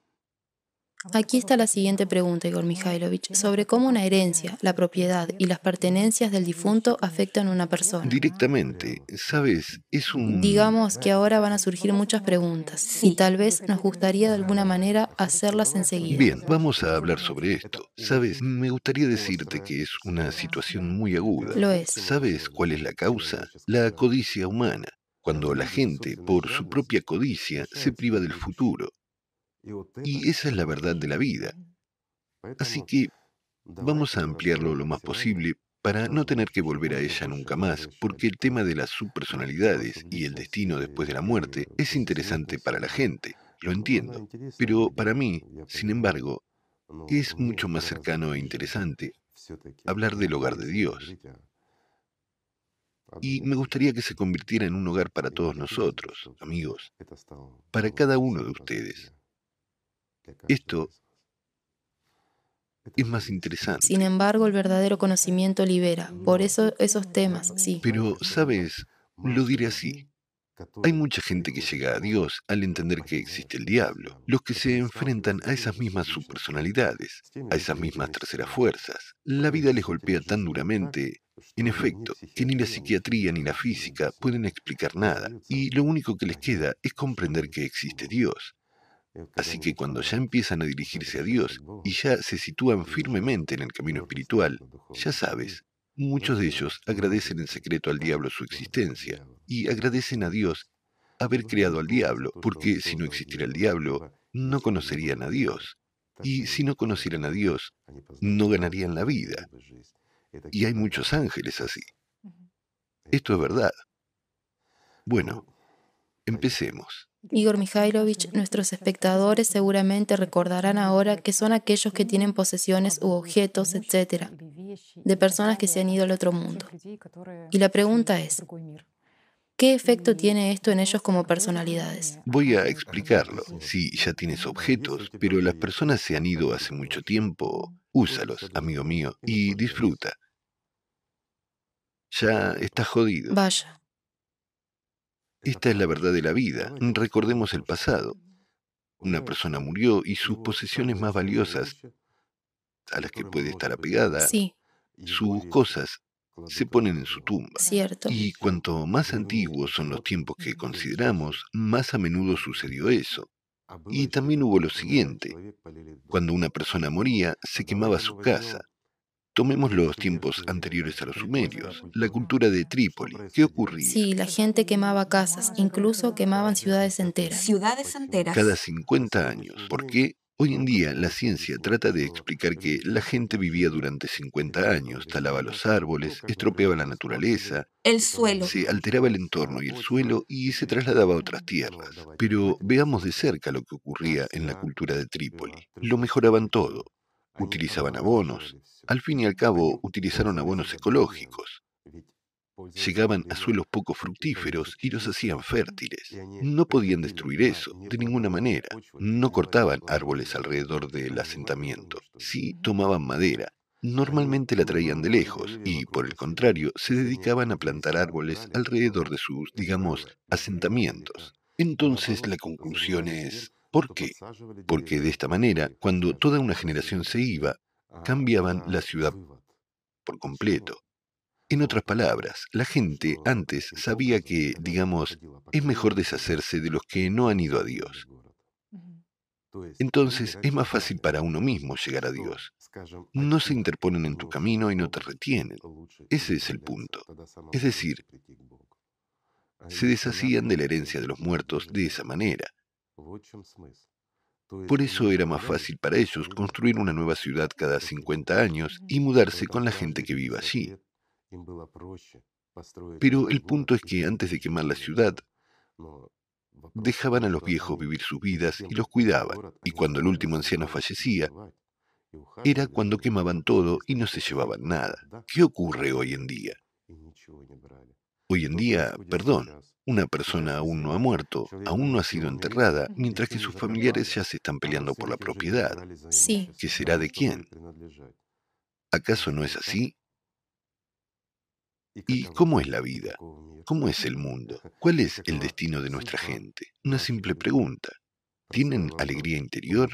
Aquí está la siguiente pregunta, Igor Mikhailovich, sobre cómo una herencia, la propiedad y las pertenencias del difunto afectan a una persona. Directamente, sabes, es un... Digamos que ahora van a surgir muchas preguntas y tal vez nos gustaría de alguna manera hacerlas enseguida. Bien, vamos a hablar sobre esto. Sabes, me gustaría decirte que es una situación muy aguda. Lo es. ¿Sabes cuál es la causa? La codicia humana. Cuando la gente, por su propia codicia, se priva del futuro. Y esa es la verdad de la vida. Así que vamos a ampliarlo lo más posible para no tener que volver a ella nunca más, porque el tema de las subpersonalidades y el destino después de la muerte es interesante para la gente, lo entiendo, pero para mí, sin embargo, es mucho más cercano e interesante hablar del hogar de Dios. Y me gustaría que se convirtiera en un hogar para todos nosotros, amigos, para cada uno de ustedes. Esto es más interesante. Sin embargo, el verdadero conocimiento libera. Por eso esos temas, sí. Pero, ¿sabes? Lo diré así. Hay mucha gente que llega a Dios al entender que existe el diablo, los que se enfrentan a esas mismas subpersonalidades, a esas mismas terceras fuerzas. La vida les golpea tan duramente, en efecto, que ni la psiquiatría ni la física pueden explicar nada, y lo único que les queda es comprender que existe Dios, Así que cuando ya empiezan a dirigirse a Dios y ya se sitúan firmemente en el camino espiritual, ya sabes, muchos de ellos agradecen en secreto al diablo su existencia y agradecen a Dios haber creado al diablo, porque si no existiera el diablo, no conocerían a Dios. Y si no conocieran a Dios, no ganarían la vida. Y hay muchos ángeles así. Esto es verdad. Bueno, empecemos. Igor Mikhailovich, nuestros espectadores seguramente recordarán ahora que son aquellos que tienen posesiones u objetos, etc., de personas que se han ido al otro mundo. Y la pregunta es, ¿qué efecto tiene esto en ellos como personalidades? Voy a explicarlo. Si ya tienes objetos, pero las personas se han ido hace mucho tiempo, úsalos, amigo mío, y disfruta. Ya está jodido. Vaya. Esta es la verdad de la vida. Recordemos el pasado. Una persona murió y sus posesiones más valiosas, a las que puede estar apegada, Sí, sus cosas, se ponen en su tumba. cierto. Y cuanto más antiguos son los tiempos que consideramos, más a menudo sucedió eso. Y también hubo lo siguiente. Cuando una persona moría, se quemaba su casa. Tomemos los tiempos anteriores a los sumerios, la cultura de Trípoli. ¿Qué ocurría? Sí, la gente quemaba casas, incluso quemaban ciudades enteras. Ciudades enteras. Cada 50 años. ¿Por qué? Hoy en día la ciencia trata de explicar que la gente vivía durante 50 años, talaba los árboles, estropeaba la naturaleza, El suelo. se alteraba el entorno y el suelo y se trasladaba a otras tierras. Pero veamos de cerca lo que ocurría en la cultura de Trípoli. Lo mejoraban todo. Utilizaban abonos. Al fin y al cabo, utilizaron abonos ecológicos. Llegaban a suelos poco fructíferos y los hacían fértiles. No podían destruir eso, de ninguna manera. No cortaban árboles alrededor del asentamiento. Sí tomaban madera. Normalmente la traían de lejos y, por el contrario, se dedicaban a plantar árboles alrededor de sus, digamos, asentamientos. Entonces la conclusión es, ¿por qué? Porque de esta manera, cuando toda una generación se iba, cambiaban la ciudad por completo. En otras palabras, la gente antes sabía que, digamos, es mejor deshacerse de los que no han ido a Dios. Entonces es más fácil para uno mismo llegar a Dios. No se interponen en tu camino y no te retienen. Ese es el punto. Es decir, se deshacían de la herencia de los muertos de esa manera. Por eso era más fácil para ellos construir una nueva ciudad cada 50 años y mudarse con la gente que vive allí. Pero el punto es que antes de quemar la ciudad, dejaban a los viejos vivir sus vidas y los cuidaban. Y cuando el último anciano fallecía, era cuando quemaban todo y no se llevaban nada. ¿Qué ocurre hoy en día? Hoy en día, perdón, Una persona aún no ha muerto, aún no ha sido enterrada, mientras que sus familiares ya se están peleando por la propiedad. Sí. ¿Qué será de quién? ¿Acaso no es así? ¿Y cómo es la vida? ¿Cómo es el mundo? ¿Cuál es el destino de nuestra gente? Una simple pregunta. ¿Tienen alegría interior?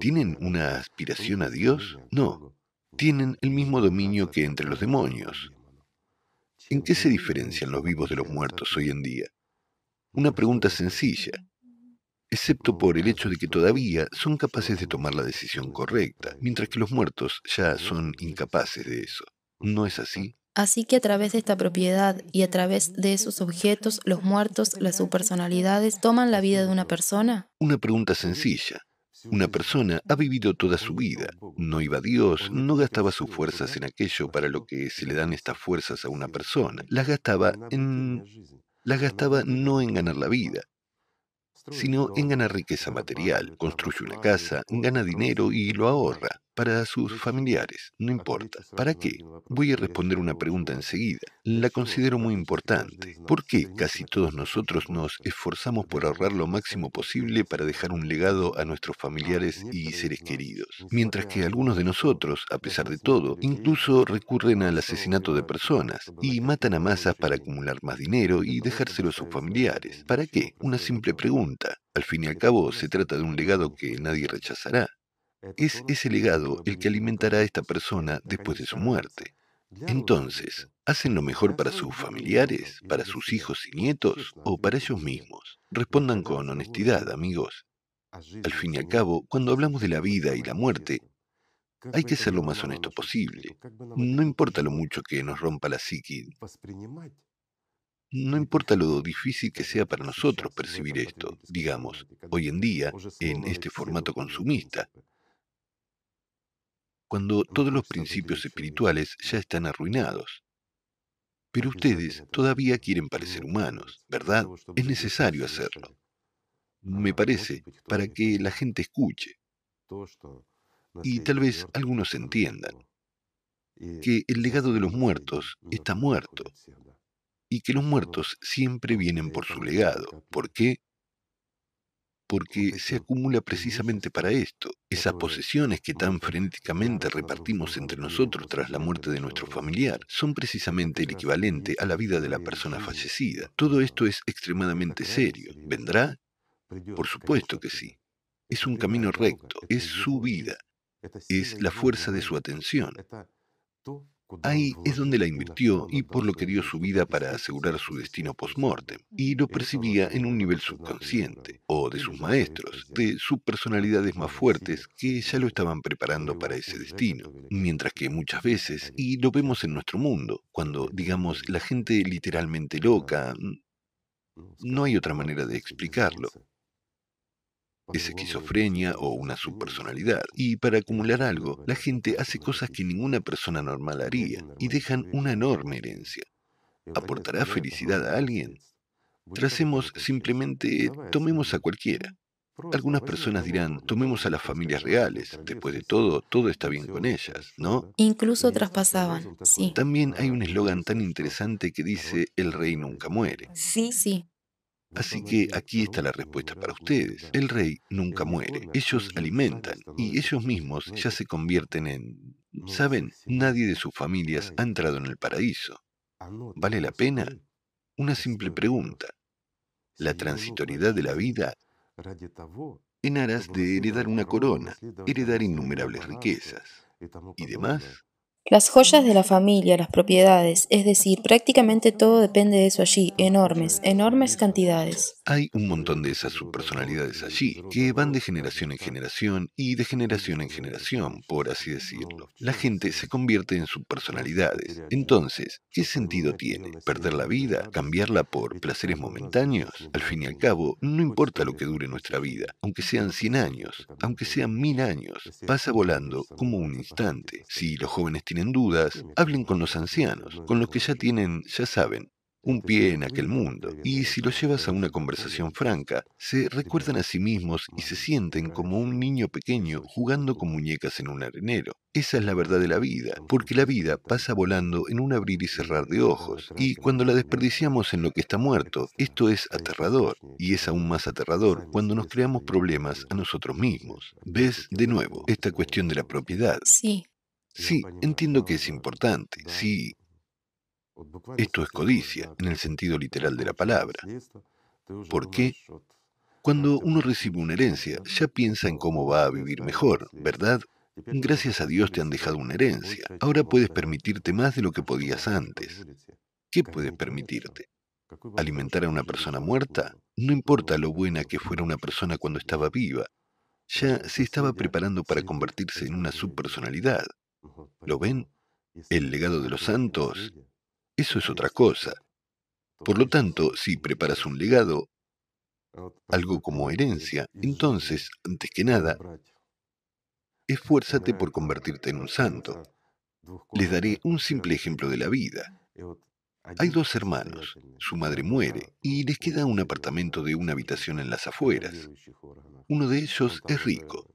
¿Tienen una aspiración a Dios? No. Tienen el mismo dominio que entre los demonios. ¿En qué se diferencian los vivos de los muertos hoy en día? Una pregunta sencilla, excepto por el hecho de que todavía son capaces de tomar la decisión correcta, mientras que los muertos ya son incapaces de eso. ¿No es así? Así que a través de esta propiedad y a través de esos objetos, los muertos, las subpersonalidades, toman la vida de una persona? Una pregunta sencilla. Una persona ha vivido toda su vida, no iba a Dios, no gastaba sus fuerzas en aquello para lo que se le dan estas fuerzas a una persona, las gastaba en... las gastaba no en ganar la vida, sino en ganar riqueza material, construye una casa, gana dinero y lo ahorra para sus familiares, no importa. ¿Para qué? Voy a responder una pregunta enseguida. La considero muy importante. ¿Por qué casi todos nosotros nos esforzamos por ahorrar lo máximo posible para dejar un legado a nuestros familiares y seres queridos? Mientras que algunos de nosotros, a pesar de todo, incluso recurren al asesinato de personas y matan a masas para acumular más dinero y dejárselo a sus familiares. ¿Para qué? Una simple pregunta. Al fin y al cabo, se trata de un legado que nadie rechazará. Es ese legado el que alimentará a esta persona después de su muerte. Entonces, ¿hacen lo mejor para sus familiares, para sus hijos y nietos o para ellos mismos? Respondan con honestidad, amigos. Al fin y al cabo, cuando hablamos de la vida y la muerte, hay que ser lo más honesto posible. No importa lo mucho que nos rompa la psique. No importa lo difícil que sea para nosotros percibir esto, digamos, hoy en día, en este formato consumista, cuando todos los principios espirituales ya están arruinados. Pero ustedes todavía quieren parecer humanos, ¿verdad? Es necesario hacerlo. Me parece, para que la gente escuche. Y tal vez algunos entiendan que el legado de los muertos está muerto y que los muertos siempre vienen por su legado. ¿Por qué? Porque se acumula precisamente para esto. Esas posesiones que tan frenéticamente repartimos entre nosotros tras la muerte de nuestro familiar son precisamente el equivalente a la vida de la persona fallecida. Todo esto es extremadamente serio. ¿Vendrá? Por supuesto que sí. Es un camino recto, es su vida, es la fuerza de su atención. Ahí es donde la invirtió y por lo que dio su vida para asegurar su destino post-mortem. Y lo percibía en un nivel subconsciente, o de sus maestros, de sus personalidades más fuertes que ya lo estaban preparando para ese destino. Mientras que muchas veces, y lo vemos en nuestro mundo, cuando, digamos, la gente literalmente loca, no hay otra manera de explicarlo, esquizofrenia o una subpersonalidad. Y para acumular algo, la gente hace cosas que ninguna persona normal haría y dejan una enorme herencia. ¿Aportará felicidad a alguien? Tracemos simplemente, tomemos a cualquiera. Algunas personas dirán, tomemos a las familias reales. Después de todo, todo está bien con ellas, ¿no? Incluso traspasaban, sí. También hay un eslogan tan interesante que dice, el rey nunca muere. Sí, sí. Así que aquí está la respuesta para ustedes. El rey nunca muere. Ellos alimentan y ellos mismos ya se convierten en... Saben, nadie de sus familias ha entrado en el paraíso. ¿Vale la pena? Una simple pregunta. La transitoriedad de la vida en aras de heredar una corona, heredar innumerables riquezas y demás. Las joyas de la familia, las propiedades, es decir, prácticamente todo depende de eso allí, enormes, enormes cantidades. Hay un montón de esas subpersonalidades allí, que van de generación en generación y de generación en generación, por así decirlo. La gente se convierte en subpersonalidades. Entonces, ¿qué sentido tiene? ¿Perder la vida? ¿Cambiarla por placeres momentáneos? Al fin y al cabo, no importa lo que dure nuestra vida, aunque sean 100 años, aunque sean mil años, pasa volando como un instante. Si los jóvenes tienen dudas, hablen con los ancianos, con los que ya tienen, ya saben, un pie en aquel mundo, y si lo llevas a una conversación franca, se recuerdan a sí mismos y se sienten como un niño pequeño jugando con muñecas en un arenero. Esa es la verdad de la vida, porque la vida pasa volando en un abrir y cerrar de ojos, y cuando la desperdiciamos en lo que está muerto, esto es aterrador, y es aún más aterrador cuando nos creamos problemas a nosotros mismos. ¿Ves de nuevo esta cuestión de la propiedad? Sí. Sí, entiendo que es importante, sí, esto es codicia, en el sentido literal de la palabra. ¿Por qué? Cuando uno recibe una herencia, ya piensa en cómo va a vivir mejor, ¿verdad? Gracias a Dios te han dejado una herencia. Ahora puedes permitirte más de lo que podías antes. ¿Qué puedes permitirte? ¿Alimentar a una persona muerta? No importa lo buena que fuera una persona cuando estaba viva. Ya se estaba preparando para convertirse en una subpersonalidad. ¿Lo ven? El legado de los santos eso es otra cosa. Por lo tanto, si preparas un legado, algo como herencia, entonces, antes que nada, esfuérzate por convertirte en un santo. Les daré un simple ejemplo de la vida. Hay dos hermanos, su madre muere y les queda un apartamento de una habitación en las afueras. Uno de ellos es rico,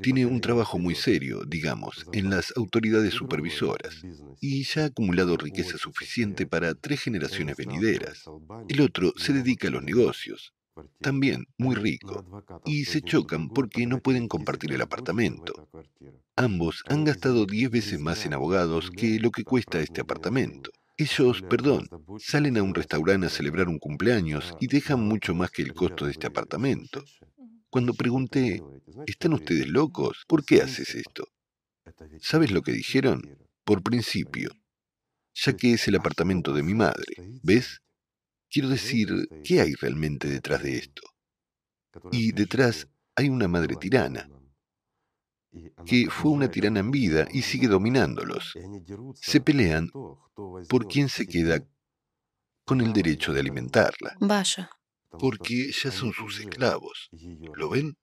tiene un trabajo muy serio, digamos, en las autoridades supervisoras y ya ha acumulado riqueza suficiente para tres generaciones venideras. El otro se dedica a los negocios, también muy rico, y se chocan porque no pueden compartir el apartamento. Ambos han gastado diez veces más en abogados que lo que cuesta este apartamento. Ellos, perdón, salen a un restaurante a celebrar un cumpleaños y dejan mucho más que el costo de este apartamento. Cuando pregunté, ¿están ustedes locos? ¿Por qué haces esto? ¿Sabes lo que dijeron? Por principio, ya que es el apartamento de mi madre. ¿Ves? Quiero decir, ¿qué hay realmente detrás de esto? Y detrás hay una madre tirana, que fue una tirana en vida y sigue dominándolos. Se pelean por quién se queda con el derecho de alimentarla. Vaya porque ya son sus esclavos. ¿Lo ven?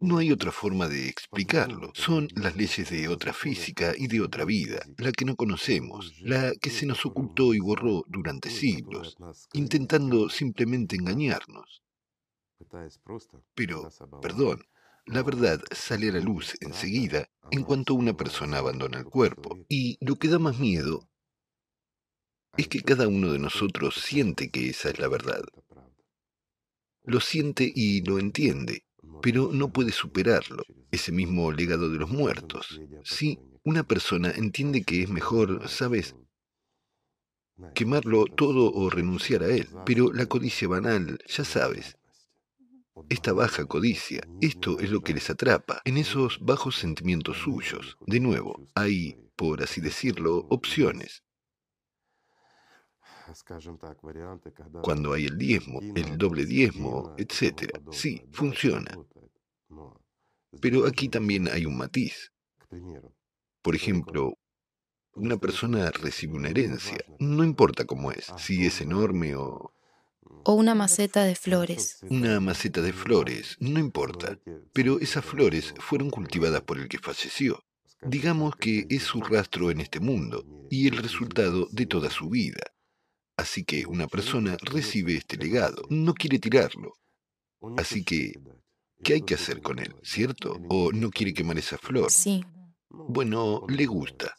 No hay otra forma de explicarlo. Son las leyes de otra física y de otra vida, la que no conocemos, la que se nos ocultó y borró durante siglos, intentando simplemente engañarnos. Pero, perdón, la verdad sale a la luz enseguida en cuanto una persona abandona el cuerpo. Y lo que da más miedo es que cada uno de nosotros siente que esa es la verdad. Lo siente y lo entiende, pero no puede superarlo, ese mismo legado de los muertos. Sí, una persona entiende que es mejor, ¿sabes? Quemarlo todo o renunciar a él, pero la codicia banal, ya sabes, esta baja codicia, esto es lo que les atrapa, en esos bajos sentimientos suyos. De nuevo, hay, por así decirlo, opciones. Cuando hay el diezmo, el doble diezmo, etc. Sí, funciona. Pero aquí también hay un matiz. Por ejemplo, una persona recibe una herencia, no importa cómo es, si es enorme o... O una maceta de flores. Una maceta de flores, no importa. Pero esas flores fueron cultivadas por el que falleció. Digamos que es su rastro en este mundo y el resultado de toda su vida. Así que una persona recibe este legado, no quiere tirarlo. Así que, ¿qué hay que hacer con él, cierto? ¿O no quiere quemar esa flor? Sí. Bueno, le gusta.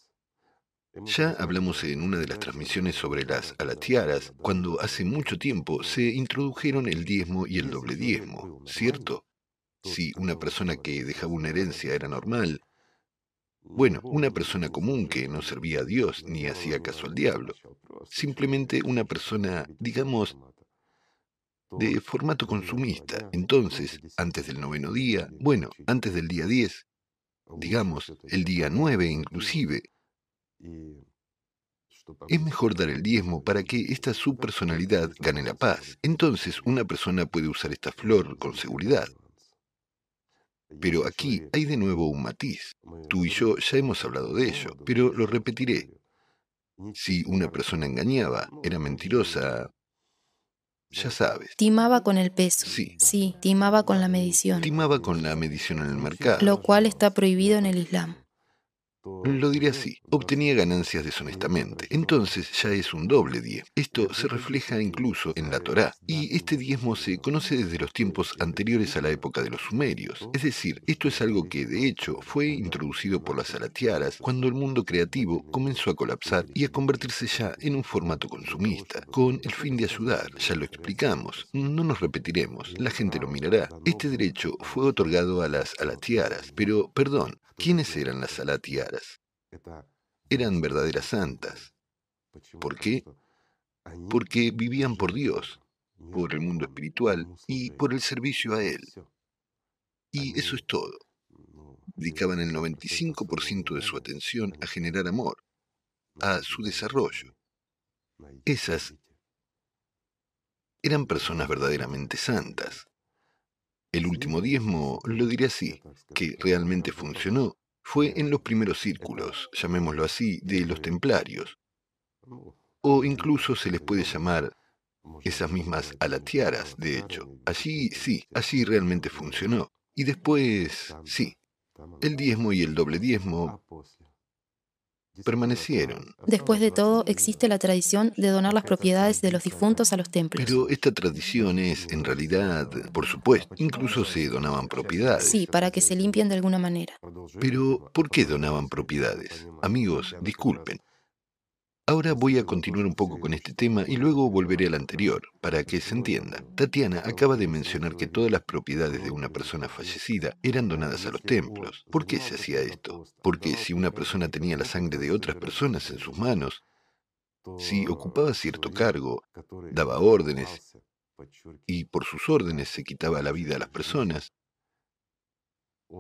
Ya hablamos en una de las transmisiones sobre las alatiaras, cuando hace mucho tiempo se introdujeron el diezmo y el doble diezmo, ¿cierto? Si una persona que dejaba una herencia era normal, bueno, una persona común que no servía a Dios ni hacía caso al diablo. Simplemente una persona, digamos, de formato consumista. Entonces, antes del noveno día, bueno, antes del día 10, digamos, el día 9 inclusive, es mejor dar el diezmo para que esta subpersonalidad gane la paz. Entonces una persona puede usar esta flor con seguridad. Pero aquí hay de nuevo un matiz. Tú y yo ya hemos hablado de ello, pero lo repetiré. Si una persona engañaba, era mentirosa, ya sabes. Timaba con el peso. Sí. Sí, timaba con la medición. Timaba con la medición en el mercado. Lo cual está prohibido en el Islam. Lo diré así, obtenía ganancias deshonestamente. Entonces ya es un doble diezmo. Esto se refleja incluso en la Torá. Y este diezmo se conoce desde los tiempos anteriores a la época de los sumerios. Es decir, esto es algo que de hecho fue introducido por las alatiaras cuando el mundo creativo comenzó a colapsar y a convertirse ya en un formato consumista, con el fin de ayudar. Ya lo explicamos, no nos repetiremos, la gente lo mirará. Este derecho fue otorgado a las alatiaras, pero perdón, ¿quiénes eran las alatiaras? Eran verdaderas santas. ¿Por qué? Porque vivían por Dios, por el mundo espiritual y por el servicio a Él. Y eso es todo. Dedicaban el 95% de su atención a generar amor, a su desarrollo. Esas eran personas verdaderamente santas. El último diezmo, lo diré así, que realmente funcionó, fue en los primeros círculos, llamémoslo así, de los templarios. O incluso se les puede llamar esas mismas alatiaras, de hecho. Allí sí, allí realmente funcionó. Y después, sí, el diezmo y el doble diezmo permanecieron. Después de todo, existe la tradición de donar las propiedades de los difuntos a los templos. Pero esta tradición es, en realidad, por supuesto, incluso se donaban propiedades. Sí, para que se limpien de alguna manera. Pero, ¿por qué donaban propiedades? Amigos, disculpen. Ahora voy a continuar un poco con este tema y luego volveré al anterior, para que se entienda. Tatiana acaba de mencionar que todas las propiedades de una persona fallecida eran donadas a los templos. ¿Por qué se hacía esto? Porque si una persona tenía la sangre de otras personas en sus manos, si ocupaba cierto cargo, daba órdenes y por sus órdenes se quitaba la vida a las personas,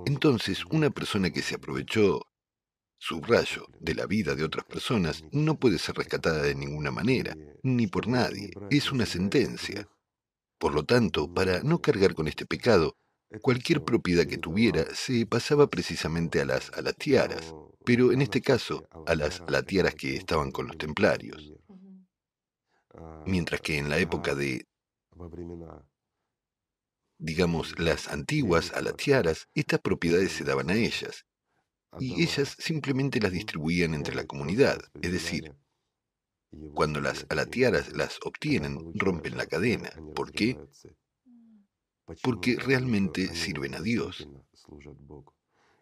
entonces una persona que se aprovechó subrayo, de la vida de otras personas, no puede ser rescatada de ninguna manera, ni por nadie. Es una sentencia. Por lo tanto, para no cargar con este pecado, cualquier propiedad que tuviera se pasaba precisamente a las alatiaras, pero en este caso a las alatiaras que estaban con los templarios. Mientras que en la época de digamos, las antiguas alatiaras, estas propiedades se daban a ellas, y ellas simplemente las distribuían entre la comunidad. Es decir, cuando las alatiaras las obtienen, rompen la cadena. ¿Por qué? Porque realmente sirven a Dios.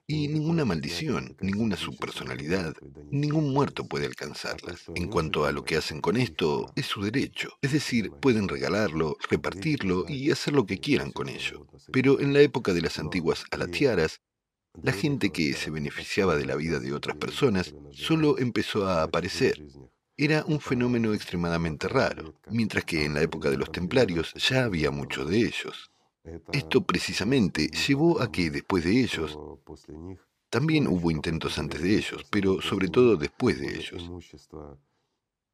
Y ninguna maldición, ninguna subpersonalidad, ningún muerto puede alcanzarlas. En cuanto a lo que hacen con esto, es su derecho. Es decir, pueden regalarlo, repartirlo y hacer lo que quieran con ello. Pero en la época de las antiguas alatiaras, la gente que se beneficiaba de la vida de otras personas solo empezó a aparecer. Era un fenómeno extremadamente raro, mientras que en la época de los templarios ya había muchos de ellos. Esto precisamente llevó a que después de ellos, también hubo intentos antes de ellos, pero sobre todo después de ellos,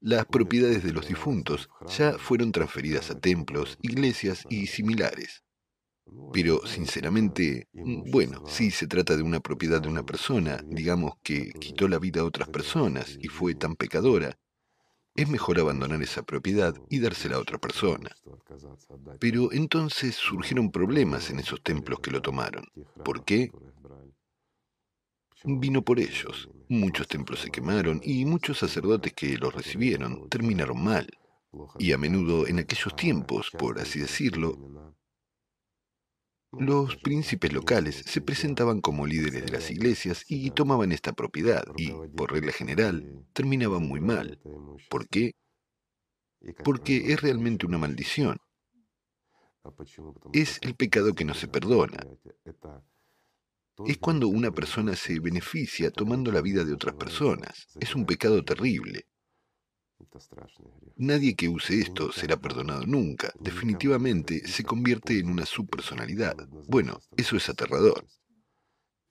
las propiedades de los difuntos ya fueron transferidas a templos, iglesias y similares. Pero, sinceramente, mm, bueno, si se trata de una propiedad de una persona, digamos que quitó la vida a otras personas y fue tan pecadora, es mejor abandonar esa propiedad y dársela a otra persona. Pero entonces surgieron problemas en esos templos que lo tomaron. ¿Por qué? Vino por ellos. Muchos templos se quemaron y muchos sacerdotes que los recibieron terminaron mal. Y a menudo en aquellos tiempos, por así decirlo, los príncipes locales se presentaban como líderes de las iglesias y tomaban esta propiedad y, por regla general, terminaban muy mal. ¿Por qué? Porque es realmente una maldición. Es el pecado que no se perdona. Es cuando una persona se beneficia tomando la vida de otras personas. Es un pecado terrible. Nadie que use esto será perdonado nunca. Definitivamente se convierte en una subpersonalidad. Bueno, eso es aterrador.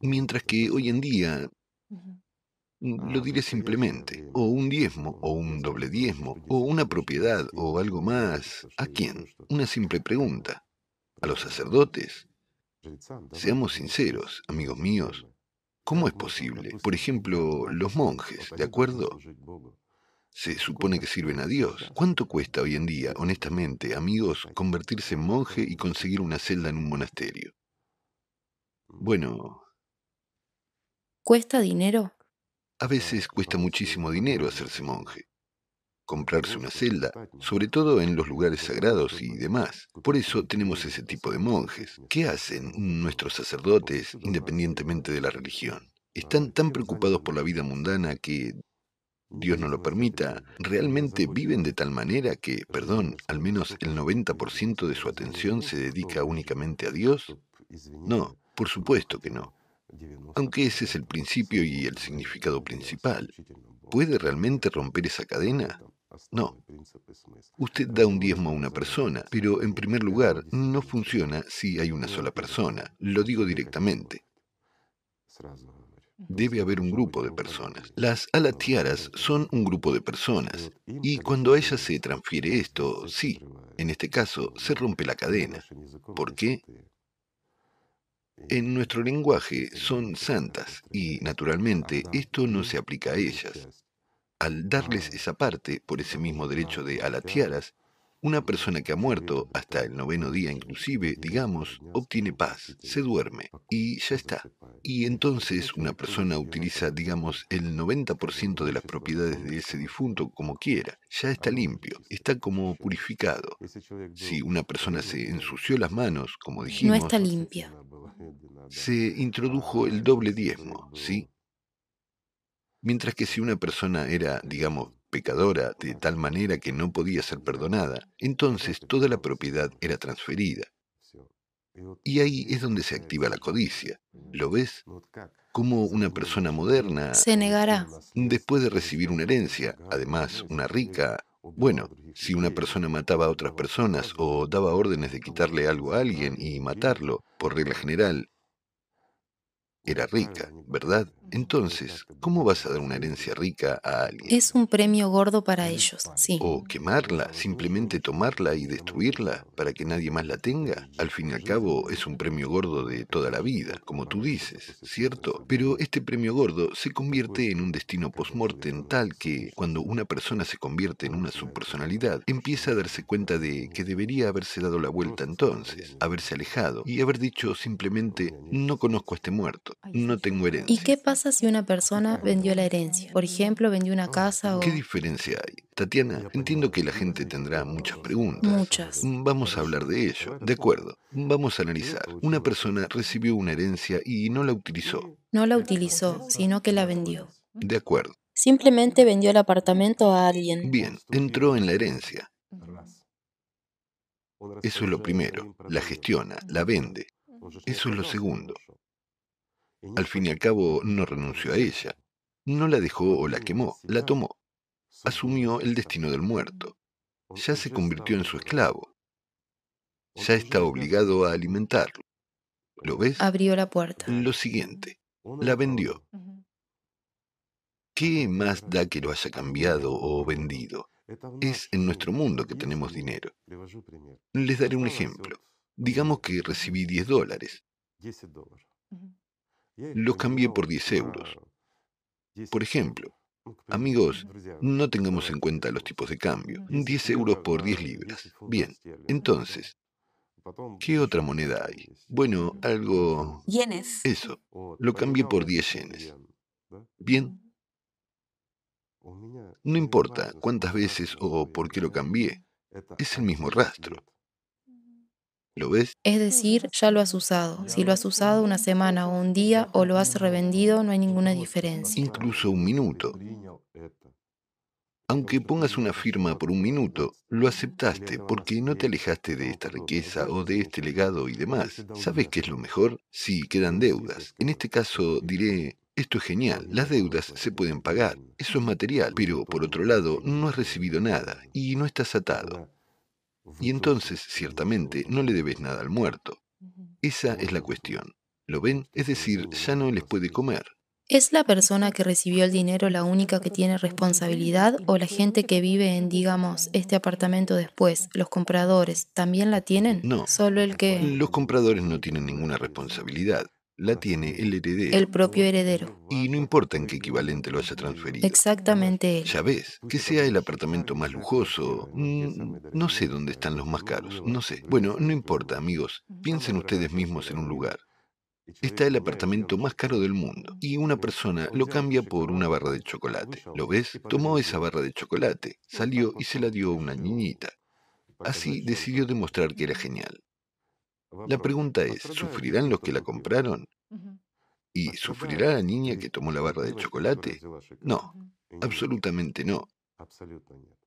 Mientras que hoy en día, mm, lo diré simplemente, o un diezmo, o un doble diezmo, o una propiedad, o algo más. ¿A quién? Una simple pregunta. ¿A los sacerdotes? Seamos sinceros, amigos míos. ¿Cómo es posible? Por ejemplo, los monjes, ¿de acuerdo? Se supone que sirven a Dios. ¿Cuánto cuesta hoy en día, honestamente, amigos, convertirse en monje y conseguir una celda en un monasterio? Bueno. ¿Cuesta dinero? A veces cuesta muchísimo dinero hacerse monje, comprarse una celda, sobre todo en los lugares sagrados y demás. Por eso tenemos ese tipo de monjes. ¿Qué hacen nuestros sacerdotes independientemente de la religión? Están tan preocupados por la vida mundana que, Dios no lo permita, realmente viven de tal manera que, perdón, al menos el 90% de su atención se dedica únicamente a Dios? No, por supuesto que no. Aunque ese es el principio y el significado principal. ¿Puede realmente romper esa cadena? No. Usted da un diezmo a una persona, pero en primer lugar no funciona si hay una sola persona. Lo digo directamente. Debe haber un grupo de personas. Las alatiaras son un grupo de personas. Y cuando a ellas se transfiere esto, sí, en este caso se rompe la cadena. ¿Por qué? En nuestro lenguaje son santas y, naturalmente, esto no se aplica a ellas. Al darles esa parte, por ese mismo derecho de alatiaras, una persona que ha muerto hasta el noveno día inclusive, digamos, obtiene paz, se duerme y ya está. Y entonces una persona utiliza, digamos, el 90% de las propiedades de ese difunto como quiera. Ya está limpio, está como purificado. Si una persona se ensució las manos, como dijimos... No está limpia. Se introdujo el doble diezmo, ¿sí? Mientras que si una persona era, digamos, pecadora de tal manera que no podía ser perdonada, entonces toda la propiedad era transferida. Y ahí es donde se activa la codicia. ¿Lo ves? Como una persona moderna se negará. Después de recibir una herencia, además una rica, bueno, si una persona mataba a otras personas o daba órdenes de quitarle algo a alguien y matarlo, por regla general, era rica, ¿verdad? Entonces, ¿cómo vas a dar una herencia rica a alguien? Es un premio gordo para ellos, sí. ¿O quemarla, simplemente tomarla y destruirla para que nadie más la tenga? Al fin y al cabo, es un premio gordo de toda la vida, como tú dices, ¿cierto? Pero este premio gordo se convierte en un destino post-mortem tal que, cuando una persona se convierte en una subpersonalidad, empieza a darse cuenta de que debería haberse dado la vuelta entonces, haberse alejado y haber dicho simplemente, no conozco a este muerto, no tengo herencia. ¿Y qué pasa? Si una persona vendió la herencia? Por ejemplo, vendió una casa o... ¿Qué diferencia hay? Tatiana, entiendo que la gente tendrá muchas preguntas. Muchas. Vamos a hablar de ello. De acuerdo. Vamos a analizar. Una persona recibió una herencia y no la utilizó. No la utilizó, sino que la vendió. De acuerdo. Simplemente vendió el apartamento a alguien. Bien, entró en la herencia. Eso es lo primero. La gestiona, la vende. Eso es lo segundo. Al fin y al cabo, no renunció a ella. No la dejó o la quemó, la tomó. Asumió el destino del muerto. Ya se convirtió en su esclavo. Ya está obligado a alimentarlo. ¿Lo ves? Abrió la puerta. Lo siguiente, la vendió. ¿Qué más da que lo haya cambiado o vendido? Es en nuestro mundo que tenemos dinero. Les daré un ejemplo. Digamos que recibí 10 dólares. Los cambié por 10 euros. Por ejemplo, amigos, no tengamos en cuenta los tipos de cambio. 10 euros por 10 libras. Bien, entonces, ¿qué otra moneda hay? Bueno, algo... Yenes. Eso, lo cambié por 10 yenes. Bien. No importa cuántas veces o por qué lo cambié, es el mismo rastro. ¿Lo ves? Es decir, ya lo has usado. Si lo has usado una semana o un día o lo has revendido, no hay ninguna diferencia. Incluso un minuto. Aunque pongas una firma por un minuto, lo aceptaste porque no te alejaste de esta riqueza o de este legado y demás. ¿Sabes qué es lo mejor? Sí, quedan deudas. En este caso diré, esto es genial, las deudas se pueden pagar, eso es material, pero por otro lado no has recibido nada y no estás atado. Y entonces, ciertamente, no le debes nada al muerto. Esa es la cuestión. ¿Lo ven? Es decir, ya no les puede comer. ¿Es la persona que recibió el dinero la única que tiene responsabilidad o la gente que vive en, digamos, este apartamento después, los compradores, también la tienen? No. Solo el que... Los compradores no tienen ninguna responsabilidad la tiene el heredero. El propio heredero. Y no importa en qué equivalente lo haya transferido. Exactamente él. Ya ves, que sea el apartamento más lujoso, mm, no sé dónde están los más caros, no sé. Bueno, no importa, amigos. Piensen ustedes mismos en un lugar. Está el apartamento más caro del mundo y una persona lo cambia por una barra de chocolate. ¿Lo ves? Tomó esa barra de chocolate, salió y se la dio a una niñita. Así decidió demostrar que era genial. La pregunta es, ¿sufrirán los que la compraron? ¿Y sufrirá la niña que tomó la barra de chocolate? No, absolutamente no.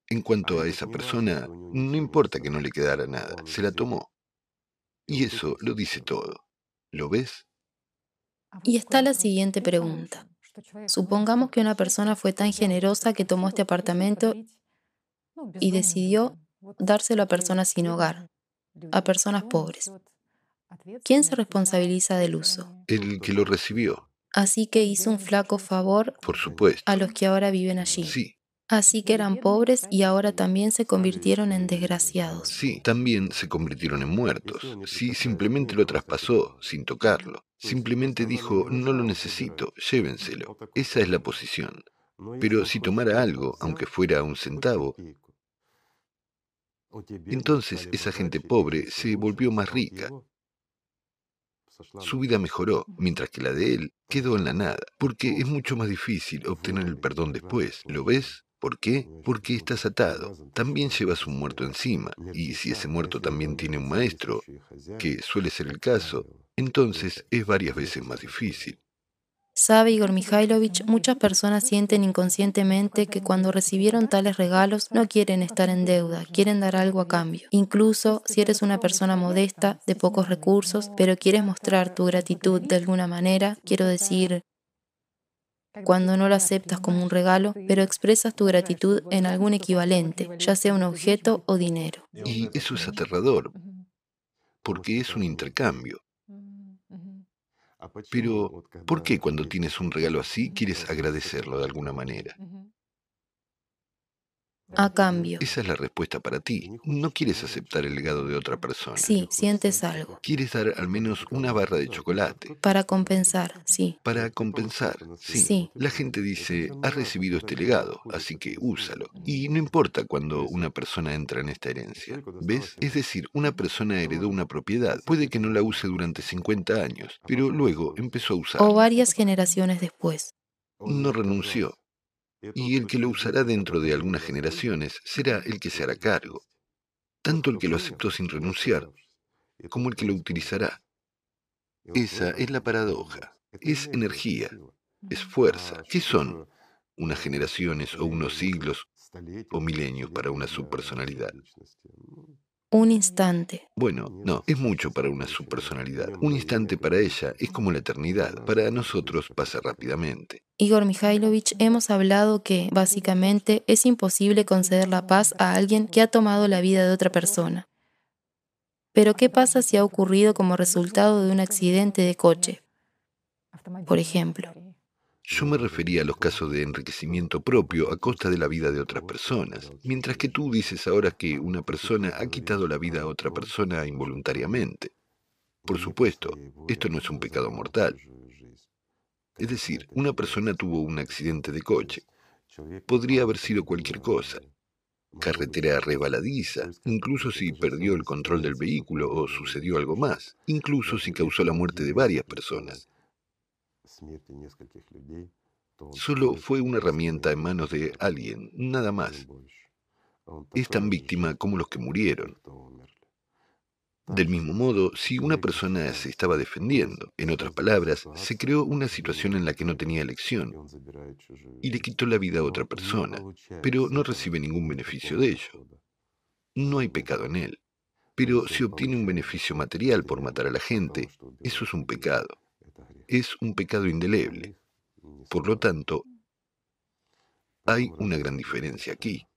En cuanto a esa persona, no importa que no le quedara nada, se la tomó. Y eso lo dice todo. ¿Lo ves? Y está la siguiente pregunta. Supongamos que una persona fue tan generosa que tomó este apartamento y decidió dárselo a personas sin hogar, a personas pobres. ¿Quién se responsabiliza del uso? El que lo recibió. Así que hizo un flaco favor Por supuesto. a los que ahora viven allí. Sí, Así que eran pobres y ahora también se convirtieron en desgraciados. sí, también se convirtieron en muertos. Sí, simplemente lo traspasó, sin tocarlo. Simplemente dijo, no lo necesito, llévenselo. Esa es la posición. Pero si tomara algo, aunque fuera un centavo, entonces esa gente pobre se volvió más rica. Su vida mejoró, mientras que la de él quedó en la nada, porque es mucho más difícil obtener el perdón después. ¿Lo ves? ¿Por qué? Porque estás atado. También llevas un muerto encima, y si ese muerto también tiene un maestro, que suele ser el caso, entonces es varias veces más difícil. Sabe Igor Mikhailovich, muchas personas sienten inconscientemente que cuando recibieron tales regalos no quieren estar en deuda, quieren dar algo a cambio. Incluso si eres una persona modesta, de pocos recursos, pero quieres mostrar tu gratitud de alguna manera, quiero decir, cuando no lo aceptas como un regalo, pero expresas tu gratitud en algún equivalente, ya sea un objeto o dinero. Y eso es aterrador, porque es un intercambio. Pero, ¿por qué cuando tienes un regalo así quieres agradecerlo de alguna manera? A cambio, Esa es la respuesta para ti. No quieres aceptar el legado de otra persona. sí, sientes algo. Quieres dar al menos una barra de chocolate. Para compensar, sí. Para compensar, sí. Sí. La gente dice, has recibido este legado, así que úsalo. Y no importa cuando una persona entra en esta herencia. ¿Ves? Es decir, una persona heredó una propiedad. Puede que no la use durante 50 años, pero luego empezó a O usarla. varias generaciones después. No renunció. Y el que lo usará dentro de algunas generaciones será el que se hará cargo. Tanto el que lo aceptó sin renunciar, como el que lo utilizará. Esa es la paradoja. Es energía, es fuerza. ¿Qué son unas generaciones o unos siglos o milenios para una subpersonalidad? Un instante. Bueno, no, es mucho para una subpersonalidad. Un instante para ella es como la eternidad. Para nosotros pasa rápidamente. Igor Mikhailovich, hemos hablado que, básicamente, es imposible conceder la paz a alguien que ha tomado la vida de otra persona. Pero, ¿qué pasa si ha ocurrido como resultado de un accidente de coche? Por ejemplo. Yo me refería a los casos de enriquecimiento propio a costa de la vida de otras personas, mientras que tú dices ahora que una persona ha quitado la vida a otra persona involuntariamente. Por supuesto, esto no es un pecado mortal. Es decir, una persona tuvo un accidente de coche. Podría haber sido cualquier cosa. Carretera resbaladiza, incluso si perdió el control del vehículo o sucedió algo más, incluso si causó la muerte de varias personas. Solo fue una herramienta en manos de alguien, nada más. Es tan víctima como los que murieron. Del mismo modo, si una persona se estaba defendiendo, en otras palabras, se creó una situación en la que no tenía elección y le quitó la vida a otra persona, pero no recibe ningún beneficio de ello. No hay pecado en él. Pero si obtiene un beneficio material por matar a la gente, eso es un pecado. Es un pecado indeleble. Por lo tanto, hay una gran diferencia aquí.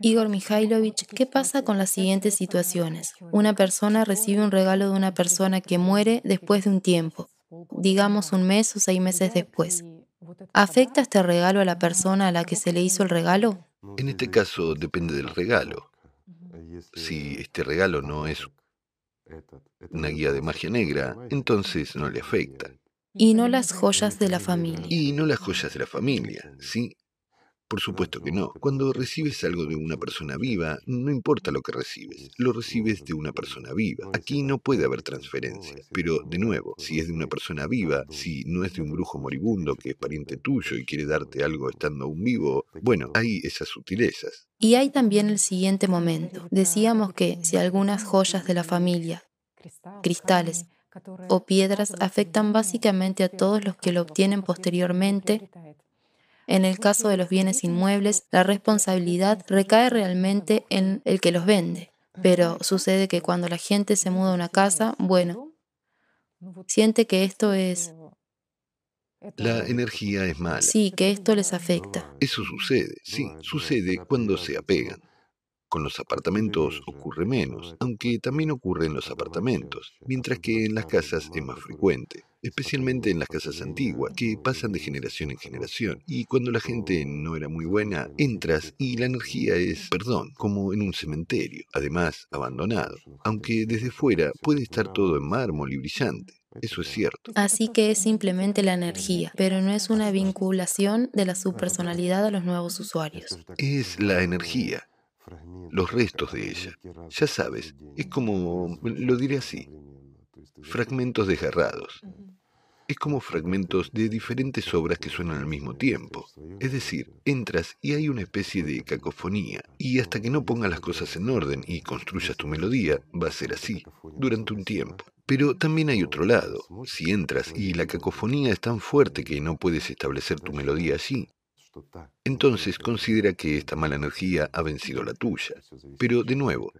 Igor Mikhailovich, ¿qué pasa con las siguientes situaciones? Una persona recibe un regalo de una persona que muere después de un tiempo, digamos un mes o seis meses después. ¿Afecta este regalo a la persona a la que se le hizo el regalo? En este caso depende del regalo. Si este regalo no es una guía de magia negra, entonces no le afecta. Y no las joyas de la familia. Y no las joyas de la familia, ¿sí? Por supuesto que no. Cuando recibes algo de una persona viva, no importa lo que recibes, lo recibes de una persona viva. Aquí no puede haber transferencia. Pero, de nuevo, si es de una persona viva, si no es de un brujo moribundo que es pariente tuyo y quiere darte algo estando aún vivo, bueno, hay esas sutilezas. Y hay también el siguiente momento. Decíamos que si algunas joyas de la familia, cristales o piedras afectan básicamente a todos los que lo obtienen posteriormente, en el caso de los bienes inmuebles, la responsabilidad recae realmente en el que los vende. Pero sucede que cuando la gente se muda a una casa, bueno, siente que esto es... La energía es mala. Sí, que esto les afecta. Eso sucede, sí, sucede cuando se apegan. Con los apartamentos ocurre menos, aunque también ocurre en los apartamentos, mientras que en las casas es más frecuente, especialmente en las casas antiguas, que pasan de generación en generación. Y cuando la gente no era muy buena, entras y la energía es, perdón, como en un cementerio, además abandonado, aunque desde fuera puede estar todo en mármol y brillante. Eso es cierto. Así que es simplemente la energía, pero no es una vinculación de la subpersonalidad a los nuevos usuarios. Es la energía, los restos de ella. Ya sabes, es como, lo diré así, fragmentos desgarrados. Es como fragmentos de diferentes obras que suenan al mismo tiempo. Es decir, entras y hay una especie de cacofonía, y hasta que no pongas las cosas en orden y construyas tu melodía, va a ser así, durante un tiempo. Pero también hay otro lado. Si entras y la cacofonía es tan fuerte que no puedes establecer tu melodía allí, entonces considera que esta mala energía ha vencido la tuya. Pero de nuevo,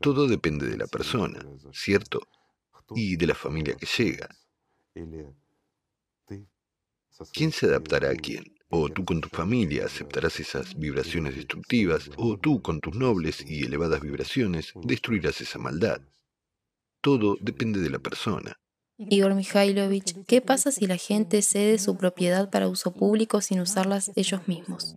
todo depende de la persona, ¿cierto? Y de la familia que llega. ¿Quién se adaptará a quién? O tú con tu familia aceptarás esas vibraciones destructivas, o tú con tus nobles y elevadas vibraciones destruirás esa maldad. Todo depende de la persona. Igor Mikhailovich, ¿qué pasa si la gente cede su propiedad para uso público sin usarlas ellos mismos?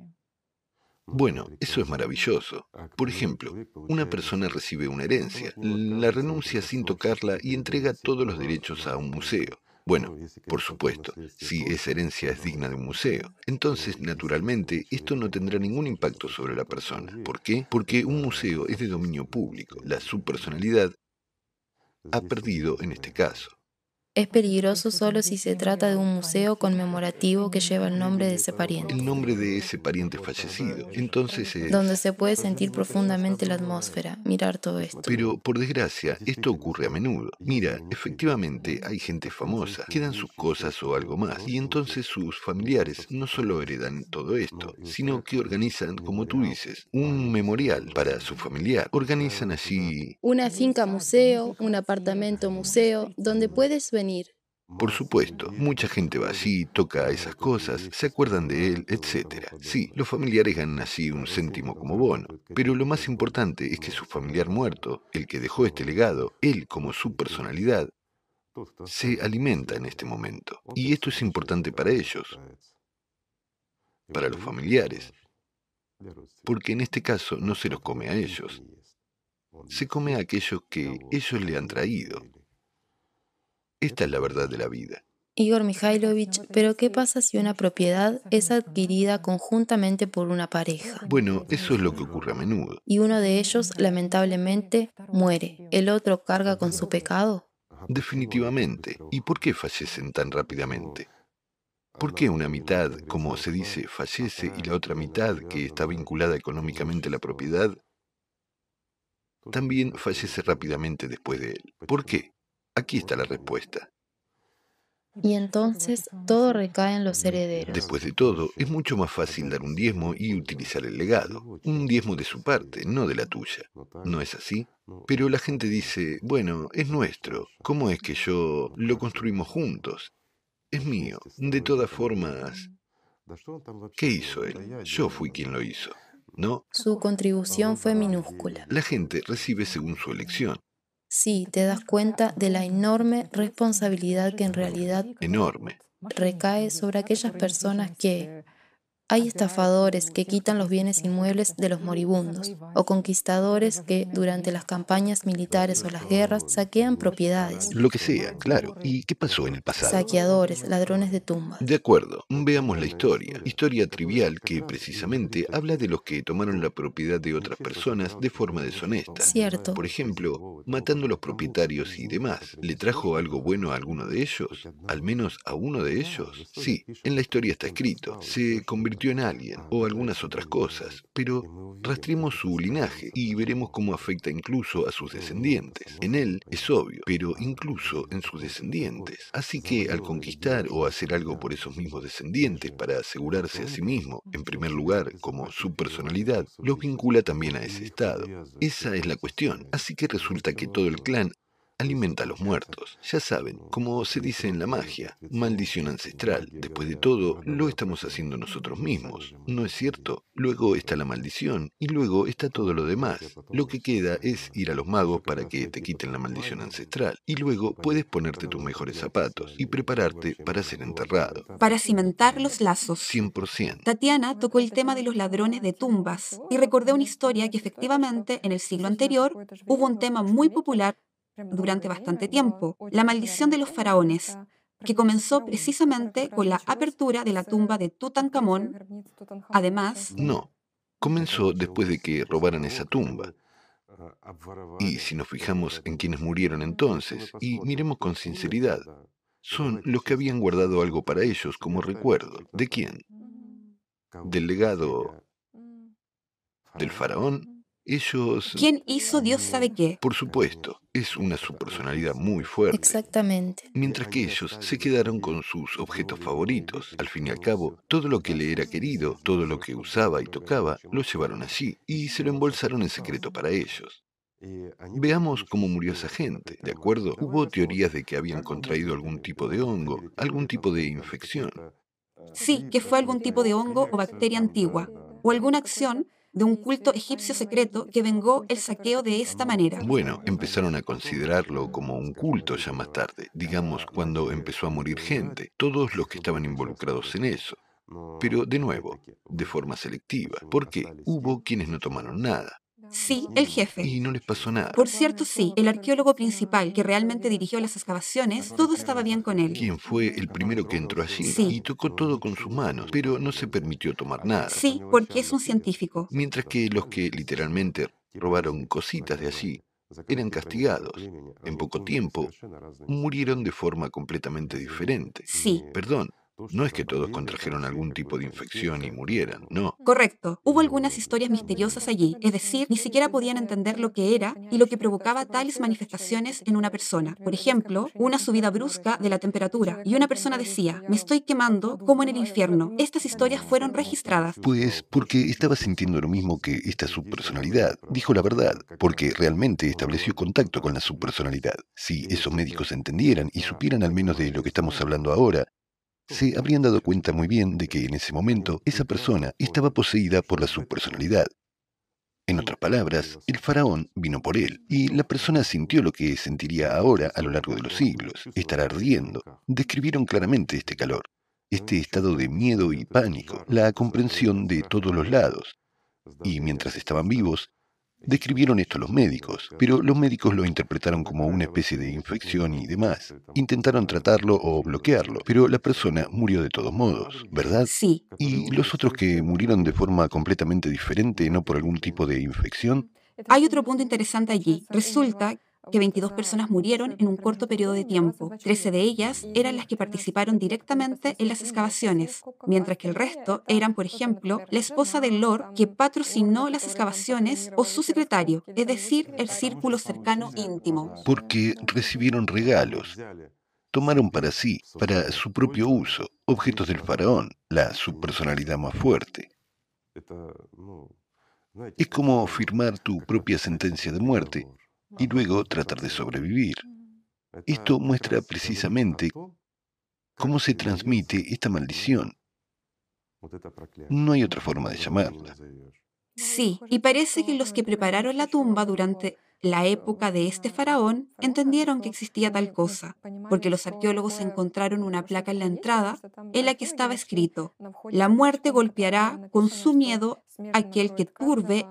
Bueno, eso es maravilloso. Por ejemplo, una persona recibe una herencia, la renuncia sin tocarla y entrega todos los derechos a un museo. Bueno, por supuesto, si esa herencia es digna de un museo, entonces, naturalmente, esto no tendrá ningún impacto sobre la persona. ¿Por qué? Porque un museo es de dominio público. La subpersonalidad ha perdido en este caso. Es peligroso solo si se trata de un museo conmemorativo que lleva el nombre de ese pariente. El nombre de ese pariente fallecido. Entonces es... Donde se puede sentir profundamente la atmósfera, mirar todo esto. Pero, por desgracia, esto ocurre a menudo. Mira, efectivamente hay gente famosa, quedan sus cosas o algo más, y entonces sus familiares no solo heredan todo esto, sino que organizan, como tú dices, un memorial para su familiar. Organizan así... Una finca museo, un apartamento museo, donde puedes venir por supuesto, mucha gente va allí, toca esas cosas, se acuerdan de él, etc. Sí, los familiares ganan así un céntimo como bono, pero lo más importante es que su familiar muerto, el que dejó este legado, él como su personalidad, se alimenta en este momento. Y esto es importante para ellos, para los familiares, porque en este caso no se los come a ellos, se come a aquellos que ellos le han traído. Esta es la verdad de la vida. Igor Mikhailovich, pero ¿qué pasa si una propiedad es adquirida conjuntamente por una pareja? Bueno, eso es lo que ocurre a menudo. Y uno de ellos, lamentablemente, muere. ¿El otro carga con su pecado? Definitivamente. ¿Y por qué fallecen tan rápidamente? ¿Por qué una mitad, como se dice, fallece y la otra mitad, que está vinculada económicamente a la propiedad, también fallece rápidamente después de él? ¿Por qué? Aquí está la respuesta. Y entonces todo recae en los herederos. Después de todo, es mucho más fácil dar un diezmo y utilizar el legado. Un diezmo de su parte, no de la tuya. ¿No es así? Pero la gente dice, bueno, es nuestro. ¿Cómo es que yo lo construimos juntos? Es mío. De todas formas, ¿qué hizo él? Yo fui quien lo hizo. ¿No? Su contribución fue minúscula. La gente recibe según su elección. Sí, te das cuenta de la enorme responsabilidad que en realidad enorme. recae sobre aquellas personas que Hay estafadores que quitan los bienes inmuebles de los moribundos, o conquistadores que, durante las campañas militares o las guerras, saquean propiedades. Lo que sea, claro. ¿Y qué pasó en el pasado? Saqueadores, ladrones de tumbas. De acuerdo, veamos la historia. Historia trivial que precisamente habla de los que tomaron la propiedad de otras personas de forma deshonesta. Cierto. Por ejemplo, matando a los propietarios y demás. ¿Le trajo algo bueno a alguno de ellos? ¿Al menos a uno de ellos? Sí, en la historia está escrito. Se convirtió o algunas otras cosas, pero rastreemos su linaje y veremos cómo afecta incluso a sus descendientes. En él es obvio, pero incluso en sus descendientes. Así que al conquistar o hacer algo por esos mismos descendientes para asegurarse a sí mismo, en primer lugar, como su personalidad, los vincula también a ese estado. Esa es la cuestión. Así que resulta que todo el clan alimenta a los muertos. Ya saben, como se dice en la magia, maldición ancestral. Después de todo, lo estamos haciendo nosotros mismos, ¿no es cierto? Luego está la maldición y luego está todo lo demás. Lo que queda es ir a los magos para que te quiten la maldición ancestral y luego puedes ponerte tus mejores zapatos y prepararte para ser enterrado. Para cimentar los lazos. 100%. Tatiana tocó el tema de los ladrones de tumbas y recordé una historia que efectivamente en el siglo anterior hubo un tema muy popular durante bastante tiempo, la maldición de los faraones, que comenzó precisamente con la apertura de la tumba de Tutankamón. Además, no, comenzó después de que robaran esa tumba. Y si nos fijamos en quienes murieron entonces, y miremos con sinceridad, son los que habían guardado algo para ellos como recuerdo. ¿De quién? ¿Del legado del faraón? Ellos... ¿Quién hizo Dios sabe qué? Por supuesto, es una subpersonalidad muy fuerte. Exactamente. Mientras que ellos se quedaron con sus objetos favoritos. Al fin y al cabo, todo lo que le era querido, todo lo que usaba y tocaba, lo llevaron allí y se lo embolsaron en secreto para ellos. Veamos cómo murió esa gente, ¿de acuerdo? Hubo teorías de que habían contraído algún tipo de hongo, algún tipo de infección. Sí, que fue algún tipo de hongo o bacteria antigua, o alguna acción de un culto egipcio secreto que vengó el saqueo de esta manera. Bueno, empezaron a considerarlo como un culto ya más tarde, digamos cuando empezó a morir gente, todos los que estaban involucrados en eso. Pero de nuevo, de forma selectiva, porque hubo quienes no tomaron nada. Sí, el jefe. Y no les pasó nada. Por cierto, sí, el arqueólogo principal que realmente dirigió las excavaciones, todo estaba bien con él. ¿Quién fue el primero que entró allí Sí. y tocó todo con sus manos, pero no se permitió tomar nada. Sí, porque es un científico. Mientras que los que literalmente robaron cositas de allí eran castigados. En poco tiempo murieron de forma completamente diferente. Sí. Perdón, no es que todos contrajeron algún tipo de infección y murieran, no. Correcto. Hubo algunas historias misteriosas allí, es decir, ni siquiera podían entender lo que era y lo que provocaba tales manifestaciones en una persona. Por ejemplo, una subida brusca de la temperatura y una persona decía, me estoy quemando como en el infierno. Estas historias fueron registradas. Pues porque estaba sintiendo lo mismo que esta subpersonalidad. Dijo la verdad, porque realmente estableció contacto con la subpersonalidad. Si esos médicos entendieran y supieran al menos de lo que estamos hablando ahora, se habrían dado cuenta muy bien de que en ese momento esa persona estaba poseída por la subpersonalidad. En otras palabras, el faraón vino por él, y la persona sintió lo que sentiría ahora a lo largo de los siglos, estar ardiendo. Describieron claramente este calor, este estado de miedo y pánico, la comprensión de todos los lados. Y mientras estaban vivos, describieron esto los médicos, pero los médicos lo interpretaron como una especie de infección y demás. Intentaron tratarlo o bloquearlo, pero la persona murió de todos modos, ¿verdad? Sí. ¿Y los otros que murieron de forma completamente diferente, no por algún tipo de infección? Hay otro punto interesante allí. Resulta que 22 personas murieron en un corto periodo de tiempo. 13 de ellas eran las que participaron directamente en las excavaciones, mientras que el resto eran, por ejemplo, la esposa del Lord que patrocinó las excavaciones o su secretario, es decir, el círculo cercano íntimo. Porque recibieron regalos. Tomaron para sí, para su propio uso, objetos del faraón, la subpersonalidad más fuerte. Es como firmar tu propia sentencia de muerte y luego tratar de sobrevivir. Esto muestra precisamente cómo se transmite esta maldición. No hay otra forma de llamarla. Sí, y parece que los que prepararon la tumba durante la época de este faraón, entendieron que existía tal cosa, porque los arqueólogos encontraron una placa en la entrada en la que estaba escrito, la muerte golpeará con su miedo aquel que turbe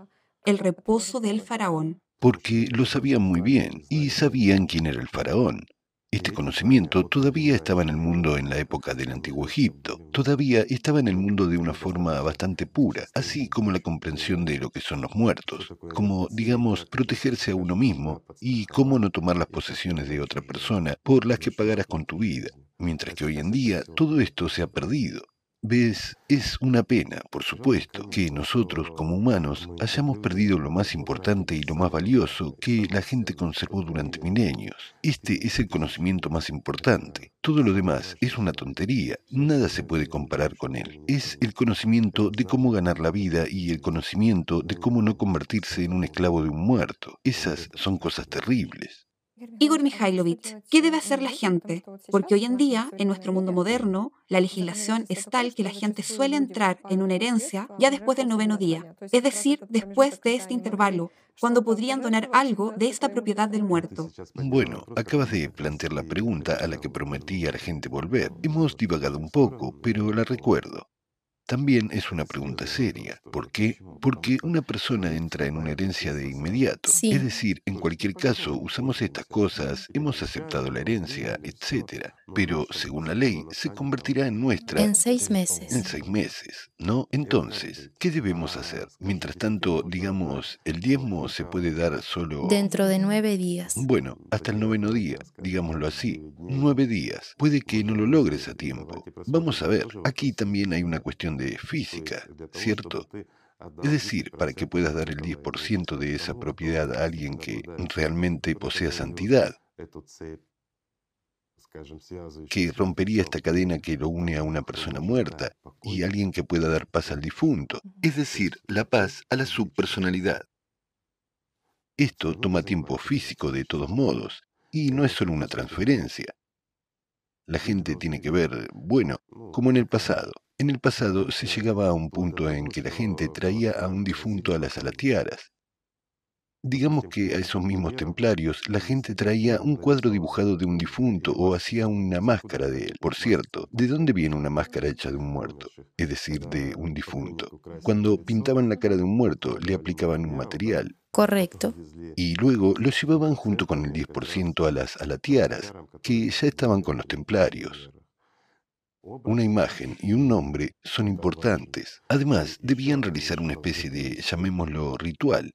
el reposo del faraón. Porque lo sabían muy bien y sabían quién era el faraón. Este conocimiento todavía estaba en el mundo en la época del antiguo Egipto, todavía estaba en el mundo de una forma bastante pura, así como la comprensión de lo que son los muertos, como, digamos, protegerse a uno mismo y cómo no tomar las posesiones de otra persona por las que pagaras con tu vida, mientras que hoy en día todo esto se ha perdido. Ves, es una pena, por supuesto, que nosotros como humanos hayamos perdido lo más importante y lo más valioso que la gente conservó durante milenios. Este es el conocimiento más importante. Todo lo demás es una tontería, nada se puede comparar con él. Es el conocimiento de cómo ganar la vida y el conocimiento de cómo no convertirse en un esclavo de un muerto. Esas son cosas terribles. Igor Mikhailovich, ¿qué debe hacer la gente? Porque hoy en día, en nuestro mundo moderno, la legislación es tal que la gente suele entrar en una herencia ya después del noveno día, es decir, después de este intervalo, cuando podrían donar algo de esta propiedad del muerto. Bueno, acabas de plantear la pregunta a la que prometí a la gente volver. Hemos divagado un poco, pero la recuerdo. También es una pregunta seria. ¿Por qué? Porque una persona entra en una herencia de inmediato. Sí. Es decir, en cualquier caso, usamos estas cosas, hemos aceptado la herencia, etc. Pero, según la ley, se convertirá en nuestra En seis meses. en seis meses, ¿no? Entonces, ¿qué debemos hacer? Mientras tanto, digamos, el diezmo se puede dar solo... Dentro de nueve días. Bueno, hasta el noveno día, digámoslo así, nueve días. Puede que no lo logres a tiempo. Vamos a ver, aquí también hay una cuestión de física, ¿cierto? Es decir, para que puedas dar el 10% de esa propiedad a alguien que realmente posea santidad, que rompería esta cadena que lo une a una persona muerta y alguien que pueda dar paz al difunto, es decir, la paz a la subpersonalidad. Esto toma tiempo físico de todos modos, y no es solo una transferencia. La gente tiene que ver, bueno, como en el pasado. En el pasado se llegaba a un punto en que la gente traía a un difunto a las alatiaras. Digamos que a esos mismos templarios la gente traía un cuadro dibujado de un difunto o hacía una máscara de él. Por cierto, ¿de dónde viene una máscara hecha de un muerto? Es decir, de un difunto. Cuando pintaban la cara de un muerto le aplicaban un material Correcto. y luego lo llevaban junto con el 10% a las alatiaras, que ya estaban con los templarios. Una imagen y un nombre son importantes. Además, debían realizar una especie de, llamémoslo, ritual,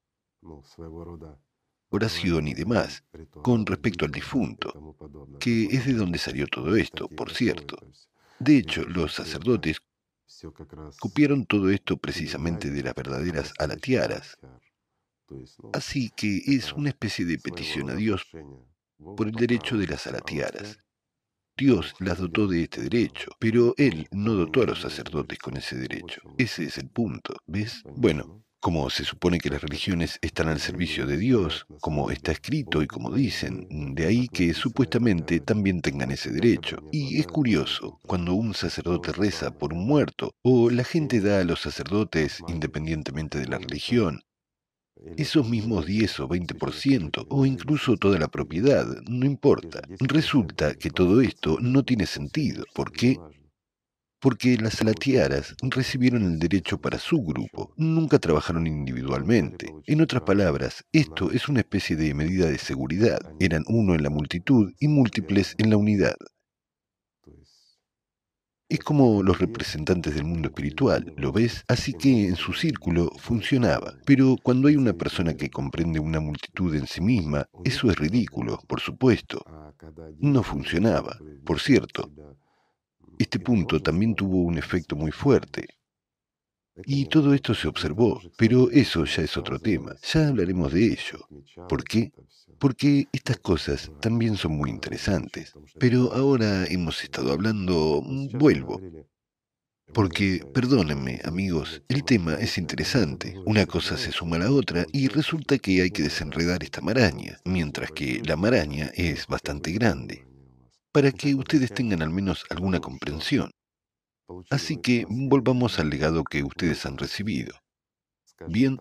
oración y demás, con respecto al difunto, que es de donde salió todo esto, por cierto. De hecho, los sacerdotes copiaron todo esto precisamente de las verdaderas alatiaras. Así que es una especie de petición a Dios por el derecho de las alatiaras. Dios las dotó de este derecho, pero Él no dotó a los sacerdotes con ese derecho. Ese es el punto, ¿ves? Bueno, como se supone que las religiones están al servicio de Dios, como está escrito y como dicen, de ahí que supuestamente también tengan ese derecho. Y es curioso, cuando un sacerdote reza por un muerto, o la gente da a los sacerdotes independientemente de la religión, esos mismos 10 o 20%, o incluso toda la propiedad, no importa. Resulta que todo esto no tiene sentido. ¿Por qué? Porque las salatiaras recibieron el derecho para su grupo, nunca trabajaron individualmente. En otras palabras, esto es una especie de medida de seguridad. Eran uno en la multitud y múltiples en la unidad. Es como los representantes del mundo espiritual, ¿lo ves? Así que en su círculo funcionaba. Pero cuando hay una persona que comprende una multitud en sí misma, eso es ridículo, por supuesto. No funcionaba. Por cierto, este punto también tuvo un efecto muy fuerte. Y todo esto se observó, pero eso ya es otro tema. Ya hablaremos de ello. ¿Por qué? Porque estas cosas también son muy interesantes. Pero ahora hemos estado hablando... Vuelvo. Porque, perdónenme, amigos, el tema es interesante. Una cosa se suma a la otra y resulta que hay que desenredar esta maraña, mientras que la maraña es bastante grande. Para que ustedes tengan al menos alguna comprensión. Así que volvamos al legado que ustedes han recibido. Bien,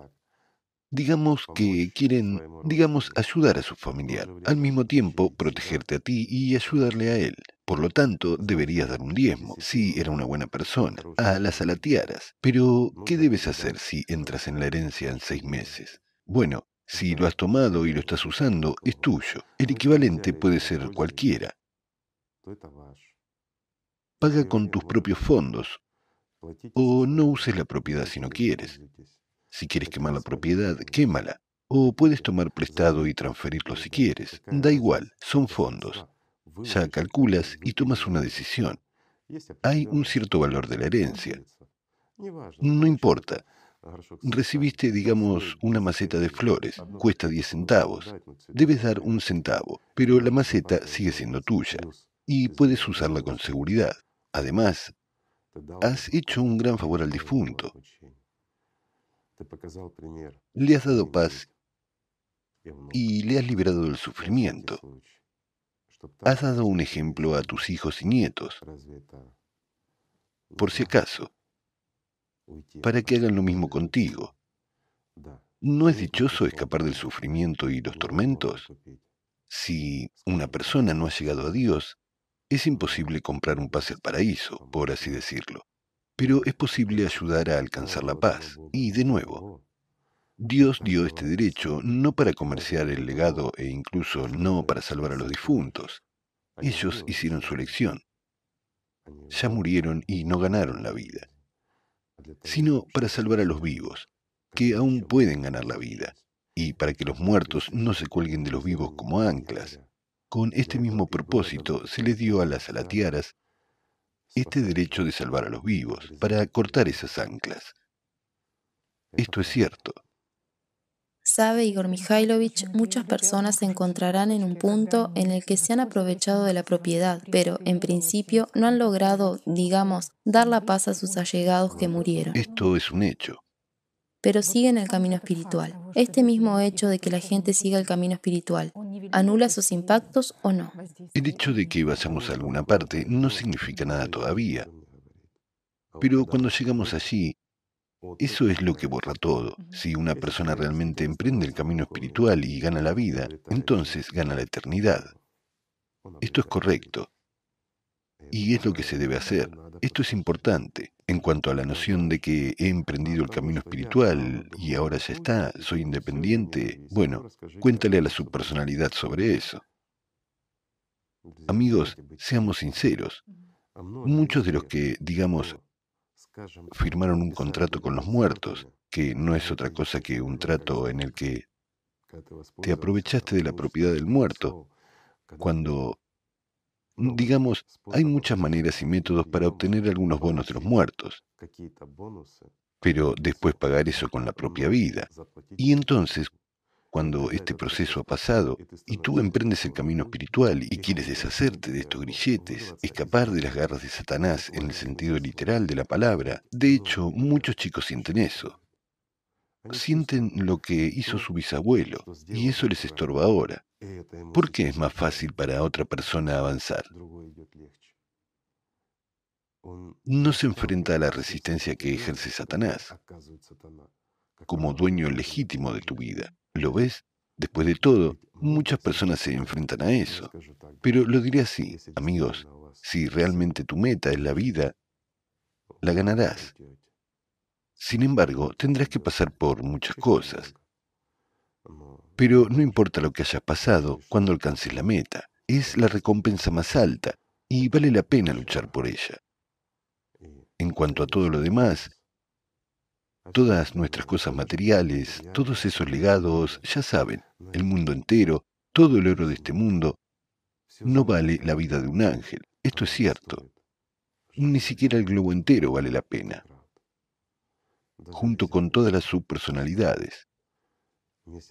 Digamos que quieren, digamos, ayudar a su familiar, al mismo tiempo protegerte a ti y ayudarle a él. Por lo tanto, deberías dar un diezmo, si era una buena persona, a las alatiaras. Pero, ¿qué debes hacer si entras en la herencia en seis meses? Bueno, si lo has tomado y lo estás usando, es tuyo. El equivalente puede ser cualquiera. Paga con tus propios fondos o no uses la propiedad si no quieres. Si quieres quemar la propiedad, quémala. O puedes tomar prestado y transferirlo si quieres. Da igual, son fondos. Ya calculas y tomas una decisión. Hay un cierto valor de la herencia. No importa. Recibiste, digamos, una maceta de flores, cuesta 10 centavos. Debes dar un centavo, pero la maceta sigue siendo tuya y puedes usarla con seguridad. Además, has hecho un gran favor al difunto. Le has dado paz y le has liberado del sufrimiento. Has dado un ejemplo a tus hijos y nietos, por si acaso, para que hagan lo mismo contigo. ¿No es dichoso escapar del sufrimiento y los tormentos? Si una persona no ha llegado a Dios, es imposible comprar un pase al paraíso, por así decirlo. Pero es posible ayudar a alcanzar la paz. Y, de nuevo, Dios dio este derecho no para comerciar el legado e incluso no para salvar a los difuntos. Ellos hicieron su elección. Ya murieron y no ganaron la vida, sino para salvar a los vivos, que aún pueden ganar la vida, y para que los muertos no se cuelguen de los vivos como anclas. Con este mismo propósito se les dio a las alatiaras este derecho de salvar a los vivos, para cortar esas anclas. Esto es cierto. Sabe Igor Mikhailovich, muchas personas se encontrarán en un punto en el que se han aprovechado de la propiedad, pero en principio no han logrado, digamos, dar la paz a sus allegados que murieron. Esto es un hecho. Pero siguen el camino espiritual. Este mismo hecho de que la gente siga el camino espiritual, ¿anula sus impactos o no? El hecho de que vayamos a alguna parte no significa nada todavía. Pero cuando llegamos allí, eso es lo que borra todo. Si una persona realmente emprende el camino espiritual y gana la vida, entonces gana la eternidad. Esto es correcto. Y es lo que se debe hacer. Esto es importante. En cuanto a la noción de que he emprendido el camino espiritual y ahora ya está, soy independiente, bueno, cuéntale a la subpersonalidad sobre eso. Amigos, seamos sinceros. Muchos de los que, digamos, firmaron un contrato con los muertos, que no es otra cosa que un trato en el que te aprovechaste de la propiedad del muerto, cuando, digamos, hay muchas maneras y métodos para obtener algunos bonos de los muertos, pero después pagar eso con la propia vida. Y entonces, cuando este proceso ha pasado y tú emprendes el camino espiritual y quieres deshacerte de estos grilletes, escapar de las garras de Satanás en el sentido literal de la palabra, de hecho muchos chicos sienten eso. Sienten lo que hizo su bisabuelo y eso les estorba ahora. ¿Por qué es más fácil para otra persona avanzar? No se enfrenta a la resistencia que ejerce Satanás como dueño legítimo de tu vida. ¿Lo ves? Después de todo, muchas personas se enfrentan a eso. Pero lo diré así, amigos, si realmente tu meta es la vida, la ganarás. Sin embargo, tendrás que pasar por muchas cosas. Pero no importa lo que hayas pasado cuando alcances la meta, es la recompensa más alta y vale la pena luchar por ella. En cuanto a todo lo demás, Todas nuestras cosas materiales, todos esos legados, ya saben, el mundo entero, todo el oro de este mundo, no vale la vida de un ángel. Esto es cierto. Ni siquiera el globo entero vale la pena. Junto con todas las subpersonalidades.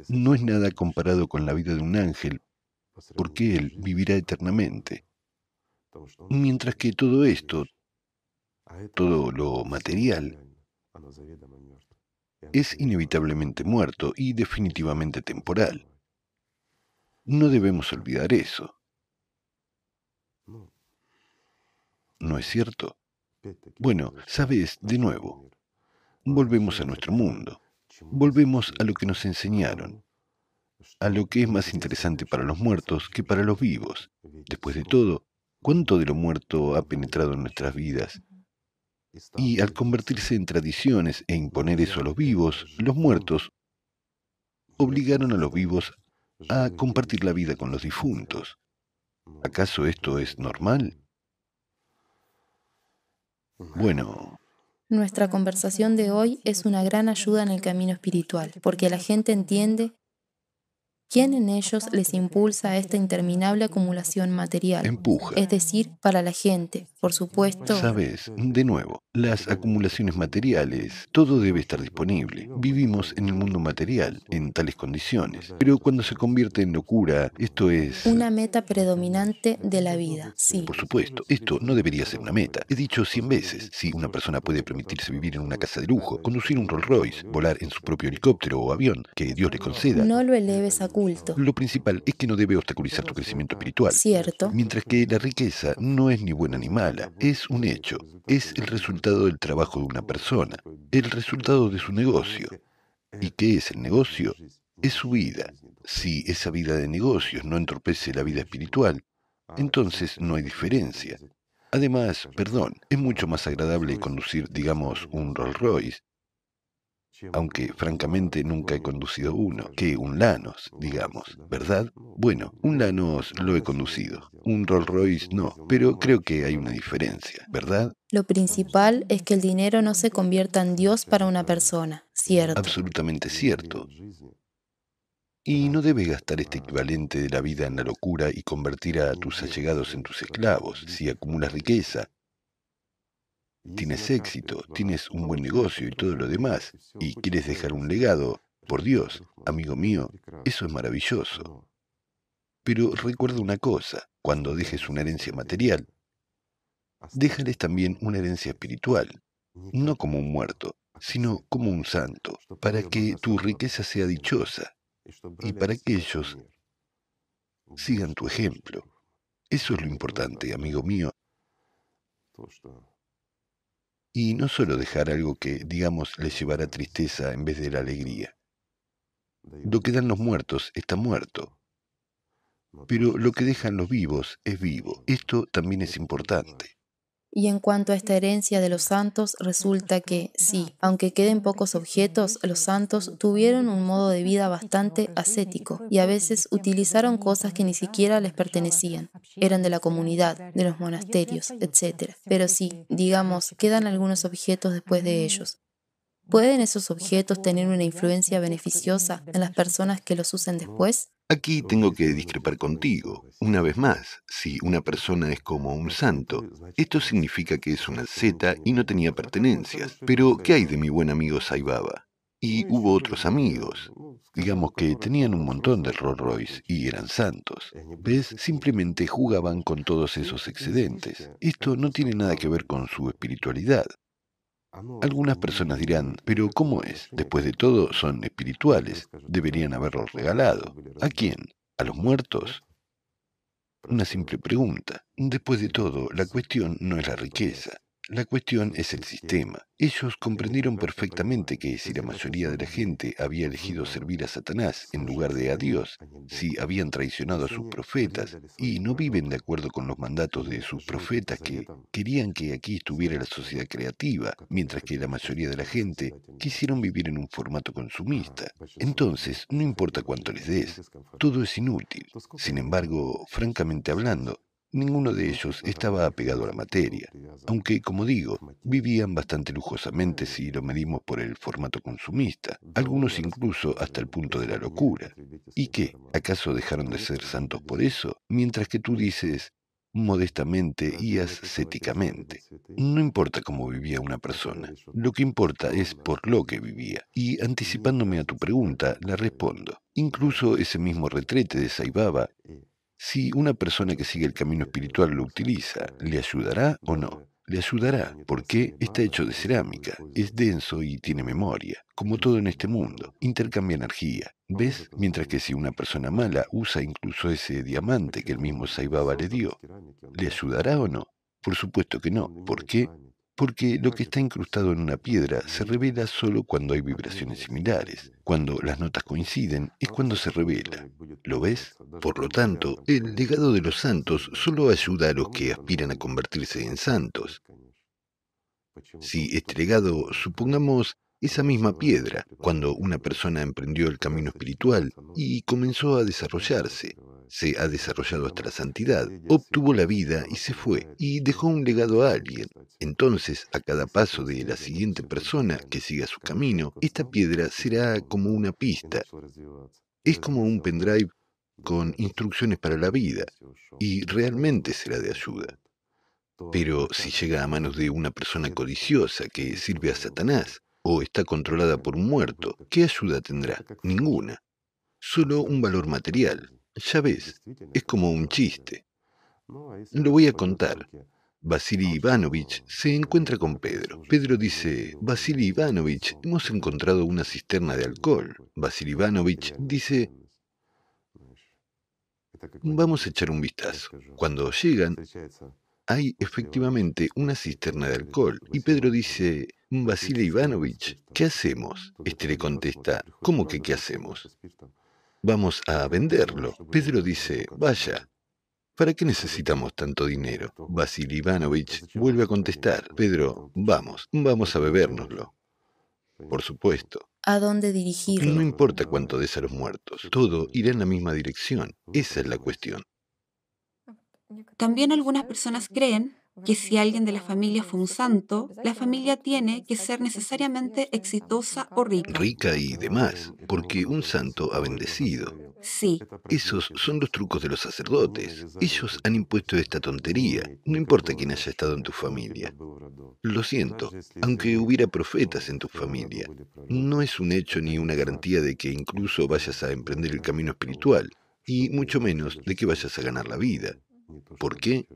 No es nada comparado con la vida de un ángel, porque él vivirá eternamente. Mientras que todo esto, todo lo material, es inevitablemente muerto y definitivamente temporal. No debemos olvidar eso. ¿No es cierto? Bueno, sabes, de nuevo, volvemos a nuestro mundo. Volvemos a lo que nos enseñaron, a lo que es más interesante para los muertos que para los vivos. Después de todo, ¿cuánto de lo muerto ha penetrado en nuestras vidas? Y al convertirse en tradiciones e imponer eso a los vivos, los muertos obligaron a los vivos a compartir la vida con los difuntos. ¿Acaso esto es normal? Bueno, nuestra conversación de hoy es una gran ayuda en el camino espiritual, porque la gente entiende ¿Quién en ellos les impulsa a esta interminable acumulación material? Empuja. Es decir, para la gente, por supuesto. Sabes, de nuevo, las acumulaciones materiales, todo debe estar disponible. Vivimos en el mundo material, en tales condiciones. Pero cuando se convierte en locura, esto es... Una meta predominante de la vida, sí. Por supuesto, esto no debería ser una meta. He dicho cien veces, si una persona puede permitirse vivir en una casa de lujo, conducir un Rolls Royce, volar en su propio helicóptero o avión, que Dios le conceda. No lo eleves a lo principal es que no debe obstaculizar tu crecimiento espiritual. Cierto. Mientras que la riqueza no es ni buena ni mala, es un hecho, es el resultado del trabajo de una persona, el resultado de su negocio. ¿Y qué es el negocio? Es su vida. Si esa vida de negocios no entorpece la vida espiritual, entonces no hay diferencia. Además, perdón, es mucho más agradable conducir, digamos, un Rolls Royce aunque francamente nunca he conducido uno, que un Lanos, digamos, ¿verdad? Bueno, un Lanos lo he conducido, un Rolls Royce no, pero creo que hay una diferencia, ¿verdad? Lo principal es que el dinero no se convierta en Dios para una persona, ¿cierto? Absolutamente cierto. Y no debes gastar este equivalente de la vida en la locura y convertir a tus allegados en tus esclavos. Si acumulas riqueza, tienes éxito, tienes un buen negocio y todo lo demás, y quieres dejar un legado, por Dios, amigo mío, eso es maravilloso. Pero recuerda una cosa, cuando dejes una herencia material, déjales también una herencia espiritual, no como un muerto, sino como un santo, para que tu riqueza sea dichosa y para que ellos sigan tu ejemplo. Eso es lo importante, amigo mío. Y no solo dejar algo que, digamos, les llevará tristeza en vez de la alegría. Lo que dan los muertos está muerto. Pero lo que dejan los vivos es vivo. Esto también es importante. Y en cuanto a esta herencia de los santos, resulta que, sí, aunque queden pocos objetos, los santos tuvieron un modo de vida bastante ascético y a veces utilizaron cosas que ni siquiera les pertenecían. Eran de la comunidad, de los monasterios, etc. Pero sí, digamos, quedan algunos objetos después de ellos. ¿Pueden esos objetos tener una influencia beneficiosa en las personas que los usen después? Aquí tengo que discrepar contigo. Una vez más, si una persona es como un santo, esto significa que es una zeta y no tenía pertenencias. Pero, ¿qué hay de mi buen amigo Saibaba? Y hubo otros amigos, digamos que tenían un montón de Rolls Royce y eran santos. ¿Ves? Simplemente jugaban con todos esos excedentes. Esto no tiene nada que ver con su espiritualidad. Algunas personas dirán, pero ¿cómo es? Después de todo, son espirituales. Deberían haberlos regalado. ¿A quién? ¿A los muertos? Una simple pregunta. Después de todo, la cuestión no es la riqueza. La cuestión es el sistema. Ellos comprendieron perfectamente que si la mayoría de la gente había elegido servir a Satanás en lugar de a Dios, si habían traicionado a sus profetas y no viven de acuerdo con los mandatos de sus profetas que querían que aquí estuviera la sociedad creativa, mientras que la mayoría de la gente quisieron vivir en un formato consumista, entonces no importa cuánto les des, todo es inútil. Sin embargo, francamente hablando, Ninguno de ellos estaba apegado a la materia, aunque, como digo, vivían bastante lujosamente si lo medimos por el formato consumista, algunos incluso hasta el punto de la locura. ¿Y qué? ¿Acaso dejaron de ser santos por eso? Mientras que tú dices, modestamente y ascéticamente. No importa cómo vivía una persona, lo que importa es por lo que vivía. Y anticipándome a tu pregunta, la respondo. Incluso ese mismo retrete de Saibaba si una persona que sigue el camino espiritual lo utiliza, ¿le ayudará o no? Le ayudará porque está hecho de cerámica, es denso y tiene memoria, como todo en este mundo, intercambia energía. ¿Ves? Mientras que si una persona mala usa incluso ese diamante que el mismo Saibaba le dio, ¿le ayudará o no? Por supuesto que no. ¿Por qué? Porque lo que está incrustado en una piedra se revela solo cuando hay vibraciones similares. Cuando las notas coinciden es cuando se revela. ¿Lo ves? Por lo tanto, el legado de los santos solo ayuda a los que aspiran a convertirse en santos. Si este legado, supongamos, esa misma piedra, cuando una persona emprendió el camino espiritual y comenzó a desarrollarse, se ha desarrollado hasta la santidad, obtuvo la vida y se fue, y dejó un legado a alguien. Entonces, a cada paso de la siguiente persona que siga su camino, esta piedra será como una pista. Es como un pendrive con instrucciones para la vida, y realmente será de ayuda. Pero si llega a manos de una persona codiciosa que sirve a Satanás, o está controlada por un muerto, ¿qué ayuda tendrá? Ninguna. Solo un valor material. Ya ves, es como un chiste. Lo voy a contar. Vasily Ivanovich se encuentra con Pedro. Pedro dice, Vasily Ivanovich, hemos encontrado una cisterna de alcohol. Vasily Ivanovich dice, vamos a echar un vistazo. Cuando llegan, hay efectivamente una cisterna de alcohol. Y Pedro dice, Vasily Ivanovich, ¿qué hacemos? Este le contesta, ¿cómo que qué hacemos? Vamos a venderlo. Pedro dice, vaya, ¿para qué necesitamos tanto dinero? Vasily Ivanovich vuelve a contestar, Pedro, vamos, vamos a bebérnoslo. Por supuesto. ¿A dónde dirigirlo? No importa cuánto des a los muertos, todo irá en la misma dirección. Esa es la cuestión. También algunas personas creen que si alguien de la familia fue un santo, la familia tiene que ser necesariamente exitosa o rica. Rica y demás, porque un santo ha bendecido. Sí. Esos son los trucos de los sacerdotes. Ellos han impuesto esta tontería, no importa quién haya estado en tu familia. Lo siento, aunque hubiera profetas en tu familia, no es un hecho ni una garantía de que incluso vayas a emprender el camino espiritual, y mucho menos de que vayas a ganar la vida. ¿Por qué?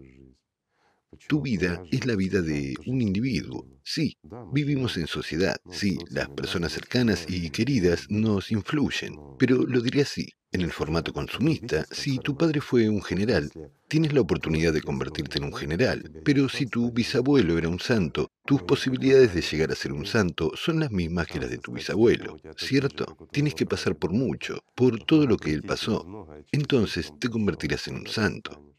Tu vida es la vida de un individuo. Sí, vivimos en sociedad. Sí, las personas cercanas y queridas nos influyen. Pero lo diré así. En el formato consumista, si tu padre fue un general, tienes la oportunidad de convertirte en un general. Pero si tu bisabuelo era un santo, tus posibilidades de llegar a ser un santo son las mismas que las de tu bisabuelo, ¿cierto? Tienes que pasar por mucho, por todo lo que él pasó. Entonces te convertirás en un santo.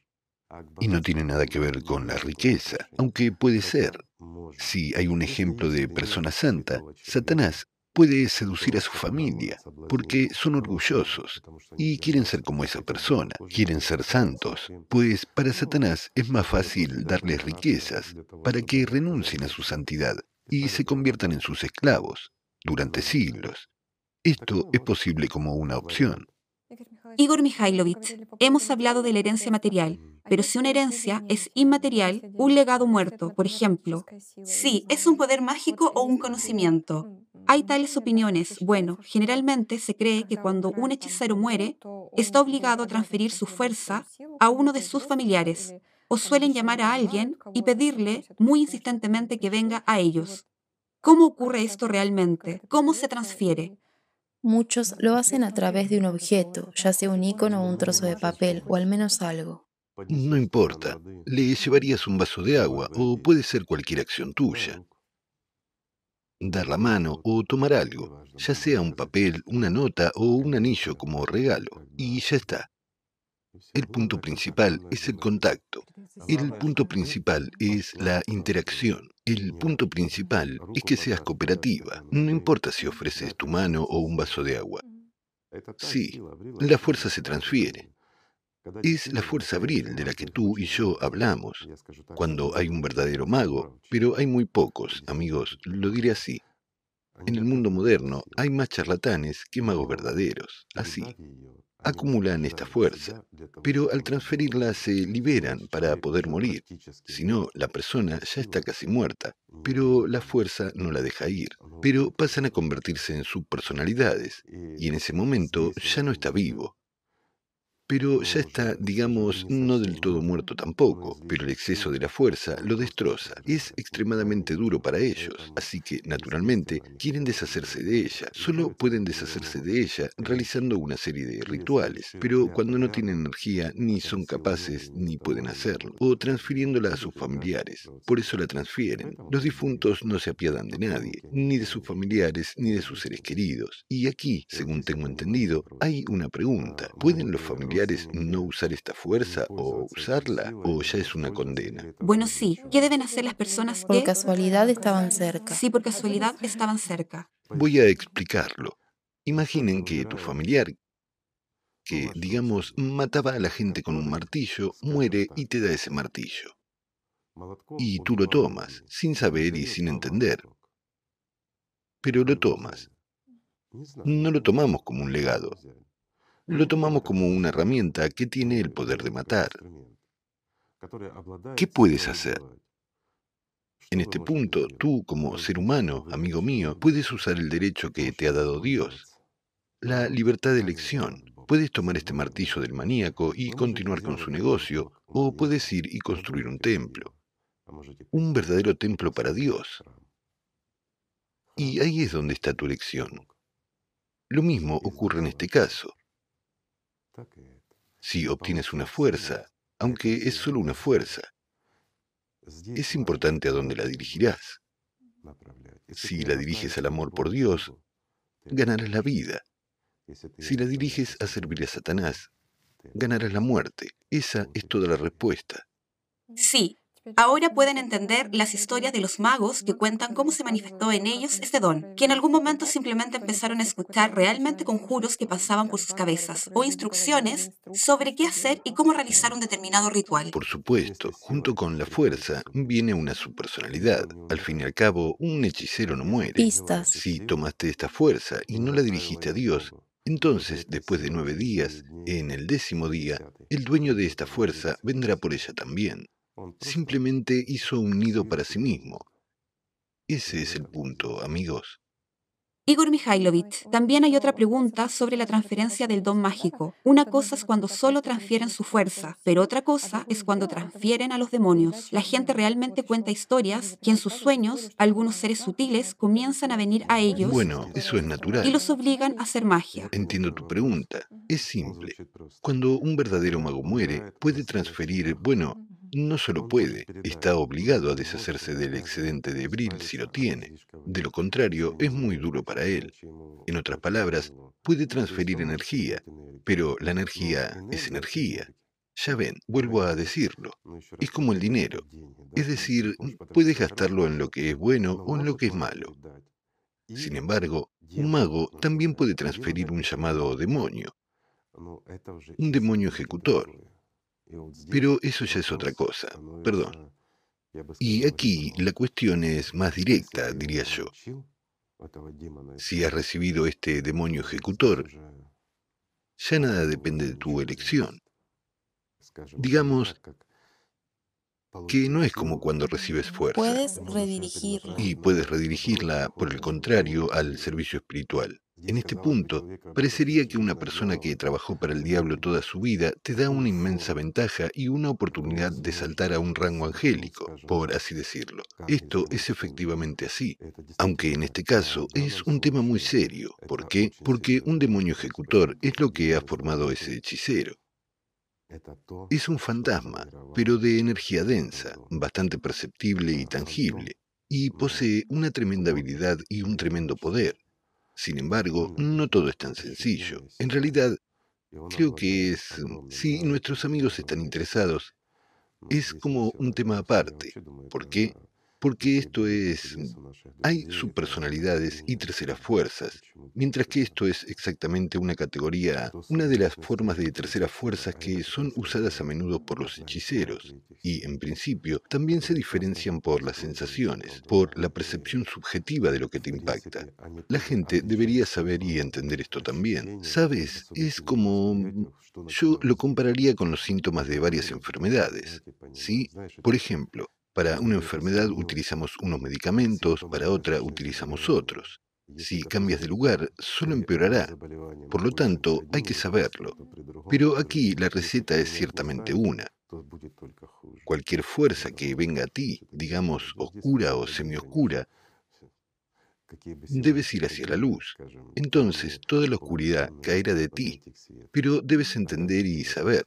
Y no tiene nada que ver con la riqueza, aunque puede ser. Si hay un ejemplo de persona santa, Satanás puede seducir a su familia, porque son orgullosos y quieren ser como esa persona, quieren ser santos, pues para Satanás es más fácil darles riquezas para que renuncien a su santidad y se conviertan en sus esclavos durante siglos. Esto es posible como una opción. Igor Mikhailovich, hemos hablado de la herencia material, pero si una herencia es inmaterial, un legado muerto, por ejemplo, sí, es un poder mágico o un conocimiento. Hay tales opiniones. Bueno, generalmente se cree que cuando un hechicero muere, está obligado a transferir su fuerza a uno de sus familiares, o suelen llamar a alguien y pedirle muy insistentemente que venga a ellos. ¿Cómo ocurre esto realmente? ¿Cómo se transfiere? Muchos lo hacen a través de un objeto, ya sea un icono o un trozo de papel, o al menos algo. No importa, le llevarías un vaso de agua o puede ser cualquier acción tuya. Dar la mano o tomar algo, ya sea un papel, una nota o un anillo como regalo, y ya está. El punto principal es el contacto. El punto principal es la interacción. El punto principal es que seas cooperativa. No importa si ofreces tu mano o un vaso de agua. Sí, la fuerza se transfiere. Es la fuerza abril de la que tú y yo hablamos, cuando hay un verdadero mago, pero hay muy pocos, amigos, lo diré así. En el mundo moderno hay más charlatanes que magos verdaderos, así. Acumulan esta fuerza, pero al transferirla se liberan para poder morir. Si no, la persona ya está casi muerta, pero la fuerza no la deja ir. Pero pasan a convertirse en subpersonalidades, y en ese momento ya no está vivo. Pero ya está, digamos, no del todo muerto tampoco, pero el exceso de la fuerza lo destroza. Es extremadamente duro para ellos, así que, naturalmente, quieren deshacerse de ella. Solo pueden deshacerse de ella realizando una serie de rituales, pero cuando no tienen energía ni son capaces ni pueden hacerlo, o transfiriéndola a sus familiares. Por eso la transfieren. Los difuntos no se apiadan de nadie, ni de sus familiares ni de sus seres queridos. Y aquí, según tengo entendido, hay una pregunta. ¿Pueden los familiares no usar esta fuerza o usarla o ya es una condena? Bueno, sí. ¿Qué deben hacer las personas que... Por casualidad estaban cerca. Sí, por casualidad estaban cerca. Voy a explicarlo. Imaginen que tu familiar, que digamos mataba a la gente con un martillo, muere y te da ese martillo. Y tú lo tomas, sin saber y sin entender. Pero lo tomas. No lo tomamos como un legado, lo tomamos como una herramienta que tiene el poder de matar. ¿Qué puedes hacer? En este punto, tú como ser humano, amigo mío, puedes usar el derecho que te ha dado Dios, la libertad de elección. Puedes tomar este martillo del maníaco y continuar con su negocio, o puedes ir y construir un templo, un verdadero templo para Dios. Y ahí es donde está tu elección. Lo mismo ocurre en este caso. Si obtienes una fuerza, aunque es solo una fuerza, es importante a dónde la dirigirás. Si la diriges al amor por Dios, ganarás la vida. Si la diriges a servir a Satanás, ganarás la muerte. Esa es toda la respuesta. Sí, Ahora pueden entender las historias de los magos que cuentan cómo se manifestó en ellos este don, que en algún momento simplemente empezaron a escuchar realmente conjuros que pasaban por sus cabezas o instrucciones sobre qué hacer y cómo realizar un determinado ritual. Por supuesto, junto con la fuerza viene una subpersonalidad. Al fin y al cabo, un hechicero no muere. Pistas. Si tomaste esta fuerza y no la dirigiste a Dios, entonces, después de nueve días, en el décimo día, el dueño de esta fuerza vendrá por ella también. Simplemente hizo un nido para sí mismo. Ese es el punto, amigos. Igor Mikhailovich, también hay otra pregunta sobre la transferencia del don mágico. Una cosa es cuando solo transfieren su fuerza, pero otra cosa es cuando transfieren a los demonios. La gente realmente cuenta historias que en sus sueños algunos seres sutiles comienzan a venir a ellos. Bueno, eso es natural. Y los obligan a hacer magia. Entiendo tu pregunta. Es simple. Cuando un verdadero mago muere, puede transferir, bueno, no solo puede, está obligado a deshacerse del excedente de Bril si lo tiene. De lo contrario, es muy duro para él. En otras palabras, puede transferir energía, pero la energía es energía. Ya ven, vuelvo a decirlo, es como el dinero. Es decir, puedes gastarlo en lo que es bueno o en lo que es malo. Sin embargo, un mago también puede transferir un llamado demonio, un demonio ejecutor. Pero eso ya es otra cosa, perdón. Y aquí la cuestión es más directa, diría yo. Si has recibido este demonio ejecutor, ya nada depende de tu elección. Digamos que no es como cuando recibes fuerza. Puedes redirigirla. Y puedes redirigirla, por el contrario, al servicio espiritual. En este punto, parecería que una persona que trabajó para el diablo toda su vida te da una inmensa ventaja y una oportunidad de saltar a un rango angélico, por así decirlo. Esto es efectivamente así, aunque en este caso es un tema muy serio. ¿Por qué? Porque un demonio ejecutor es lo que ha formado ese hechicero. Es un fantasma, pero de energía densa, bastante perceptible y tangible, y posee una tremenda habilidad y un tremendo poder. Sin embargo, no todo es tan sencillo. En realidad, creo que es, si nuestros amigos están interesados, es como un tema aparte. ¿Por qué? Porque esto es... Hay subpersonalidades y terceras fuerzas, mientras que esto es exactamente una categoría, una de las formas de terceras fuerzas que son usadas a menudo por los hechiceros, y en principio también se diferencian por las sensaciones, por la percepción subjetiva de lo que te impacta. La gente debería saber y entender esto también. Sabes, es como... Yo lo compararía con los síntomas de varias enfermedades. ¿Sí? Por ejemplo, para una enfermedad utilizamos unos medicamentos, para otra utilizamos otros. Si cambias de lugar, solo empeorará. Por lo tanto, hay que saberlo. Pero aquí la receta es ciertamente una. Cualquier fuerza que venga a ti, digamos oscura o semioscura, debes ir hacia la luz. Entonces toda la oscuridad caerá de ti. Pero debes entender y saber,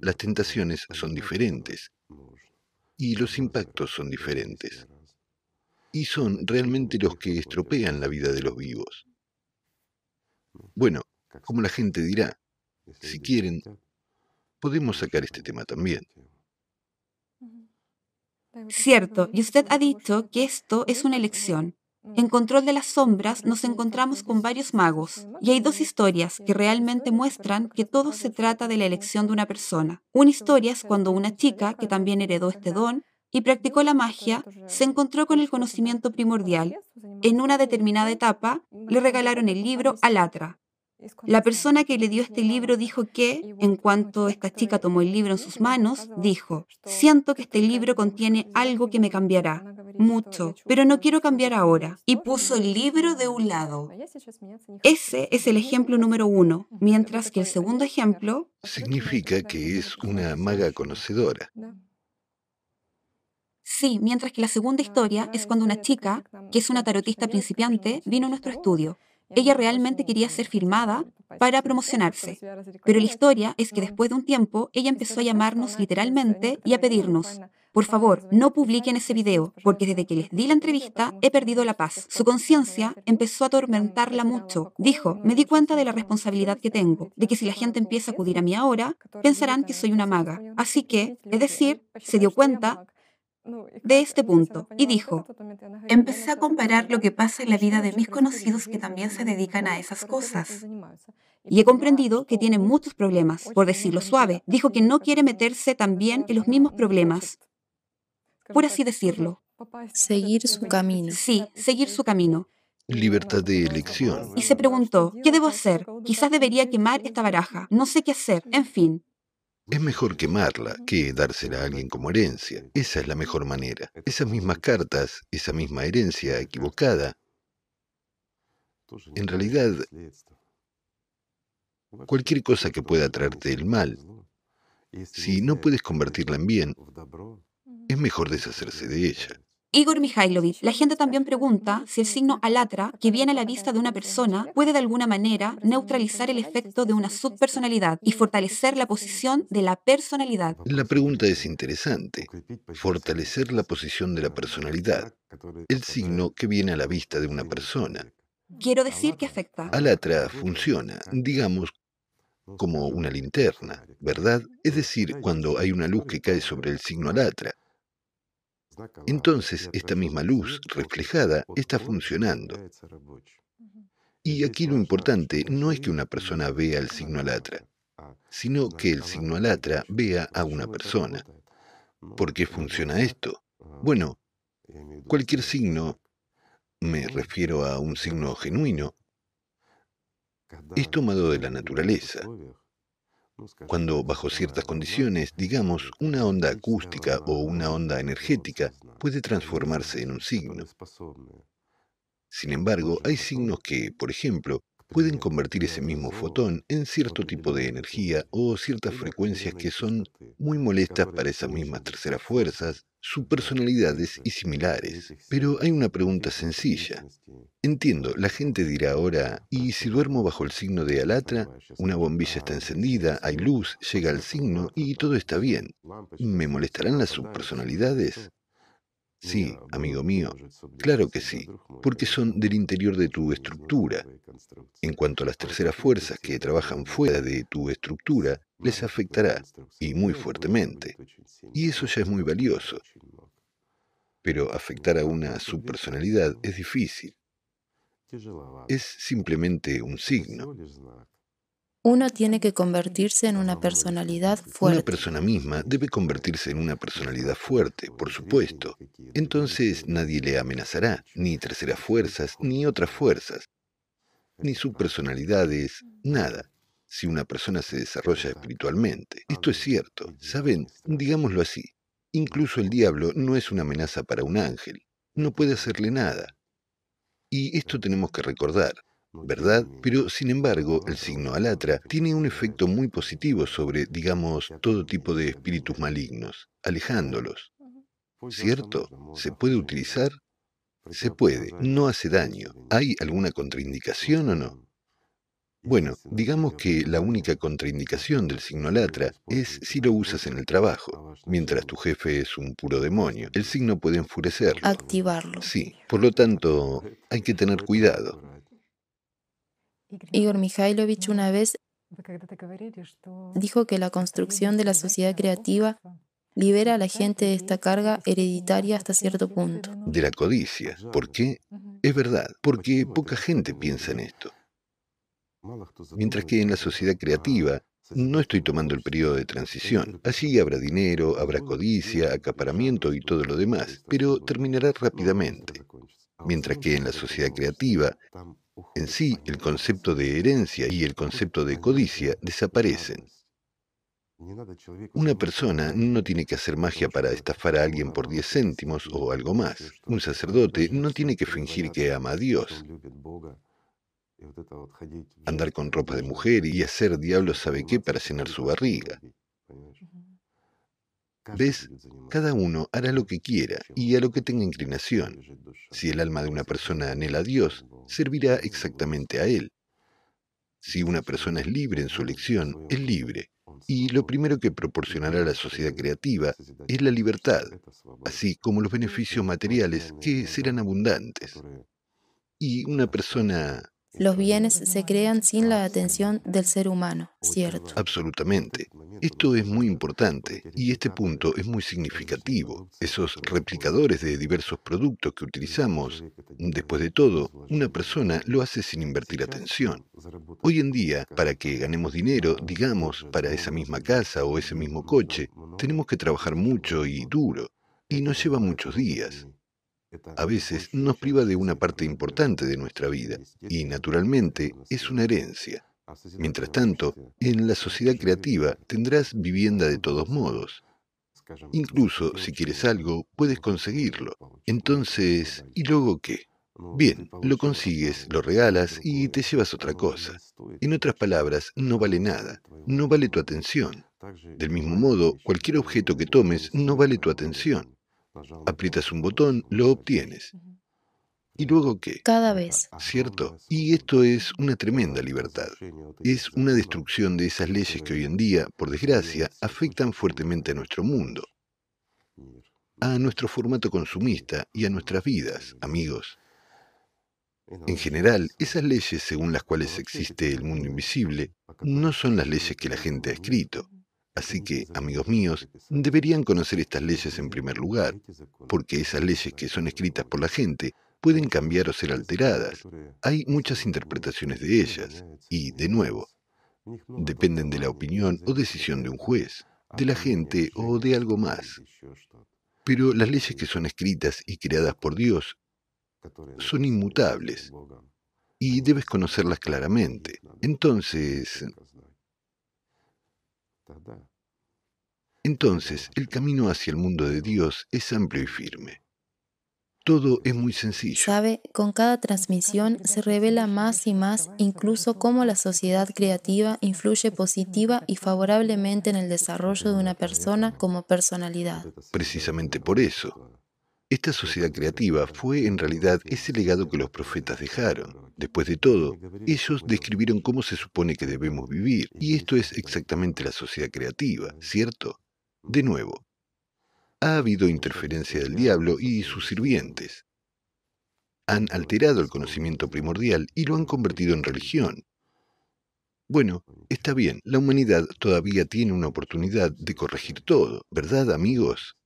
las tentaciones son diferentes y los impactos son diferentes. Y son realmente los que estropean la vida de los vivos. Bueno, como la gente dirá, si quieren, podemos sacar este tema también. Cierto, y usted ha dicho que esto es una elección. En Control de las Sombras nos encontramos con varios magos, y hay dos historias que realmente muestran que todo se trata de la elección de una persona. Una historia es cuando una chica, que también heredó este don, y practicó la magia, se encontró con el conocimiento primordial. En una determinada etapa, le regalaron el libro Alatra, la persona que le dio este libro dijo que, en cuanto esta chica tomó el libro en sus manos, dijo, siento que este libro contiene algo que me cambiará, mucho, pero no quiero cambiar ahora. Y puso el libro de un lado. Ese es el ejemplo número uno, mientras que el segundo ejemplo... Significa que es una maga conocedora. Sí, mientras que la segunda historia es cuando una chica, que es una tarotista principiante, vino a nuestro estudio ella realmente quería ser firmada para promocionarse. Pero la historia es que después de un tiempo, ella empezó a llamarnos literalmente y a pedirnos, por favor, no publiquen ese video, porque desde que les di la entrevista he perdido la paz. Su conciencia empezó a atormentarla mucho. Dijo, me di cuenta de la responsabilidad que tengo, de que si la gente empieza a acudir a mí ahora, pensarán que soy una maga. Así que, es decir, se dio cuenta de este punto y dijo, empecé a comparar lo que pasa en la vida de mis conocidos que también se dedican a esas cosas. Y he comprendido que tienen muchos problemas, por decirlo suave. Dijo que no quiere meterse también en los mismos problemas, por así decirlo. Seguir su camino. Sí, seguir su camino. Libertad de elección. Y se preguntó, ¿qué debo hacer? Quizás debería quemar esta baraja. No sé qué hacer. En fin. Es mejor quemarla que dársela a alguien como herencia. Esa es la mejor manera. Esas mismas cartas, esa misma herencia equivocada, en realidad, cualquier cosa que pueda traerte el mal, si no puedes convertirla en bien, es mejor deshacerse de ella. Igor Mikhailovich, la gente también pregunta si el signo alatra, que viene a la vista de una persona, puede de alguna manera neutralizar el efecto de una subpersonalidad y fortalecer la posición de la personalidad. La pregunta es interesante. Fortalecer la posición de la personalidad, el signo que viene a la vista de una persona. Quiero decir que afecta. Alatra funciona, digamos, como una linterna, ¿verdad? Es decir, cuando hay una luz que cae sobre el signo alatra entonces esta misma luz reflejada está funcionando. Y aquí lo importante no es que una persona vea el signo alatra, sino que el signo alatra vea a una persona. ¿Por qué funciona esto? Bueno, cualquier signo, me refiero a un signo genuino, es tomado de la naturaleza. Cuando bajo ciertas condiciones, digamos, una onda acústica o una onda energética puede transformarse en un signo. Sin embargo, hay signos que, por ejemplo, pueden convertir ese mismo fotón en cierto tipo de energía o ciertas frecuencias que son muy molestas para esas mismas terceras fuerzas, subpersonalidades y similares. Pero hay una pregunta sencilla. Entiendo, la gente dirá ahora, ¿y si duermo bajo el signo de Alatra? Una bombilla está encendida, hay luz, llega al signo y todo está bien. ¿Me molestarán las subpersonalidades? Sí, amigo mío, claro que sí, porque son del interior de tu estructura. En cuanto a las terceras fuerzas que trabajan fuera de tu estructura, les afectará, y muy fuertemente. Y eso ya es muy valioso. Pero afectar a una subpersonalidad es difícil. Es simplemente un signo. Uno tiene que convertirse en una personalidad fuerte. Una persona misma debe convertirse en una personalidad fuerte, por supuesto. Entonces nadie le amenazará, ni terceras fuerzas, ni otras fuerzas, ni subpersonalidades, nada, si una persona se desarrolla espiritualmente. Esto es cierto. Saben, digámoslo así, incluso el diablo no es una amenaza para un ángel. No puede hacerle nada. Y esto tenemos que recordar. ¿Verdad? Pero, sin embargo, el signo alatra tiene un efecto muy positivo sobre, digamos, todo tipo de espíritus malignos, alejándolos. ¿Cierto? ¿Se puede utilizar? Se puede, no hace daño. ¿Hay alguna contraindicación o no? Bueno, digamos que la única contraindicación del signo alatra es si lo usas en el trabajo. Mientras tu jefe es un puro demonio, el signo puede enfurecerlo. Activarlo. Sí, por lo tanto, hay que tener cuidado. Igor Mikhailovich una vez dijo que la construcción de la sociedad creativa libera a la gente de esta carga hereditaria hasta cierto punto. De la codicia. ¿Por qué? Es verdad, porque poca gente piensa en esto. Mientras que en la sociedad creativa no estoy tomando el periodo de transición. Allí habrá dinero, habrá codicia, acaparamiento y todo lo demás, pero terminará rápidamente. Mientras que en la sociedad creativa en sí, el concepto de herencia y el concepto de codicia desaparecen. Una persona no tiene que hacer magia para estafar a alguien por 10 céntimos o algo más. Un sacerdote no tiene que fingir que ama a Dios. Andar con ropa de mujer y hacer diablo sabe qué para llenar su barriga. ¿Ves? Cada uno hará lo que quiera y a lo que tenga inclinación. Si el alma de una persona anhela a Dios, servirá exactamente a Él. Si una persona es libre en su elección, es libre. Y lo primero que proporcionará la sociedad creativa es la libertad, así como los beneficios materiales que serán abundantes. Y una persona los bienes se crean sin la atención del ser humano, ¿cierto? Absolutamente. Esto es muy importante y este punto es muy significativo. Esos replicadores de diversos productos que utilizamos, después de todo, una persona lo hace sin invertir atención. Hoy en día, para que ganemos dinero, digamos, para esa misma casa o ese mismo coche, tenemos que trabajar mucho y duro, y nos lleva muchos días a veces nos priva de una parte importante de nuestra vida y naturalmente es una herencia. Mientras tanto, en la sociedad creativa tendrás vivienda de todos modos. Incluso si quieres algo, puedes conseguirlo. Entonces, ¿y luego qué? Bien, lo consigues, lo regalas y te llevas otra cosa. En otras palabras, no vale nada, no vale tu atención. Del mismo modo, cualquier objeto que tomes no vale tu atención. Aprietas un botón, lo obtienes. ¿Y luego qué? Cada vez. ¿Cierto? Y esto es una tremenda libertad. Es una destrucción de esas leyes que hoy en día, por desgracia, afectan fuertemente a nuestro mundo, a nuestro formato consumista y a nuestras vidas, amigos. En general, esas leyes según las cuales existe el mundo invisible no son las leyes que la gente ha escrito. Así que, amigos míos, deberían conocer estas leyes en primer lugar, porque esas leyes que son escritas por la gente pueden cambiar o ser alteradas. Hay muchas interpretaciones de ellas, y, de nuevo, dependen de la opinión o decisión de un juez, de la gente o de algo más. Pero las leyes que son escritas y creadas por Dios son inmutables, y debes conocerlas claramente. Entonces, entonces, el camino hacia el mundo de Dios es amplio y firme. Todo es muy sencillo. Sabe, con cada transmisión se revela más y más incluso cómo la sociedad creativa influye positiva y favorablemente en el desarrollo de una persona como personalidad. Precisamente por eso, esta sociedad creativa fue en realidad ese legado que los profetas dejaron. Después de todo, ellos describieron cómo se supone que debemos vivir, y esto es exactamente la sociedad creativa, ¿cierto? De nuevo, ha habido interferencia del diablo y sus sirvientes. Han alterado el conocimiento primordial y lo han convertido en religión. Bueno, está bien, la humanidad todavía tiene una oportunidad de corregir todo, ¿verdad, amigos?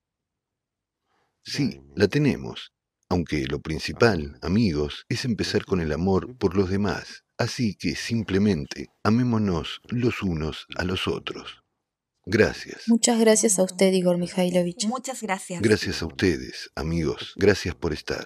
Sí, la tenemos, aunque lo principal, amigos, es empezar con el amor por los demás. Así que simplemente amémonos los unos a los otros. Gracias. Muchas gracias a usted, Igor Mikhailovich. Muchas gracias. Gracias a ustedes, amigos. Gracias por estar.